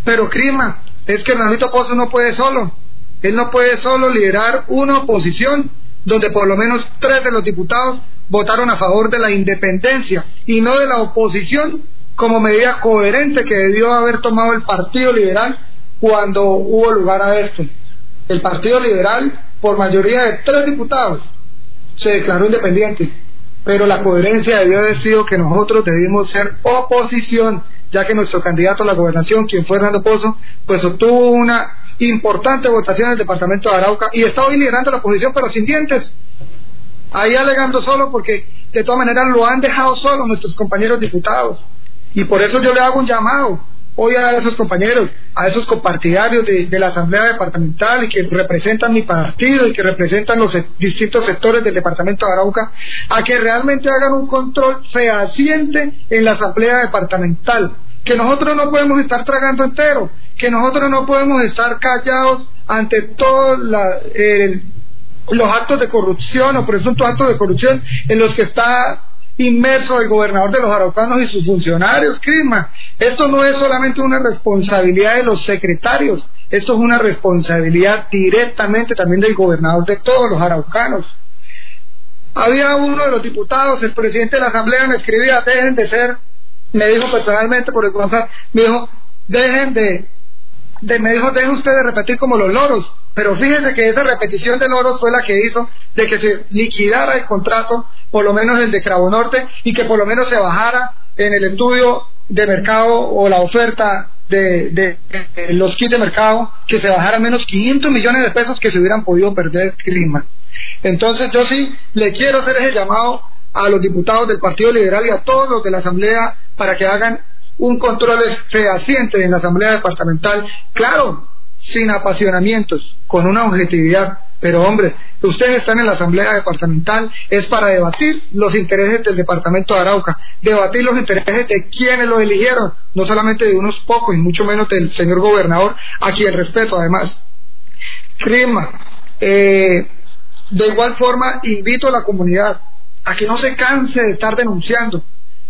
Pero Crima, es que Hernandito Pozo no puede solo. Él no puede solo liderar una oposición donde por lo menos tres de los diputados votaron a favor de la independencia y no de la oposición como medida coherente que debió haber tomado el Partido Liberal cuando hubo lugar a esto. El Partido Liberal, por mayoría de tres diputados, se declaró independiente, pero la coherencia debió haber sido que nosotros debimos ser oposición ya que nuestro candidato a la gobernación, quien fue Hernando Pozo, pues obtuvo una importante votación en el departamento de Arauca y está hoy liderando la oposición, pero sin dientes. ahí alegando solo porque de todas maneras lo han dejado solo nuestros compañeros diputados. Y por eso yo le hago un llamado hoy a esos compañeros, a esos compartidarios de, de, la Asamblea Departamental y que representan mi partido y que representan los distintos sectores del Departamento de Arauca, a que realmente hagan un control fehaciente en la Asamblea Departamental, que nosotros no podemos estar tragando entero, que nosotros no podemos estar callados ante todos los actos de corrupción o presuntos actos de corrupción en los que está inmerso el gobernador de los araucanos y sus funcionarios, Crisma. Esto no es solamente una responsabilidad de los secretarios, esto es una responsabilidad directamente también del gobernador de todos los araucanos. Había uno de los diputados, el presidente de la asamblea me escribía, dejen de ser, me dijo personalmente por el WhatsApp, me dijo, dejen de, de me dijo, dejen ustedes de repetir como los loros, pero fíjense que esa repetición de loros fue la que hizo de que se liquidara el contrato por lo menos el de Cravo Norte, y que por lo menos se bajara en el estudio de mercado o la oferta de, los kits de mercado, que se bajara menos 500 millones de pesos que se hubieran podido perder clima. Entonces yo sí le quiero hacer ese llamado a los diputados del Partido Liberal y a todos los de la Asamblea para que hagan un control fehaciente en la Asamblea Departamental, claro, sin apasionamientos, con una objetividad, pero hombre, ustedes están en la Asamblea Departamental, es para debatir los intereses del Departamento de Arauca, debatir los intereses de quienes lo eligieron, no solamente de unos pocos y mucho menos del señor gobernador, a quien respeto además. Crima, eh, de igual forma invito a la comunidad a que no se canse de estar denunciando,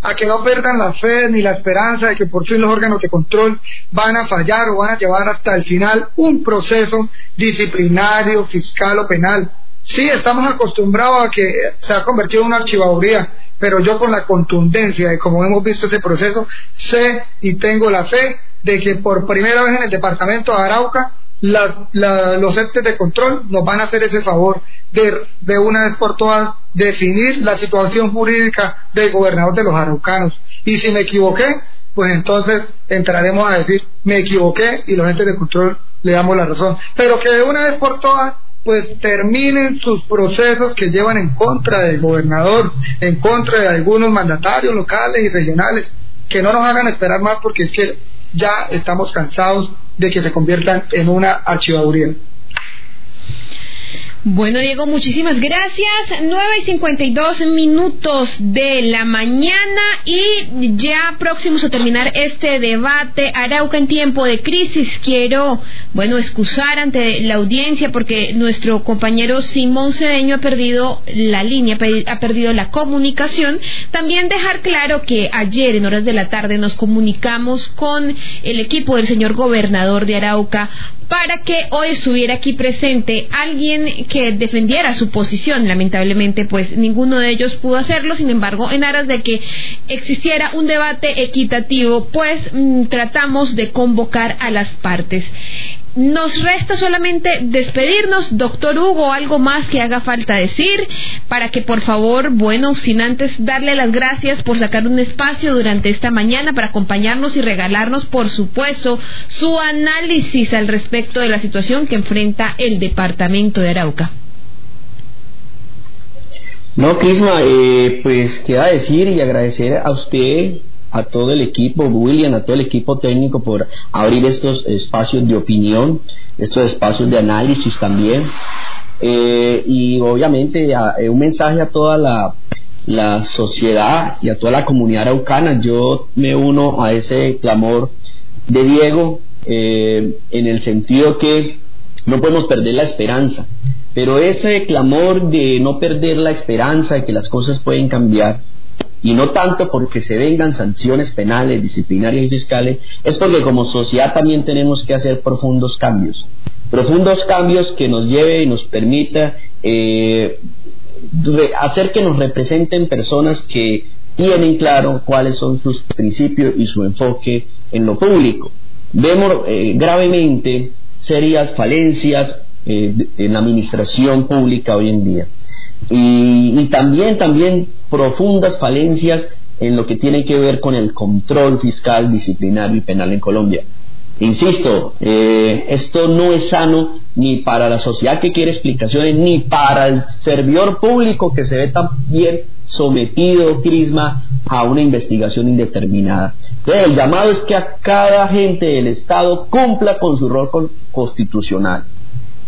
a que no pierdan la fe ni la esperanza de que por fin los órganos de control van a fallar o van a llevar hasta el final un proceso disciplinario, fiscal o penal. Sí, estamos acostumbrados a que se ha convertido en una archivaduría, pero yo con la contundencia de como hemos visto ese proceso, sé y tengo la fe de que por primera vez en el departamento de Arauca los entes de control nos van a hacer ese favor de, de una vez por todas definir la situación jurídica del gobernador de los araucanos. Y si me equivoqué, pues entonces entraremos a decir, me equivoqué y los entes de control le damos la razón. Pero que de una vez por todas, pues terminen sus procesos que llevan en contra del gobernador, en contra de algunos mandatarios locales y regionales, que no nos hagan esperar más porque es que ya estamos cansados de que se conviertan en una archivaduría. Bueno, Diego, muchísimas gracias. 9 y 52 minutos de la mañana y ya próximos a terminar este debate. Arauca en tiempo de crisis. Quiero, bueno, excusar ante la audiencia porque nuestro compañero Simón Cedeño ha perdido la línea, ha perdido la comunicación. También dejar claro que ayer en horas de la tarde nos comunicamos con el equipo del señor gobernador de Arauca para que hoy estuviera aquí presente alguien que defendiera su posición. Lamentablemente, pues ninguno de ellos pudo hacerlo. Sin embargo, en aras de que existiera un debate equitativo, pues mm, tratamos de convocar a las partes. Nos resta solamente despedirnos, doctor Hugo, algo más que haga falta decir, para que por favor, bueno, sin antes darle las gracias por sacar un espacio durante esta mañana para acompañarnos y regalarnos, por supuesto, su análisis al respecto de la situación que enfrenta el departamento de Arauca. No, Crisma, eh, pues queda decir y agradecer a usted a todo el equipo, William, a todo el equipo técnico por abrir estos espacios de opinión, estos espacios de análisis también. Eh, y obviamente eh, un mensaje a toda la, sociedad y a toda la comunidad araucana. Yo me uno a ese clamor de Diego eh, en el sentido que no podemos perder la esperanza, pero ese clamor de no perder la esperanza de que las cosas pueden cambiar y no tanto porque se vengan sanciones penales, disciplinarias y fiscales, es porque como sociedad también tenemos que hacer profundos cambios. Profundos cambios que nos lleve y nos permita eh, hacer que nos representen personas que tienen claro cuáles son sus principios y su enfoque en lo público. Vemos eh, gravemente serias falencias eh, en la administración pública hoy en día y, también, también profundas falencias en lo que tiene que ver con el control fiscal, disciplinario y penal en Colombia. Insisto, eh, esto no es sano ni para la sociedad que quiere explicaciones, ni para el servidor público que se ve también sometido, Crisma, a una investigación indeterminada. Entonces, el llamado es que a cada agente del Estado cumpla con su rol constitucional,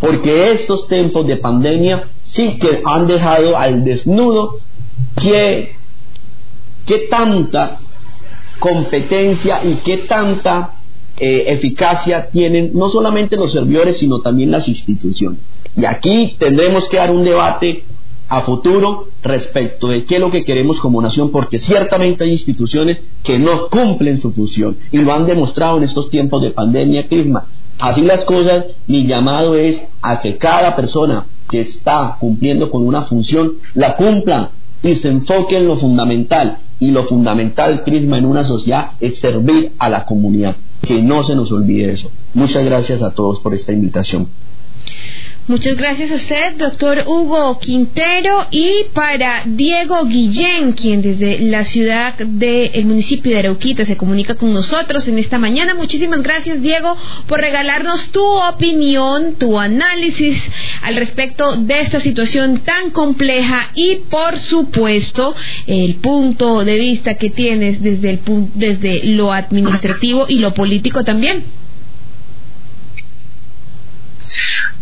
porque estos tiempos de pandemia sí que han dejado al desnudo que, tanta competencia y qué tanta eh, eficacia tienen no solamente los servidores, sino también las instituciones. Y aquí tendremos que dar un debate a futuro respecto de qué es lo que queremos como nación, porque ciertamente hay instituciones que no cumplen su función y lo han demostrado en estos tiempos de pandemia, Crisma. Así las cosas, mi llamado es a que cada persona que está cumpliendo con una función la cumpla y se enfoque en lo fundamental. Y lo fundamental, Crisma, en una sociedad es servir a la comunidad. Que no se nos olvide eso. Muchas gracias a todos por esta invitación. Muchas gracias a usted, doctor Hugo Quintero, y para Diego Guillén, quien desde la ciudad del municipio de Arauquita se comunica con nosotros en esta mañana. Muchísimas gracias, Diego, por regalarnos tu opinión, tu análisis al respecto de esta situación tan compleja y, por supuesto, el punto de vista que tienes desde, el, desde lo administrativo y lo político también.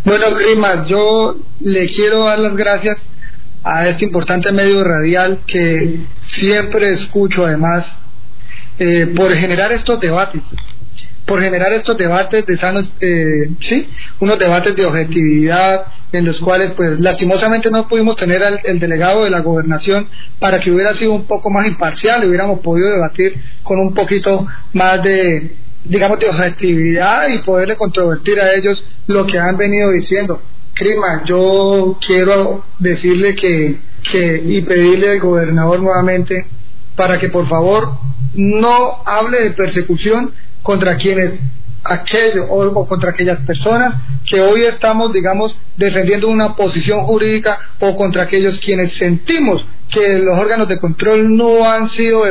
Bueno, Grima, yo le quiero dar las gracias a este importante medio radial que siempre escucho además eh, por generar estos debates, por generar estos debates de sanos, eh, sí, unos debates de objetividad en los cuales pues lastimosamente no pudimos tener al el delegado de la gobernación para que hubiera sido un poco más imparcial y hubiéramos podido debatir con un poquito más de, digamos, de objetividad y poderle controvertir a ellos lo que han venido diciendo. Crima, yo quiero decirle que, que y pedirle al gobernador nuevamente para que por favor no hable de persecución contra quienes aquello o, contra aquellas personas que hoy estamos, digamos, defendiendo una posición jurídica o contra aquellos quienes sentimos que los órganos de control no han sido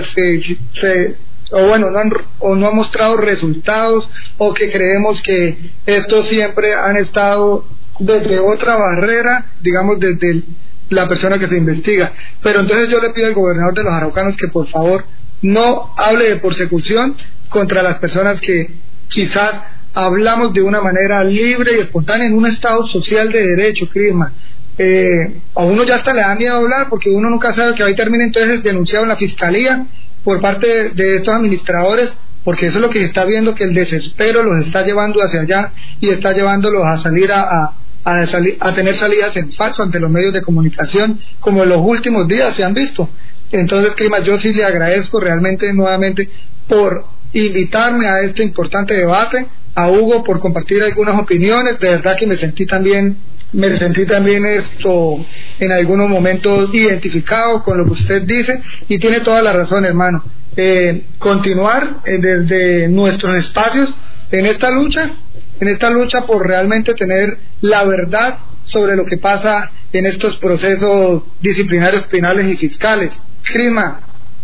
o bueno, no han, o no han mostrado resultados o que creemos que estos siempre han estado desde otra barrera, digamos desde la persona que se investiga. Pero entonces yo le pido al gobernador de los araucanos que por favor no hable de persecución contra las personas que quizás hablamos de una manera libre y espontánea en un estado social de derecho, Crisma. Eh, a uno ya hasta le da miedo hablar porque uno nunca sabe que ahí termine entonces denunciado en la fiscalía por parte de estos administradores, porque eso es lo que se está viendo, que el desespero los está llevando hacia allá y está llevándolos a salir a, a, tener salidas en falso ante los medios de comunicación, como en los últimos días se han visto. Entonces, Clima, yo sí le agradezco realmente nuevamente por invitarme a este importante debate, a Hugo por compartir algunas opiniones, de verdad que me sentí también me sentí también esto en algunos momentos identificado con lo que usted dice y tiene toda la razón, hermano. Eh, continuar eh, desde nuestros espacios en esta lucha, en esta lucha por realmente tener la verdad sobre lo que pasa en estos procesos disciplinarios penales y fiscales. Crima,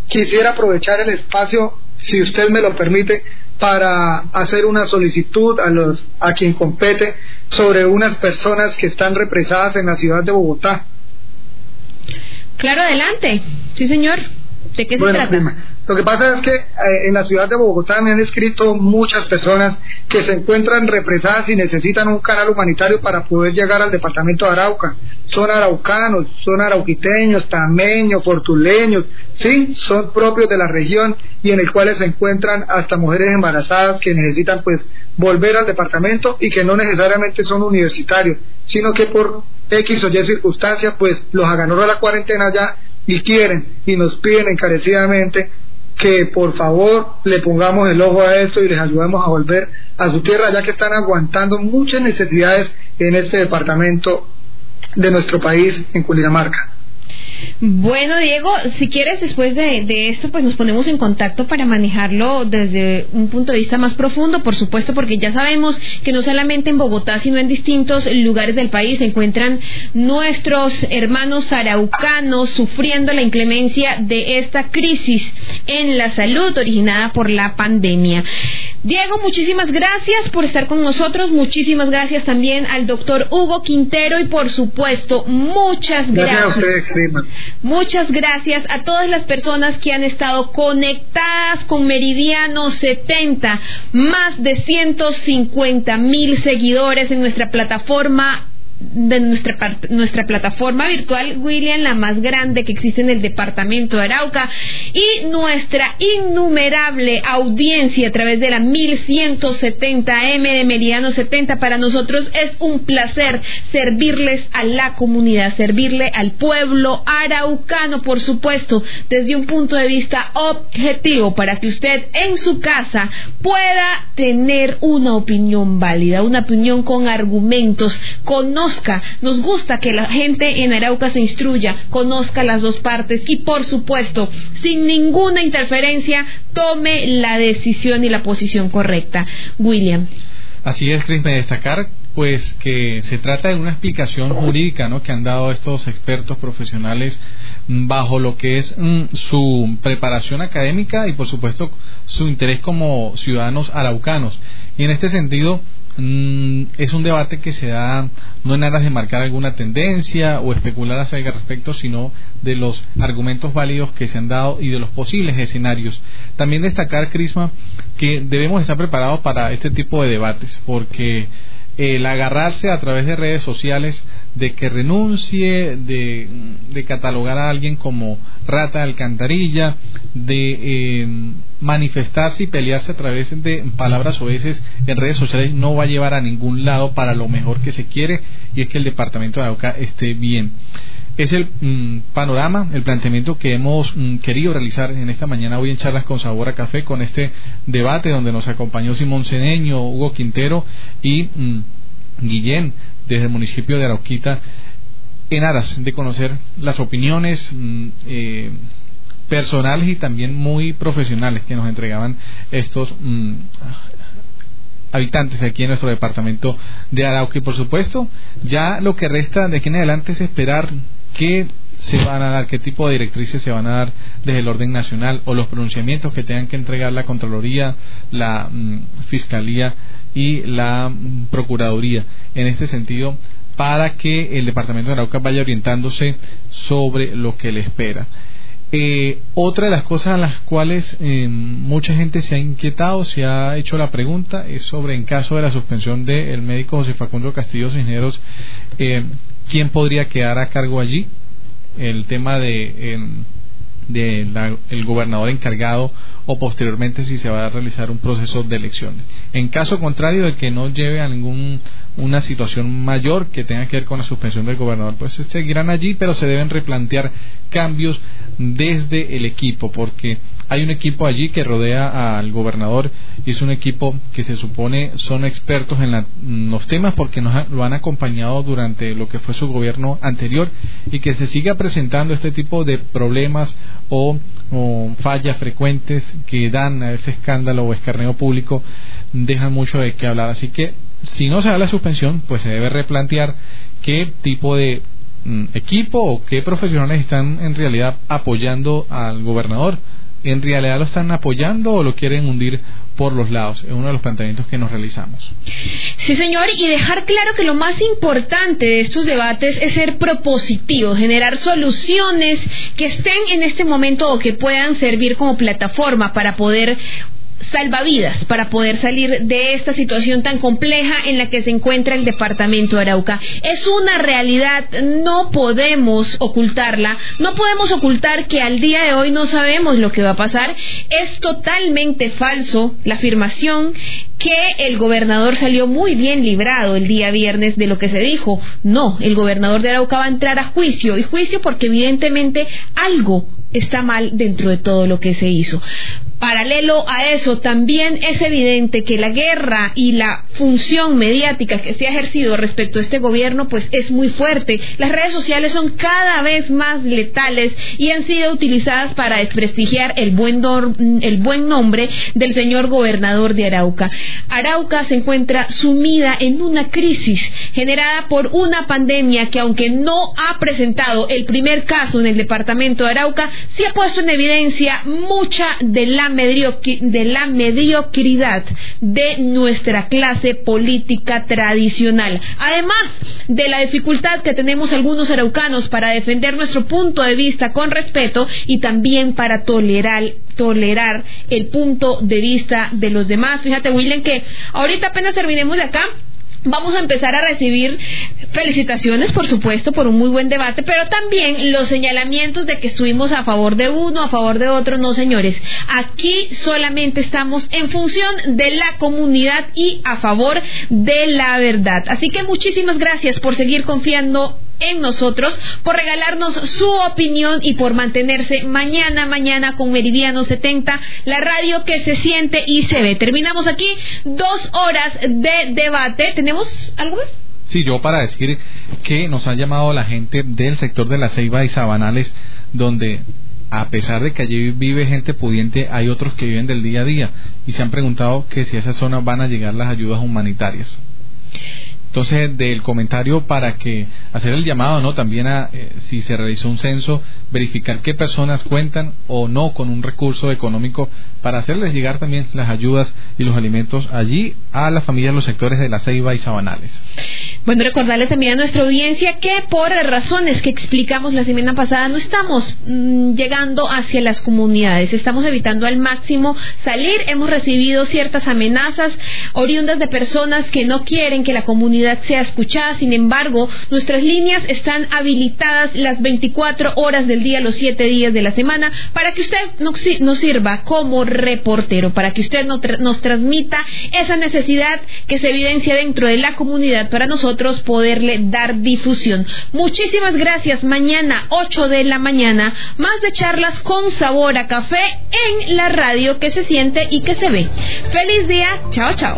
quisiera aprovechar el espacio, si usted me lo permite, para hacer una solicitud a los a quien compete sobre unas personas que están represadas en la ciudad de Bogotá. Claro, adelante. Sí, señor. ¿De qué se trata? Lo que pasa es que eh, en la ciudad de Bogotá me han escrito muchas personas que se encuentran represadas y necesitan un canal humanitario para poder llegar al departamento de Arauca. Son araucanos, son arauquiteños, tameños, fortuleños, sí, son propios de la región y en el cual se encuentran hasta mujeres embarazadas que necesitan pues volver al departamento y que no necesariamente son universitarios, sino que por X o Y circunstancias pues los aganó a la cuarentena ya y quieren y nos piden encarecidamente que por favor le pongamos el ojo a esto y les ayudemos a volver a su tierra, ya que están aguantando muchas necesidades en este departamento de nuestro país, en Cundinamarca. Bueno, Diego, si quieres, después de, esto, pues nos ponemos en contacto para manejarlo desde un punto de vista más profundo, por supuesto, porque ya sabemos que no solamente en Bogotá, sino en distintos lugares del país se encuentran nuestros hermanos araucanos sufriendo la inclemencia de esta crisis en la salud originada por la pandemia. Diego, muchísimas gracias por estar con nosotros, muchísimas gracias también al doctor Hugo Quintero y por supuesto, muchas gracias. A. Muchas gracias a todas las personas que han estado conectadas con Meridiano 70, más de 150 mil seguidores en nuestra plataforma de nuestra, part- nuestra plataforma virtual, William, la más grande que existe en el departamento de Arauca, y nuestra innumerable audiencia a través de la 1170M de Meridiano 70. Para nosotros es un placer servirles a la comunidad, servirle al pueblo araucano, por supuesto, desde un punto de vista objetivo, para que usted en su casa pueda tener una opinión válida, una opinión con argumentos, nos gusta que la gente en Arauca se instruya, conozca las dos partes y por supuesto, sin ninguna interferencia, tome la decisión y la posición correcta. William. Así es, Cris, me destacar pues que se trata de una explicación jurídica ¿no? que han dado estos expertos profesionales bajo lo que es mm, su preparación académica y por supuesto su interés como ciudadanos araucanos. Y en este sentido mm, es un debate que se da no en aras de marcar alguna tendencia o especular acerca al respecto, sino de los argumentos válidos que se han dado y de los posibles escenarios. También destacar, Crisma, que debemos estar preparados para este tipo de debates, porque el agarrarse a través de redes sociales de que renuncie, de, catalogar a alguien como rata de alcantarilla, de eh, manifestarse y pelearse a través de palabras o veces en redes sociales no va a llevar a ningún lado para lo mejor que se quiere y es que el departamento de Arauca esté bien es el mm, panorama, el planteamiento que hemos mm, querido realizar en esta mañana hoy en Charlas con Sabor a Café con este debate donde nos acompañó Simón Ceneño, Hugo Quintero y mm, Guillén desde el municipio de Arauquita en aras de conocer las opiniones eh, personales y también muy profesionales que nos entregaban estos habitantes aquí en nuestro departamento de Arauca. Y por supuesto ya lo que resta de aquí en adelante es esperar qué se van a dar, qué tipo de directrices se van a dar desde el orden nacional o los pronunciamientos que tengan que entregar la Contraloría, la mm, Fiscalía y la mm, Procuraduría en este sentido para que el departamento de Arauca vaya orientándose sobre lo que le espera. Eh, otra de las cosas a las cuales eh, mucha gente se ha inquietado, se ha hecho la pregunta, es sobre en caso de la suspensión del médico José Facundo Castillo Cisneros, eh, ¿quién podría quedar a cargo allí? El tema de, em, de el gobernador encargado o posteriormente si se va a realizar un proceso de elecciones. En caso contrario de que no lleve a ningún una situación mayor que tenga que ver con la suspensión del gobernador, pues seguirán allí, pero se deben replantear cambios desde el equipo, porque hay un equipo allí que rodea al gobernador y es un equipo que se supone son expertos en la- los temas porque nos ha- lo han acompañado durante lo que fue su gobierno anterior y que se siga presentando este tipo de problemas o, o fallas frecuentes que dan a ese escándalo o escarneo público dejan mucho de qué hablar. Así que si no se da la suspensión, pues se debe replantear qué tipo de mm, equipo o qué profesionales están en realidad apoyando al gobernador. ¿En realidad lo están apoyando o lo quieren hundir por los lados? Es uno de los planteamientos que nos realizamos. Sí, señor, y dejar claro que lo más importante de estos debates es ser propositivo, generar soluciones que estén en este momento o que puedan servir como plataforma para poder salvavidas para poder salir de esta situación tan compleja en la que se encuentra el departamento de Arauca. Es una realidad, no podemos ocultarla, no podemos ocultar que al día de hoy no sabemos lo que va a pasar. Es totalmente falso la afirmación que el gobernador salió muy bien librado el día viernes de lo que se dijo. No, el gobernador de Arauca va a entrar a juicio y juicio porque evidentemente algo está mal dentro de todo lo que se hizo. Paralelo a eso, también es evidente que la guerra y la función mediática que se ha ejercido respecto a este gobierno, pues es muy fuerte. Las redes sociales son cada vez más letales y han sido utilizadas para desprestigiar el buen, el buen nombre del señor gobernador de Arauca. Arauca se encuentra sumida en una crisis generada por una pandemia que aunque no ha presentado el primer caso en el departamento de Arauca, sí ha puesto en evidencia mucha de de la mediocridad de nuestra clase política tradicional. Además de la dificultad que tenemos algunos araucanos para defender nuestro punto de vista con respeto y también para tolerar tolerar el punto de vista de los demás. Fíjate, William, que ahorita apenas terminemos de acá, Vamos a empezar a recibir felicitaciones, por supuesto, por un muy buen debate, pero también los señalamientos de que estuvimos a favor de uno, a favor de otro. No, señores, aquí solamente estamos en función de la comunidad y a favor de la verdad. Así que muchísimas gracias por seguir confiando en nosotros, por regalarnos su opinión y por mantenerse mañana, mañana con Meridiano 70, la radio que se siente y se ve. Terminamos aquí dos horas de debate. ¿Tenemos algo más? Sí, yo para decir que nos ha llamado la gente del sector de la Ceiba y Sabanales, donde a pesar de que allí vive gente pudiente, hay otros que viven del día a día y se han preguntado que si a esa zona van a llegar las ayudas humanitarias. Entonces, del comentario para que hacer el llamado, ¿no? También a, eh, si se realizó un censo, verificar qué personas cuentan o no con un recurso económico para hacerles llegar también las ayudas y los alimentos allí a las familias los sectores de la Ceiba y Sabanales. Bueno, recordarles también a nuestra audiencia que por razones que explicamos la semana pasada no estamos mm, llegando hacia las comunidades, estamos evitando al máximo salir, hemos recibido ciertas amenazas oriundas de personas que no quieren que la comunidad sea escuchada. Sin embargo, nuestras líneas están habilitadas las 24 horas del día, los 7 días de la semana, para que usted nos sirva como reportero, para que usted nos transmita esa necesidad que se evidencia dentro de la comunidad para nosotros poderle dar difusión. Muchísimas gracias. Mañana, 8 de la mañana, más de charlas con sabor a café en la radio que se siente y que se ve. Feliz día. Chao, chao.